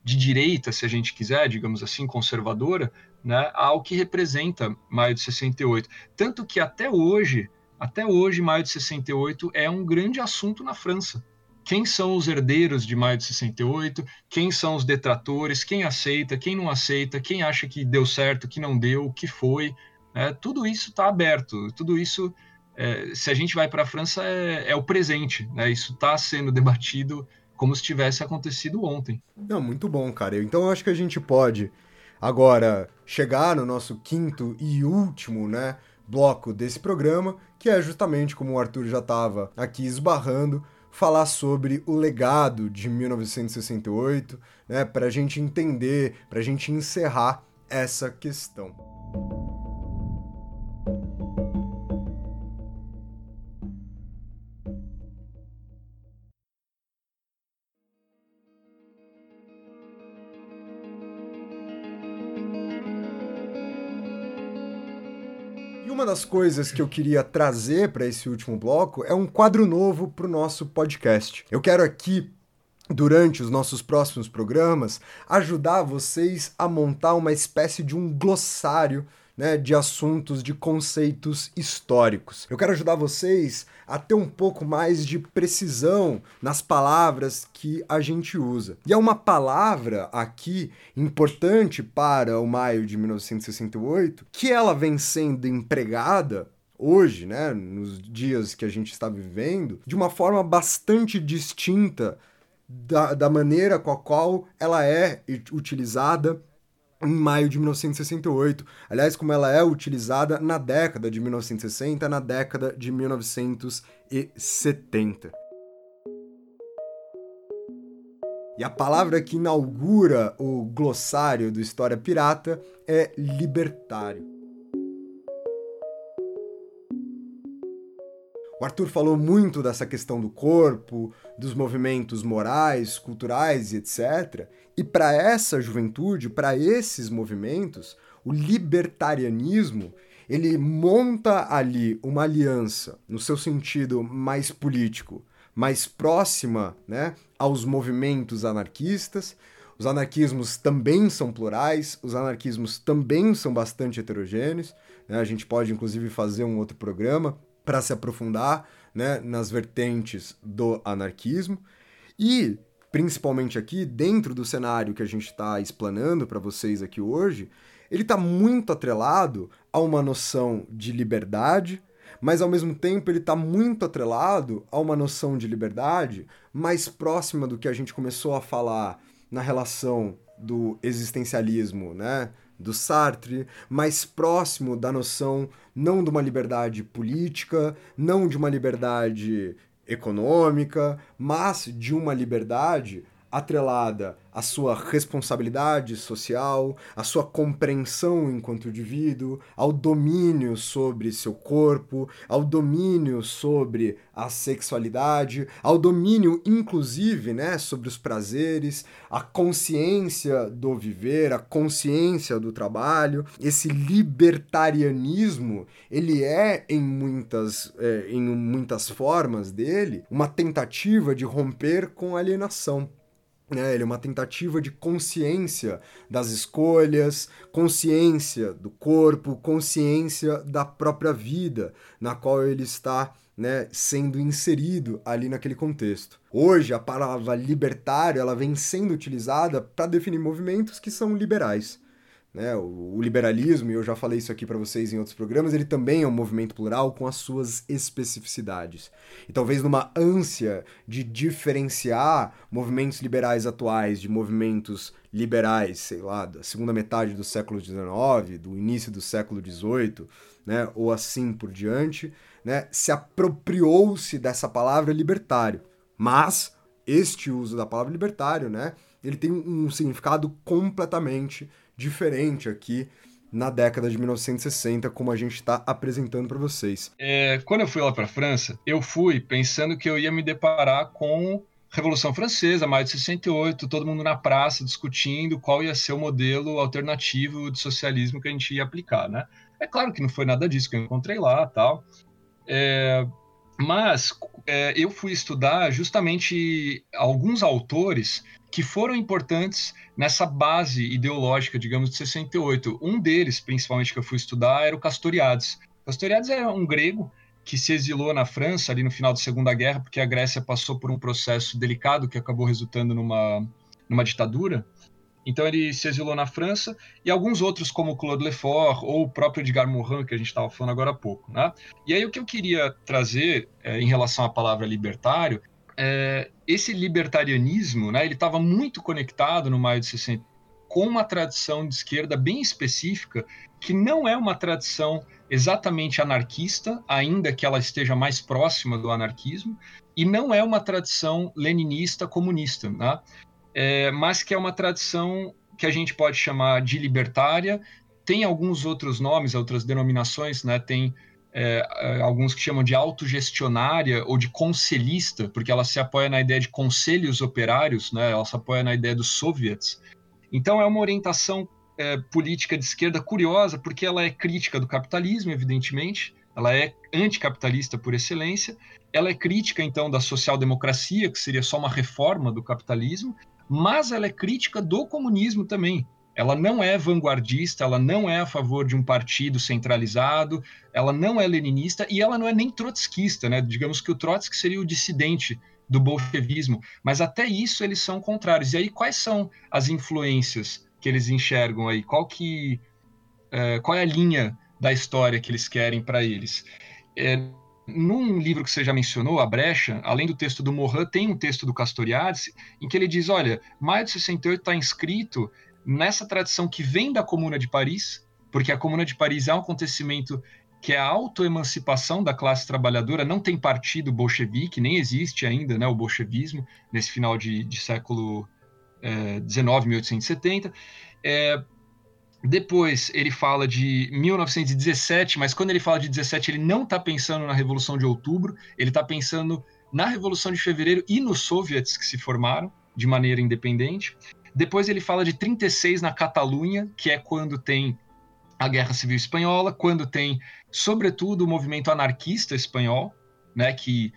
Speaker 2: de direita, se a gente quiser, digamos assim, conservadora, né, ao que representa maio de 68. Tanto que até hoje, até hoje, maio de 68 é um grande assunto na França. Quem são os herdeiros de maio de 68? Quem são os detratores? Quem aceita? Quem não aceita? Quem acha que deu certo? Que não deu? O que foi? É, tudo isso está aberto. Tudo isso, é, se a gente vai para a França, é, é, o presente. Né? Isso está sendo debatido como se tivesse acontecido ontem.
Speaker 1: Não, muito bom, cara. Então eu acho que a gente pode agora chegar no nosso quinto e último, né, bloco desse programa, que é justamente como o Arthur já estava aqui esbarrando, falar sobre o legado de 1968, né, para a gente entender, para a gente encerrar essa questão. Das coisas que eu queria trazer para esse último bloco é um quadro novo para o nosso podcast. Eu quero aqui durante os nossos próximos programas, ajudar vocês a montar uma espécie de um glossário né, de assuntos, de conceitos históricos. Eu quero ajudar vocês a ter um pouco mais de precisão nas palavras que a gente usa. E é uma palavra aqui importante para o maio de 1968, que ela vem sendo empregada hoje, né, nos dias que a gente está vivendo, de uma forma bastante distinta da, da maneira com a qual ela é utilizada em maio de 1968. Aliás, como ela é utilizada na década de 1960, na década de 1970. E a palavra que inaugura o glossário do História Pirata é libertário. O Arthur falou muito dessa questão do corpo, dos movimentos morais, culturais e etc. E para essa juventude, para esses movimentos, o libertarianismo ele monta ali uma aliança no seu sentido mais político, mais próxima né, aos movimentos anarquistas. Os anarquismos também são plurais, os anarquismos também são bastante heterogêneos. Né? A gente pode, inclusive, fazer um outro programa para se aprofundar né, nas vertentes do anarquismo. E, principalmente aqui, dentro do cenário que a gente está explanando para vocês aqui hoje, ele está muito atrelado a uma noção de liberdade, mas ao mesmo tempo ele está muito atrelado a uma noção de liberdade mais próxima do que a gente começou a falar na relação do existencialismo, né? Do Sartre, mais próximo da noção não de uma liberdade política, não de uma liberdade econômica, mas de uma liberdade atrelada à sua responsabilidade social, à sua compreensão enquanto indivíduo, ao domínio sobre seu corpo, ao domínio sobre a sexualidade, ao domínio inclusive, né, sobre os prazeres, a consciência do viver, a consciência do trabalho. Esse libertarianismo, ele é em muitas é, em muitas formas dele uma tentativa de romper com a alienação. É, ele é uma tentativa de consciência das escolhas, consciência do corpo, consciência da própria vida na qual ele está né, sendo inserido ali naquele contexto. Hoje, a palavra libertário ela vem sendo utilizada para definir movimentos que são liberais. Né? O, o liberalismo, e eu já falei isso aqui para vocês em outros programas, ele também é um movimento plural com as suas especificidades. E talvez numa ânsia de diferenciar movimentos liberais atuais de movimentos liberais, sei lá, da segunda metade do século XIX, do início do século XVIII, né? ou assim por diante, né? se apropriou-se dessa palavra libertário. Mas este uso da palavra libertário, né? ele tem um significado completamente diferente aqui na década de 1960, como a gente está apresentando para vocês.
Speaker 2: É, quando eu fui lá para a França, eu fui pensando que eu ia me deparar com Revolução Francesa, maio de 68, todo mundo na praça discutindo qual ia ser o modelo alternativo de socialismo que a gente ia aplicar, né? É claro que não foi nada disso que eu encontrei lá, tal. É, mas é, eu fui estudar justamente alguns autores que foram importantes nessa base ideológica, digamos, de 68. Um deles, principalmente, que eu fui estudar, era o Castoriadis. Castoriadis é um grego que se exilou na França ali no final da Segunda Guerra, porque a Grécia passou por um processo delicado que acabou resultando numa, numa ditadura. Então ele se exilou na França e alguns outros como Claude Lefort ou o próprio Edgar Morin que a gente estava falando agora há pouco, né? E aí o que eu queria trazer é, em relação à palavra libertário é, esse libertarianismo, né, ele estava muito conectado no maio de 60 com uma tradição de esquerda bem específica, que não é uma tradição exatamente anarquista, ainda que ela esteja mais próxima do anarquismo, e não é uma tradição leninista comunista, né? É, mas que é uma tradição que a gente pode chamar de libertária. Tem alguns outros nomes, outras denominações, né? Tem é, é, alguns que chamam de autogestionária ou de conselhista, porque ela se apoia na ideia de conselhos operários, né? ela se apoia na ideia dos soviets. Então é uma orientação é, política de esquerda curiosa, porque ela é crítica do capitalismo, evidentemente, ela é anticapitalista por excelência, ela é crítica então da social-democracia, que seria só uma reforma do capitalismo, mas ela é crítica do comunismo também, ela não é vanguardista, ela não é a favor de um partido centralizado, ela não é leninista e ela não é nem trotskista, né? Digamos que o Trotsky seria o dissidente do bolchevismo, mas até isso eles são contrários. E aí quais são as influências que eles enxergam aí? Qual que é, qual é a linha da história que eles querem para eles? É, num livro que você já mencionou, A Brecha, além do texto do Morin, tem um texto do Castoriadis, em que ele diz, olha, maio de 68 está inscrito nessa tradição que vem da Comuna de Paris, porque a Comuna de Paris é um acontecimento que é a autoemancipação da classe trabalhadora, não tem partido bolchevique, nem existe ainda né, o bolchevismo nesse final de, de século 19, 1870. É, depois ele fala de 1917, mas quando ele fala de 17, ele não está pensando na Revolução de Outubro, ele está pensando na Revolução de Fevereiro e nos soviets que se formaram de maneira independente. Depois ele fala de 36 na Catalunha, que é quando tem a Guerra Civil Espanhola, quando tem, sobretudo, o movimento anarquista espanhol, né, que,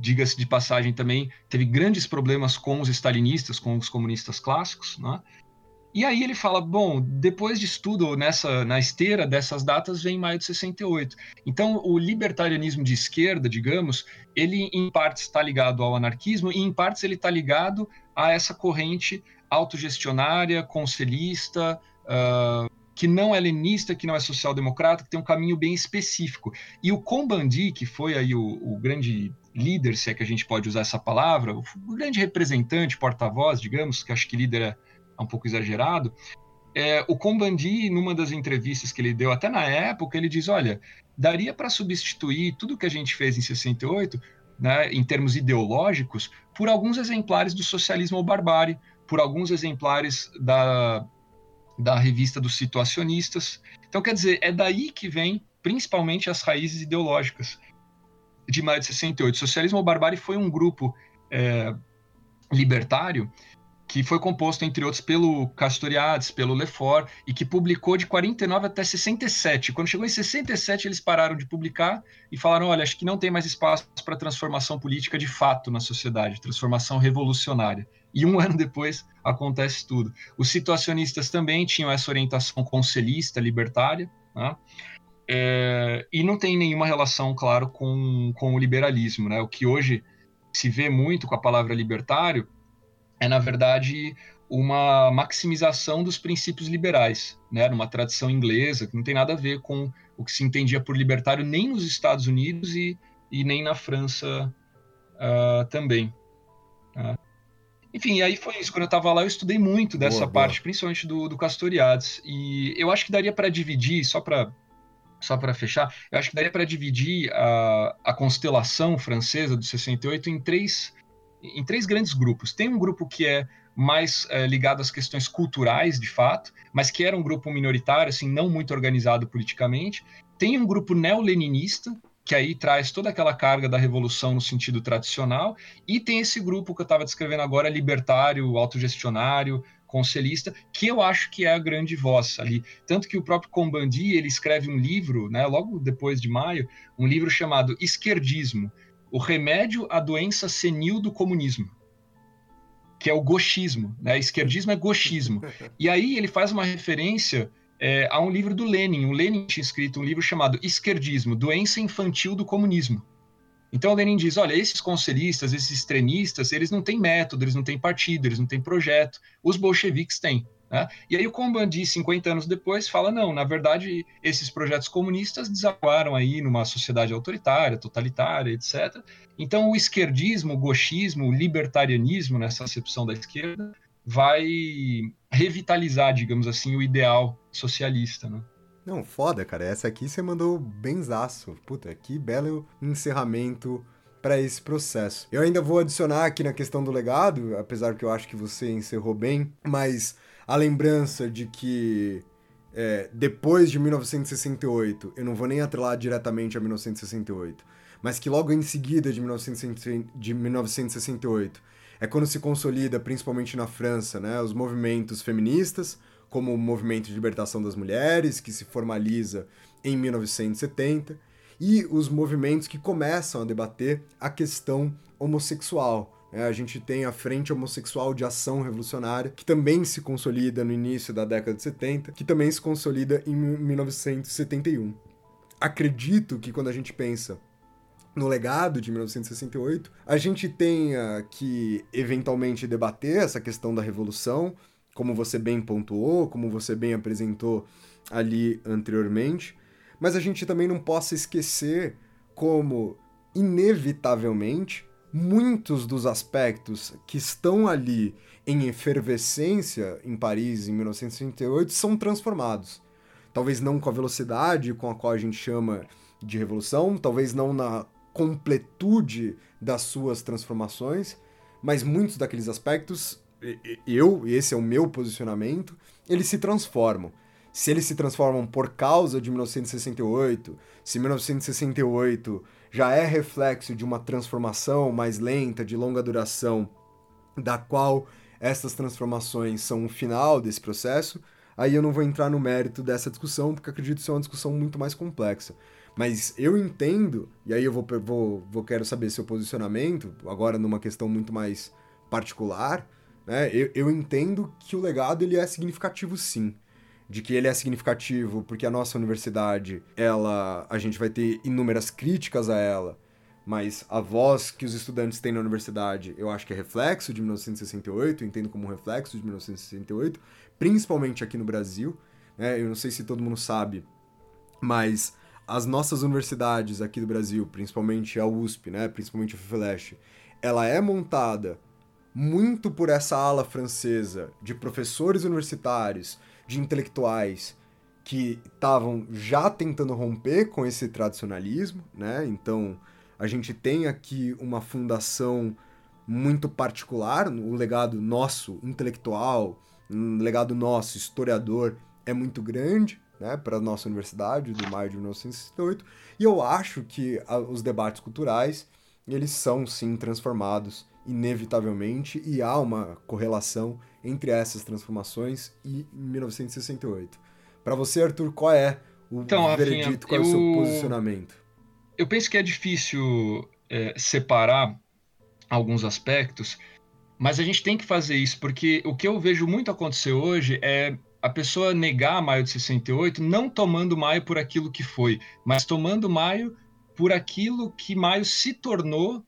Speaker 2: diga-se de passagem também, teve grandes problemas com os stalinistas, com os comunistas clássicos, né? E aí ele fala, bom, depois de estudo nessa na esteira dessas datas vem maio de 68. Então o libertarianismo de esquerda, digamos, ele em partes está ligado ao anarquismo e em partes ele está ligado a essa corrente autogestionária, conselhista, uh, que não é lenista, que não é social-democrata, que tem um caminho bem específico. E o Combandi, que foi aí o, o grande líder, se é que a gente pode usar essa palavra, o, grande representante, porta-voz, digamos, que acho que líder é um pouco exagerado. É, o Combandi, numa das entrevistas que ele deu, até na época, ele diz: olha, daria para substituir tudo que a gente fez em 68, né, em termos ideológicos, por alguns exemplares do socialismo ou barbárie, por alguns exemplares da, da revista dos situacionistas. Então, quer dizer, é daí que vem principalmente as raízes ideológicas de maio de 68. Socialismo ou barbárie foi um grupo é, libertário que foi composto, entre outros, pelo Castoriadis, pelo Lefort, e que publicou de 49 até 67. Quando chegou em 67, eles pararam de publicar e falaram: olha, acho que não tem mais espaço para transformação política de fato na sociedade, transformação revolucionária. E um ano depois acontece tudo. Os situacionistas também tinham essa orientação conselhista, libertária, né? é, e não tem nenhuma relação, claro, com, com o liberalismo. Né? O que hoje se vê muito com a palavra libertário é, na verdade, uma maximização dos princípios liberais, né, numa tradição inglesa, que não tem nada a ver com o que se entendia por libertário nem nos Estados Unidos e, e nem na França uh, também. Uh. Enfim, aí foi isso. Quando eu estava lá, eu estudei muito dessa boa, parte, boa. principalmente do, do Castoriadis. E eu acho que daria para dividir, só para só para fechar, eu acho que daria para dividir a, a constelação francesa do 68 em três em três grandes grupos. Tem um grupo que é mais é, ligado às questões culturais, de fato, mas que era um grupo minoritário, assim, não muito organizado politicamente. Tem um grupo neoleninista, que aí traz toda aquela carga da revolução no sentido tradicional, e tem esse grupo que eu estava descrevendo agora, libertário, autogestionário, conselhista, que eu acho que é a grande voz ali. Tanto que o próprio Combandi, ele escreve um livro, né, logo depois de maio, um livro chamado Esquerdismo, o remédio à doença senil do comunismo, que é o gauchismo, né? Esquerdismo é gauchismo. E aí ele faz uma referência é, a um livro do Lenin. O Lenin tinha escrito um livro chamado Esquerdismo, Doença Infantil do Comunismo. Então o Lenin diz, olha, esses conselhistas, esses extremistas, eles não têm método, eles não têm partido, eles não têm projeto. Os bolcheviques têm. Né? E aí o Combandi, 50 anos depois, fala, não, na verdade, esses projetos comunistas desaguaram aí numa sociedade autoritária, totalitária, etc. Então o esquerdismo, o gauchismo, o libertarianismo, nessa acepção da esquerda, vai revitalizar, digamos assim, o ideal socialista, né?
Speaker 1: Não, foda, cara. Essa aqui você mandou benzaço. Puta, que belo encerramento para esse processo. Eu ainda vou adicionar aqui na questão do legado, apesar que eu acho que você encerrou bem, mas a lembrança de que é, depois de 1968, eu não vou nem atrelar diretamente a 1968, mas que logo em seguida de, 1968 é quando se consolida, principalmente na França, né, os movimentos feministas, como o movimento de libertação das mulheres, que se formaliza em 1970, e os movimentos que começam a debater a questão homossexual, é, a gente tem a Frente Homossexual de Ação Revolucionária, que também se consolida no início da década de 70, que também se consolida em 1971. Acredito que quando a gente pensa no legado de 1968, a gente tenha que eventualmente debater essa questão da revolução, como você bem pontuou, como você bem apresentou ali anteriormente, mas a gente também não possa esquecer como, inevitavelmente, muitos dos aspectos que estão ali em efervescência em Paris em 1968 são transformados. Talvez não com a velocidade com a qual a gente chama de revolução, talvez não na completude das suas transformações, mas muitos daqueles aspectos eu, esse é o meu posicionamento, eles se transformam. Se eles se transformam por causa de 1968, se 1968 já é reflexo de uma transformação mais lenta, de longa duração, da qual essas transformações são o final desse processo, aí eu não vou entrar no mérito dessa discussão, porque acredito ser uma discussão muito mais complexa. Mas eu entendo, e aí eu vou, vou, vou quero saber seu posicionamento, agora numa questão muito mais particular, né? Eu, eu entendo que o legado ele é significativo sim. De que ele é significativo porque a nossa universidade, ela, a gente vai ter inúmeras críticas a ela, mas a voz que os estudantes têm na universidade, eu acho que é reflexo de 1968, entendo como reflexo de 1968, principalmente aqui no Brasil. Né? Eu não sei se todo mundo sabe, mas as nossas universidades aqui do Brasil, principalmente a USP, né? principalmente a FFLeste, ela é montada muito por essa ala francesa de professores universitários, de intelectuais que estavam já tentando romper com esse tradicionalismo, né? Então, a gente tem aqui uma fundação muito particular, o legado nosso intelectual, um legado nosso historiador é muito grande, né, para a nossa universidade do maio de 1968, e eu acho que a, os debates culturais, eles são sim transformados inevitavelmente e há uma correlação entre essas transformações e 1968. Para você, Arthur, qual é o então, veredito, qual eu... é o seu posicionamento?
Speaker 2: Eu penso que é difícil é, separar alguns aspectos, mas a gente tem que fazer isso, porque o que eu vejo muito acontecer hoje é a pessoa negar maio de 68, não tomando maio por aquilo que foi, mas tomando maio por aquilo que maio se tornou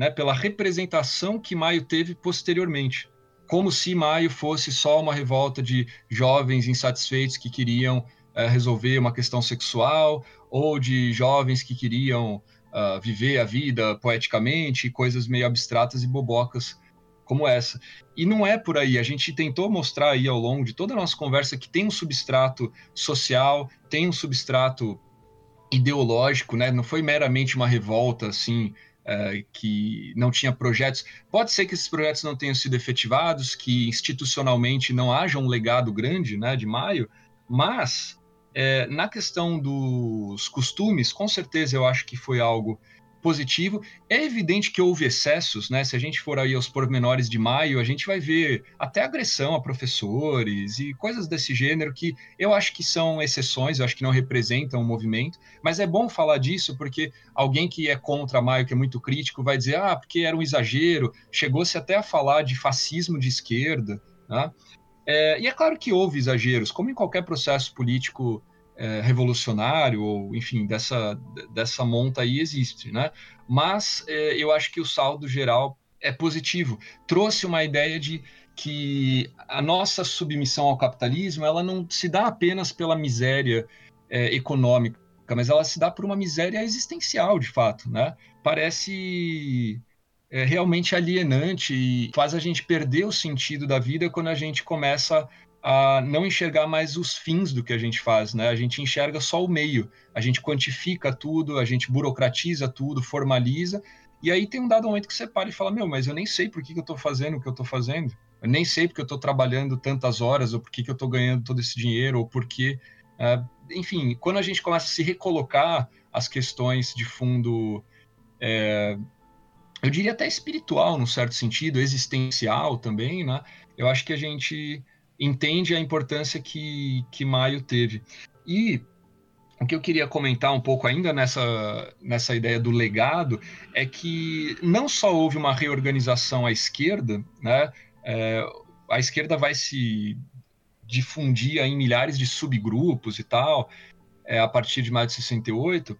Speaker 2: né, pela representação que Maio teve posteriormente. Como se Maio fosse só uma revolta de jovens insatisfeitos que queriam uh, resolver uma questão sexual, ou de jovens que queriam uh, viver a vida poeticamente, coisas meio abstratas e bobocas como essa. E não é por aí. A gente tentou mostrar aí ao longo de toda a nossa conversa que tem um substrato social, tem um substrato ideológico, né? Não foi meramente uma revolta assim uh, que não tinha projetos. Pode ser que esses projetos não tenham sido efetivados, que institucionalmente não haja um legado grande né, de Maio, mas é, na questão dos costumes, com certeza eu acho que foi algo positivo. É evidente que houve excessos, né? Se a gente for aí aos pormenores de maio, a gente vai ver até agressão a professores e coisas desse gênero que eu acho que são exceções, eu acho que não representam o movimento, mas é bom falar disso porque alguém que é contra maio, que é muito crítico, vai dizer, ah, porque era um exagero, chegou-se até a falar de fascismo de esquerda, né? É, e é claro que houve exageros, como em qualquer processo político é, revolucionário, ou enfim, dessa, dessa monta aí existe, né? Mas é, eu acho que o saldo geral é positivo. Trouxe uma ideia de que a nossa submissão ao capitalismo ela não se dá apenas pela miséria é, econômica, mas ela se dá por uma miséria existencial, de fato, né? Parece é, realmente alienante e faz a gente perder o sentido da vida quando a gente começa a não enxergar mais os fins do que a gente faz, né? A gente enxerga só o meio, a gente quantifica tudo, a gente burocratiza tudo, formaliza, e aí tem um dado momento que você para e fala, meu, mas eu nem sei por que, que eu estou fazendo o que eu estou fazendo, eu nem sei porque eu estou trabalhando tantas horas, ou por que, que eu estou ganhando todo esse dinheiro, ou por que... Uh, enfim, quando a gente começa a se recolocar as questões de fundo... É, eu diria até espiritual, num certo sentido, existencial também, né? Eu acho que a gente entende a importância que, que Maio teve. E o que eu queria comentar um pouco ainda nessa, nessa ideia do legado é que não só houve uma reorganização à esquerda, né? É, a esquerda vai se difundir em milhares de subgrupos e tal, é, a partir de maio de 68,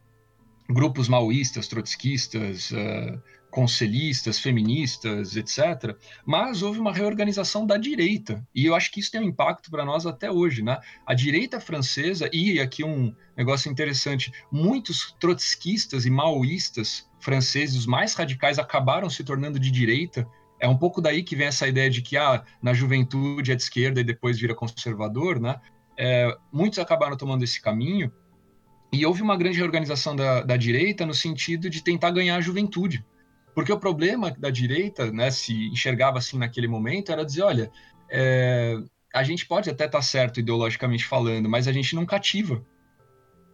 Speaker 2: grupos maoístas, trotskistas, uh, conselhistas, feministas, etc. Mas houve uma reorganização da direita, e eu acho que isso tem um impacto para nós até hoje. Né? A direita francesa, e aqui um negócio interessante, muitos trotskistas e maoístas franceses, os mais radicais, acabaram se tornando de direita. É um pouco daí que vem essa ideia de que ah, na juventude é de esquerda e depois vira conservador. Né? É, muitos acabaram tomando esse caminho, e houve uma grande reorganização da, da direita no sentido de tentar ganhar a juventude Porque o problema da direita, né, se enxergava assim naquele momento, era dizer, olha, é, a gente pode até estar tá certo ideologicamente falando, mas a gente não cativa.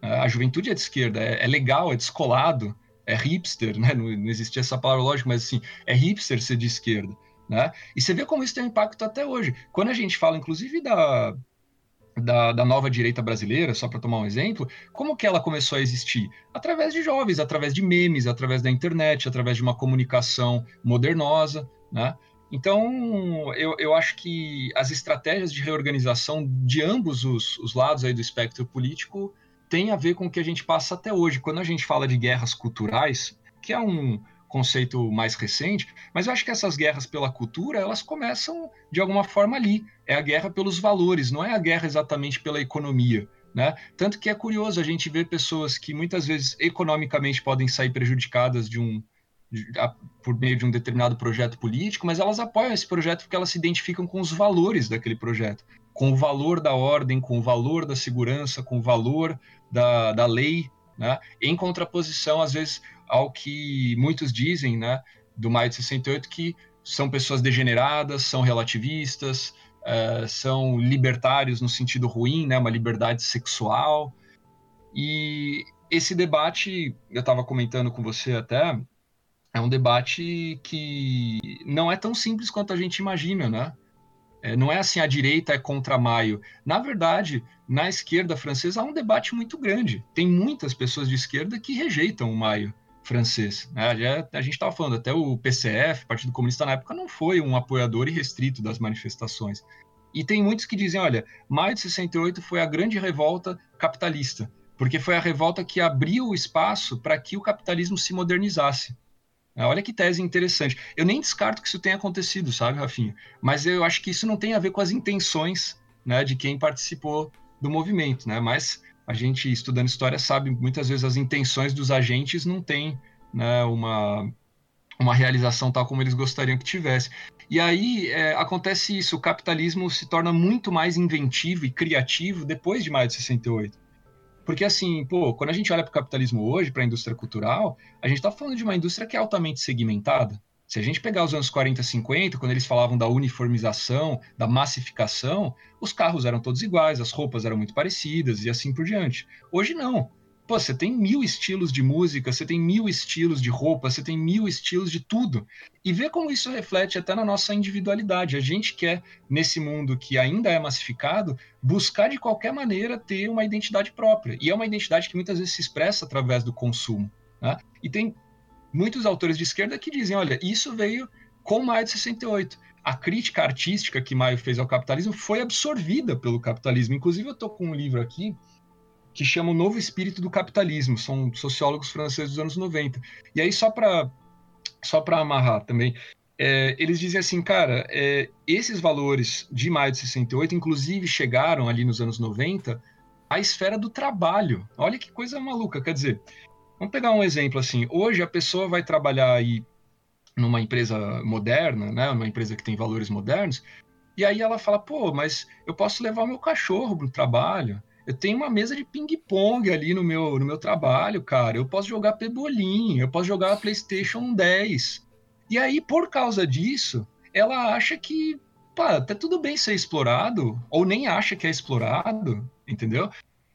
Speaker 2: A juventude é de esquerda, é, é legal, é descolado, é hipster, né? Não, não existia essa palavra lógica, mas assim, é hipster ser de esquerda. Né? E você vê como isso tem um impacto até hoje. Quando a gente fala, inclusive, da, da, da, nova direita brasileira, só para tomar um exemplo, como que ela começou a existir? Através de jovens, através de memes, através da internet, através de uma comunicação modernosa, né? Então, eu, eu acho que as estratégias de reorganização de ambos os, os lados aí do espectro político têm a ver com o que a gente passa até hoje. Quando a gente fala de guerras culturais, que é um, conceito mais recente, mas eu acho que essas guerras pela cultura, elas começam de alguma forma ali. É a guerra pelos valores, não é a guerra exatamente pela economia. Né? Tanto que é curioso a gente ver pessoas que muitas vezes economicamente podem sair prejudicadas de um de, a, por meio de um determinado projeto político, mas elas apoiam esse projeto porque elas se identificam com os valores daquele projeto, com o valor da ordem, com o valor da segurança, com o valor da, da lei, né? em contraposição, às vezes, ao que muitos dizem, né, do Maio de 68, que são pessoas degeneradas, são relativistas, uh, são libertários no sentido ruim, né, uma liberdade sexual. E esse debate, eu estava comentando com você até, é um debate que não é tão simples quanto a gente imagina, né? É, não é assim a direita é contra Maio. Na verdade, na esquerda francesa há um debate muito grande. Tem muitas pessoas de esquerda que rejeitam o Maio francês. Né? Já, a gente estava falando, até o PCF, Partido Comunista na época, não foi um apoiador irrestrito das manifestações. E tem muitos que dizem, olha, maio de 68 foi a grande revolta capitalista, porque foi a revolta que abriu o espaço para que o capitalismo se modernizasse. É, olha que tese interessante. Eu nem descarto que isso tenha acontecido, sabe, Rafinha? Mas eu acho que isso não tem a ver com as intenções né, de quem participou do movimento, né? Mas a gente, estudando história, sabe muitas vezes as intenções dos agentes não têm né, uma, uma realização tal como eles gostariam que tivesse. E aí é, acontece isso, o capitalismo se torna muito mais inventivo e criativo depois de maio de 68. Porque assim, pô, quando a gente olha para o capitalismo hoje, para a indústria cultural, a gente está falando de uma indústria que é altamente segmentada. Se a gente pegar os anos 40, 50, quando eles falavam da uniformização, da massificação, os carros eram todos iguais, as roupas eram muito parecidas e assim por diante. Hoje não. Pô, você tem mil estilos de música, você tem mil estilos de roupa, você tem mil estilos de tudo. E vê como isso reflete até na nossa individualidade. A gente quer, nesse mundo que ainda é massificado, buscar de qualquer maneira ter uma identidade própria. E é uma identidade que muitas vezes se expressa através do consumo. Né? E tem muitos autores de esquerda que dizem: olha, isso veio com Maio de 68. A crítica artística que Maio fez ao capitalismo foi absorvida pelo capitalismo. Inclusive, eu estou com um livro aqui que chama O Novo Espírito do Capitalismo. São sociólogos franceses dos anos 90. E aí, só para só amarrar também, é, eles dizem assim, cara, é, esses valores de maio de 68, inclusive, chegaram ali nos anos 90 à esfera do trabalho. Olha que coisa maluca, quer dizer, Vamos pegar um exemplo assim. Hoje a pessoa vai trabalhar aí numa empresa moderna, né, numa empresa que tem valores modernos, e aí ela fala: pô, mas eu posso levar o meu cachorro para o trabalho. Eu tenho uma mesa de ping-pong ali no meu, no meu trabalho, cara. Eu posso jogar pebolim, eu posso jogar PlayStation 10. E aí, por causa disso, ela acha que, pá, tá tudo bem ser explorado, ou nem acha que é explorado, entendeu?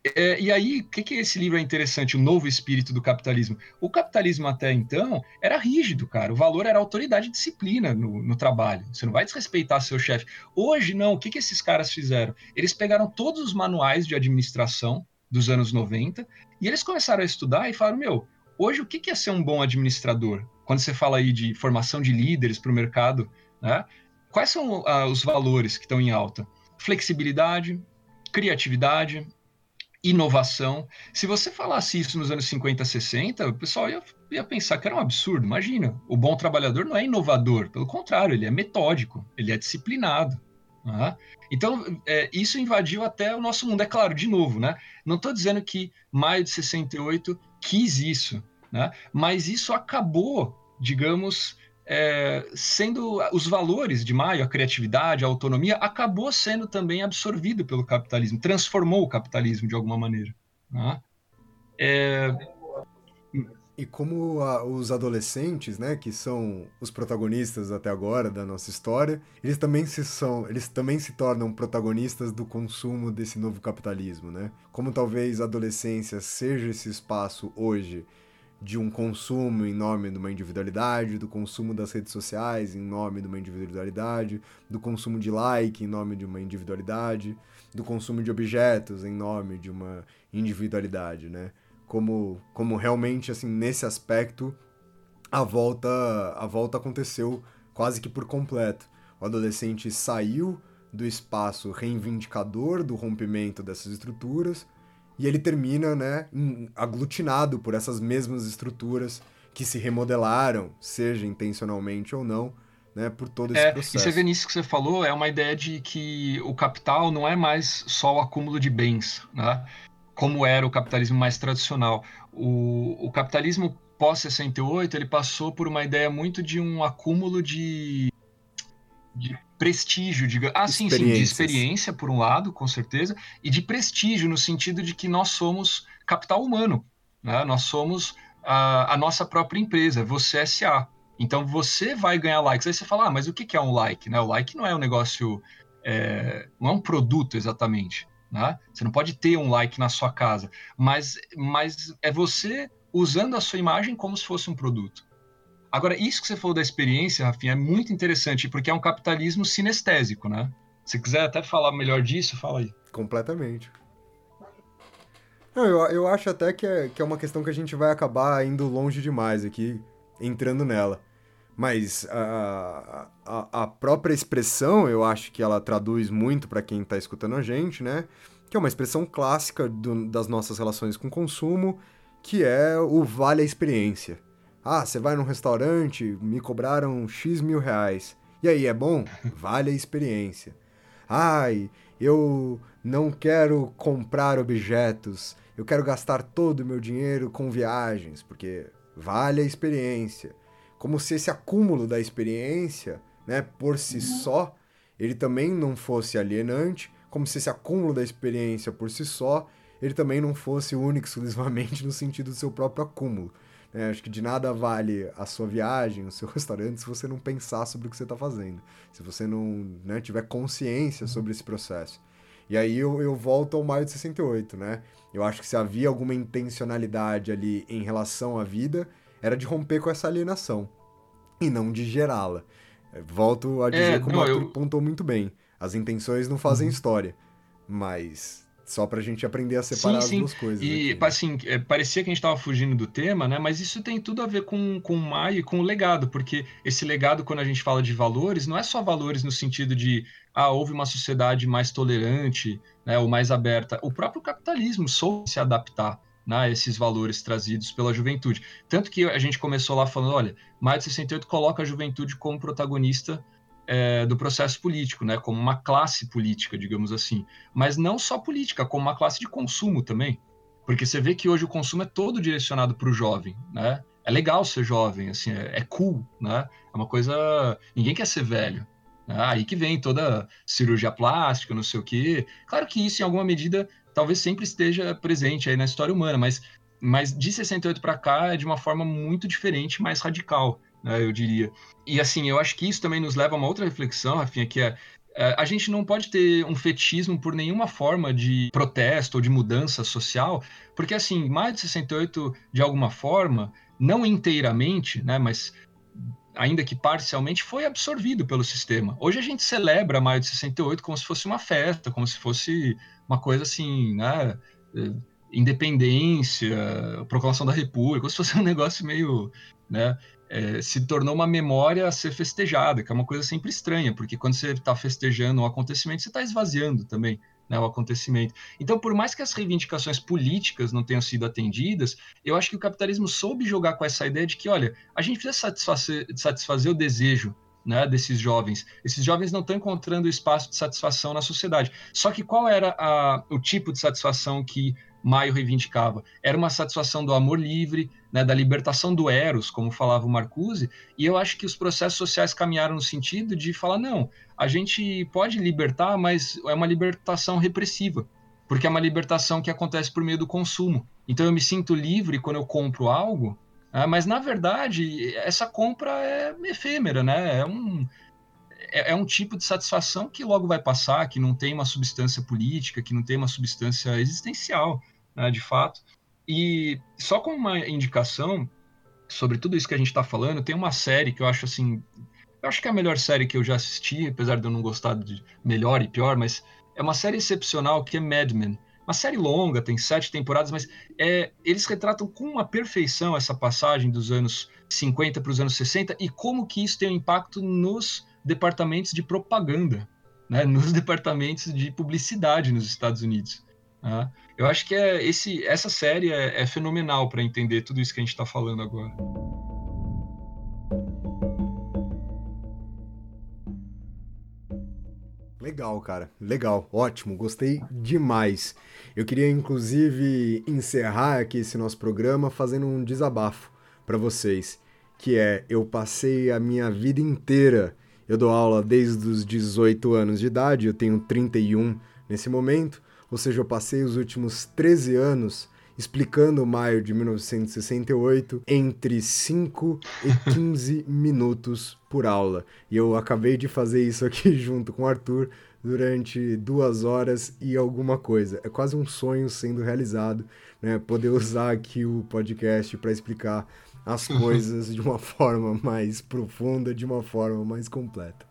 Speaker 2: É, e aí, o que, que esse livro é interessante, O Novo Espírito do Capitalismo? O capitalismo até então era rígido, cara. O valor era autoridade e disciplina no, no trabalho. Você não vai desrespeitar seu chefe. Hoje, não. O que, que esses caras fizeram? Eles pegaram todos os manuais de administração dos anos 90 e eles começaram a estudar e falaram: meu, hoje o que, que é ser um bom administrador? Quando você fala aí de formação de líderes para o mercado, né? quais são uh, os valores que estão em alta? Flexibilidade, criatividade, inovação. Se você falasse isso nos anos 50, 60, o pessoal ia, ia pensar que era um absurdo. Imagina, o bom trabalhador não é inovador, pelo contrário, ele é metódico, ele é disciplinado. Uhum. Então, é, isso invadiu até o nosso mundo. É claro, de novo, né? Não estou dizendo que maio de 68 quis isso, né? mas isso acabou, digamos, é, sendo os valores de Maio, a criatividade, a autonomia, acabou sendo também absorvido pelo capitalismo, transformou o capitalismo de alguma maneira. Né? É...
Speaker 1: E como a, os adolescentes, né, que são os protagonistas até agora da nossa história, eles também se são, eles também se tornam protagonistas do consumo desse novo capitalismo, né? Como talvez a adolescência seja esse espaço hoje de um consumo em nome de uma individualidade, do consumo das redes sociais em nome de uma individualidade, do consumo de like em nome de uma individualidade, do consumo de objetos em nome de uma individualidade, né? Como, como realmente, assim, nesse aspecto, a volta, a volta aconteceu quase que por completo. O adolescente saiu do espaço reivindicador do rompimento dessas estruturas e ele termina, né, aglutinado por essas mesmas estruturas que se remodelaram, seja intencionalmente ou não, né, por todo esse
Speaker 2: é,
Speaker 1: processo.
Speaker 2: E você vê nisso que você falou, é uma ideia de que o capital não é mais só o acúmulo de bens, né? como era o capitalismo mais tradicional. O, o capitalismo pós-68, ele passou por uma ideia muito de um acúmulo de, de prestígio, diga, ah, sim, sim, de experiência por um lado, com certeza, e de prestígio no sentido de que nós somos capital humano, né? Nós somos a, a nossa própria empresa, você é SA. Então você vai ganhar likes. Aí você fala, ah, mas o que é um like? Né? O like não é um negócio, é, não é um produto exatamente. Né? Você não pode ter um like na sua casa, mas, mas é você usando a sua imagem como se fosse um produto. Agora, isso que você falou da experiência, Rafinha, é muito interessante, porque é um capitalismo sinestésico, né? Se quiser até falar melhor disso, fala aí.
Speaker 1: Completamente. Não, eu, eu acho até que é, que é uma questão que a gente vai acabar indo longe demais aqui, entrando nela. Mas a, a, a própria expressão, eu acho que ela traduz muito para quem está escutando a gente, né? Que é uma expressão clássica do, das nossas relações com consumo, que é o vale a experiência. Ah, você vai num restaurante, me cobraram X mil reais. E aí, é bom? Vale a experiência. Ai, eu não quero comprar objetos, eu quero gastar todo o meu dinheiro com viagens, porque vale a experiência. Como se esse acúmulo da experiência, né, por si só, ele também não fosse alienante, como se esse acúmulo da experiência por si só, ele também não fosse único exclusivamente no sentido do seu próprio acúmulo. É, acho que de nada vale a sua viagem, o seu restaurante, se você não pensar sobre o que você está fazendo. Se você não né, tiver consciência sobre esse processo. E aí eu, eu volto ao maio de 68, né? Eu acho que se havia alguma intencionalidade ali em relação à vida, era de romper com essa alienação. E não de gerá-la. É, volto a dizer é, como o Arthur eu... pontou muito bem. As intenções não fazem uhum. história. Mas só pra gente aprender a separar sim, sim. as duas coisas.
Speaker 2: E, aqui. assim, é, parecia que a gente tava fugindo do tema, né? Mas isso tem tudo a ver com, com o Maia e com o legado, porque esse legado, quando a gente fala de valores, não é só valores no sentido de, ah, houve uma sociedade mais tolerante, né, ou mais aberta. O próprio capitalismo soube se adaptar né, a esses valores trazidos pela juventude. Tanto que a gente começou lá falando, olha, Maio de 68 coloca a juventude como protagonista é, do processo político, né, como uma classe política, digamos assim. Mas não só política, como uma classe de consumo também. Porque você vê que hoje o consumo é todo direcionado para o jovem, né? É legal ser jovem, assim, é, é, cool, né? É uma coisa... Ninguém quer ser velho. Né? Aí que vem toda cirurgia plástica, não sei o quê. Claro que isso, em alguma medida, talvez sempre esteja presente aí na história humana, mas, mas de 68 para cá é de uma forma muito diferente, mais radical né, eu diria. E assim, eu acho que isso também nos leva a uma outra reflexão, Rafinha, que é, é a gente não pode ter um fetichismo por nenhuma forma de protesto ou de mudança social, porque assim, mais de 68, de alguma forma, não inteiramente, né, mas ainda que parcialmente, foi absorvido pelo sistema. Hoje a gente celebra maio de 68 como se fosse uma festa, como se fosse uma coisa assim, né, independência, proclamação da república, como se fosse um negócio meio, né, é, se tornou uma memória a ser festejada, que é uma coisa sempre estranha, porque quando você está festejando um acontecimento, você está esvaziando também né, o acontecimento. Então, por mais que as reivindicações políticas não tenham sido atendidas, eu acho que o capitalismo soube jogar com essa ideia de que, olha, a gente precisa satisfazer, satisfazer o desejo né, desses jovens. Esses jovens não estão encontrando espaço de satisfação na sociedade. Só que qual era a, o tipo de satisfação que Maio reivindicava? Era uma satisfação do amor livre, né, da libertação do eros, como falava o Marcuse, e eu acho que os processos sociais caminharam no sentido de falar, não, a gente pode libertar, mas é uma libertação repressiva, porque é uma libertação que acontece por meio do consumo. Então eu me sinto livre quando eu compro algo, Ah, mas na verdade, essa compra é efêmera, né? É um, é, é, um tipo de satisfação que logo vai passar, que não tem uma substância política, que não tem uma substância existencial, né, de fato. E só com uma indicação sobre tudo isso que a gente está falando, tem uma série que eu acho assim. Eu acho que é a melhor série que eu já assisti, apesar de eu não gostar de melhor e pior, mas é uma série excepcional que é Mad Men. Uma série longa, tem sete temporadas, mas é, eles retratam com uma perfeição essa passagem dos anos 50 para os anos 60 e como que isso tem um impacto nos departamentos de propaganda, né, nos departamentos de publicidade nos Estados Unidos. Né? Eu acho que é esse, essa série é, é fenomenal para entender tudo isso que a gente está falando agora.
Speaker 1: Legal, cara. Legal. Ótimo. Gostei demais. Eu queria, inclusive, encerrar aqui esse nosso programa fazendo um desabafo para vocês. Que é, eu passei a minha vida inteira. Eu dou aula desde os 18 anos de idade, eu tenho 31 nesse momento. Ou seja, eu passei os últimos 13 anos explicando o maio de 1968 entre 5 e 15 minutos por aula. E eu acabei de fazer isso aqui junto com o Arthur durante duas horas e alguma coisa. É quase um sonho sendo realizado, né? Poder usar aqui o podcast para explicar as coisas de uma forma mais profunda, de uma forma mais completa.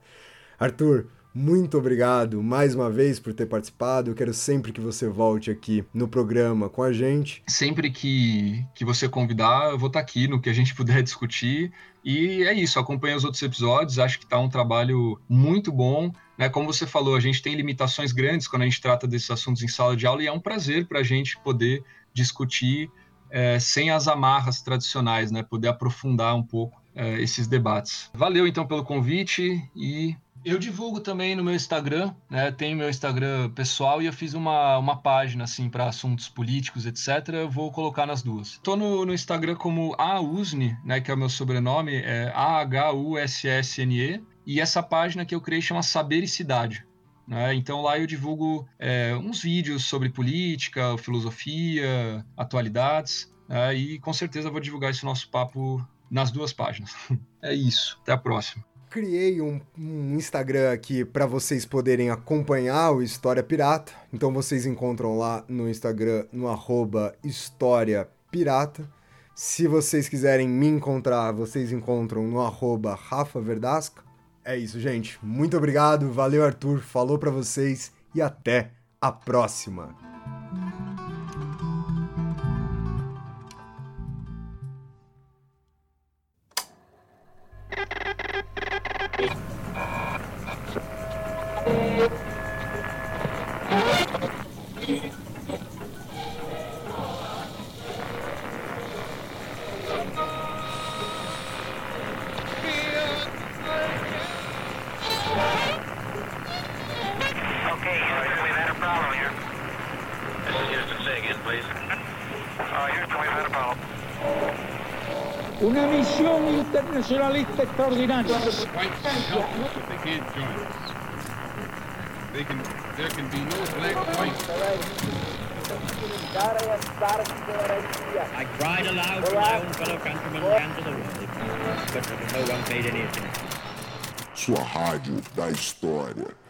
Speaker 1: Arthur, muito obrigado mais uma vez por ter participado. Eu quero sempre que você volte aqui no programa com a gente.
Speaker 2: Sempre que, que você convidar, eu vou estar aqui no que a gente puder discutir. E é isso, acompanhe os outros episódios. Acho que está um trabalho muito bom. Né? Como você falou, a gente tem limitações grandes quando a gente trata desses assuntos em sala de aula e é um prazer para a gente poder discutir é, sem as amarras tradicionais, né? poder aprofundar um pouco é, esses debates. Valeu então pelo convite e eu divulgo também no meu Instagram, né? Tem meu Instagram pessoal e eu fiz uma, uma página assim para assuntos políticos, etc. Eu vou colocar nas duas. Tô no, no Instagram como Ausne, né? Que é o meu sobrenome, é A-H-U-S-S-N-E. E essa página que eu criei chama Saber e Cidade. Né? Então lá eu divulgo é, uns vídeos sobre política, filosofia, atualidades. Né? E com certeza vou divulgar esse nosso papo nas duas páginas. é isso. Até a próxima
Speaker 1: criei um, um, Instagram aqui para vocês poderem acompanhar o História Pirata. Então vocês encontram lá no Instagram no arroba História Pirata. Se vocês quiserem me encontrar, vocês encontram no arroba Rafa Verdasca. É isso, gente. Muito obrigado. Valeu, Arthur. Falou para vocês e até a próxima.
Speaker 3: Internacionalista extraordinaria.
Speaker 4: White helpless if they can't join us. They can, there can be no black white.
Speaker 5: I cried aloud to my own fellow countrymen and to the world, but no one paid any attention.
Speaker 6: Sua rádio da história.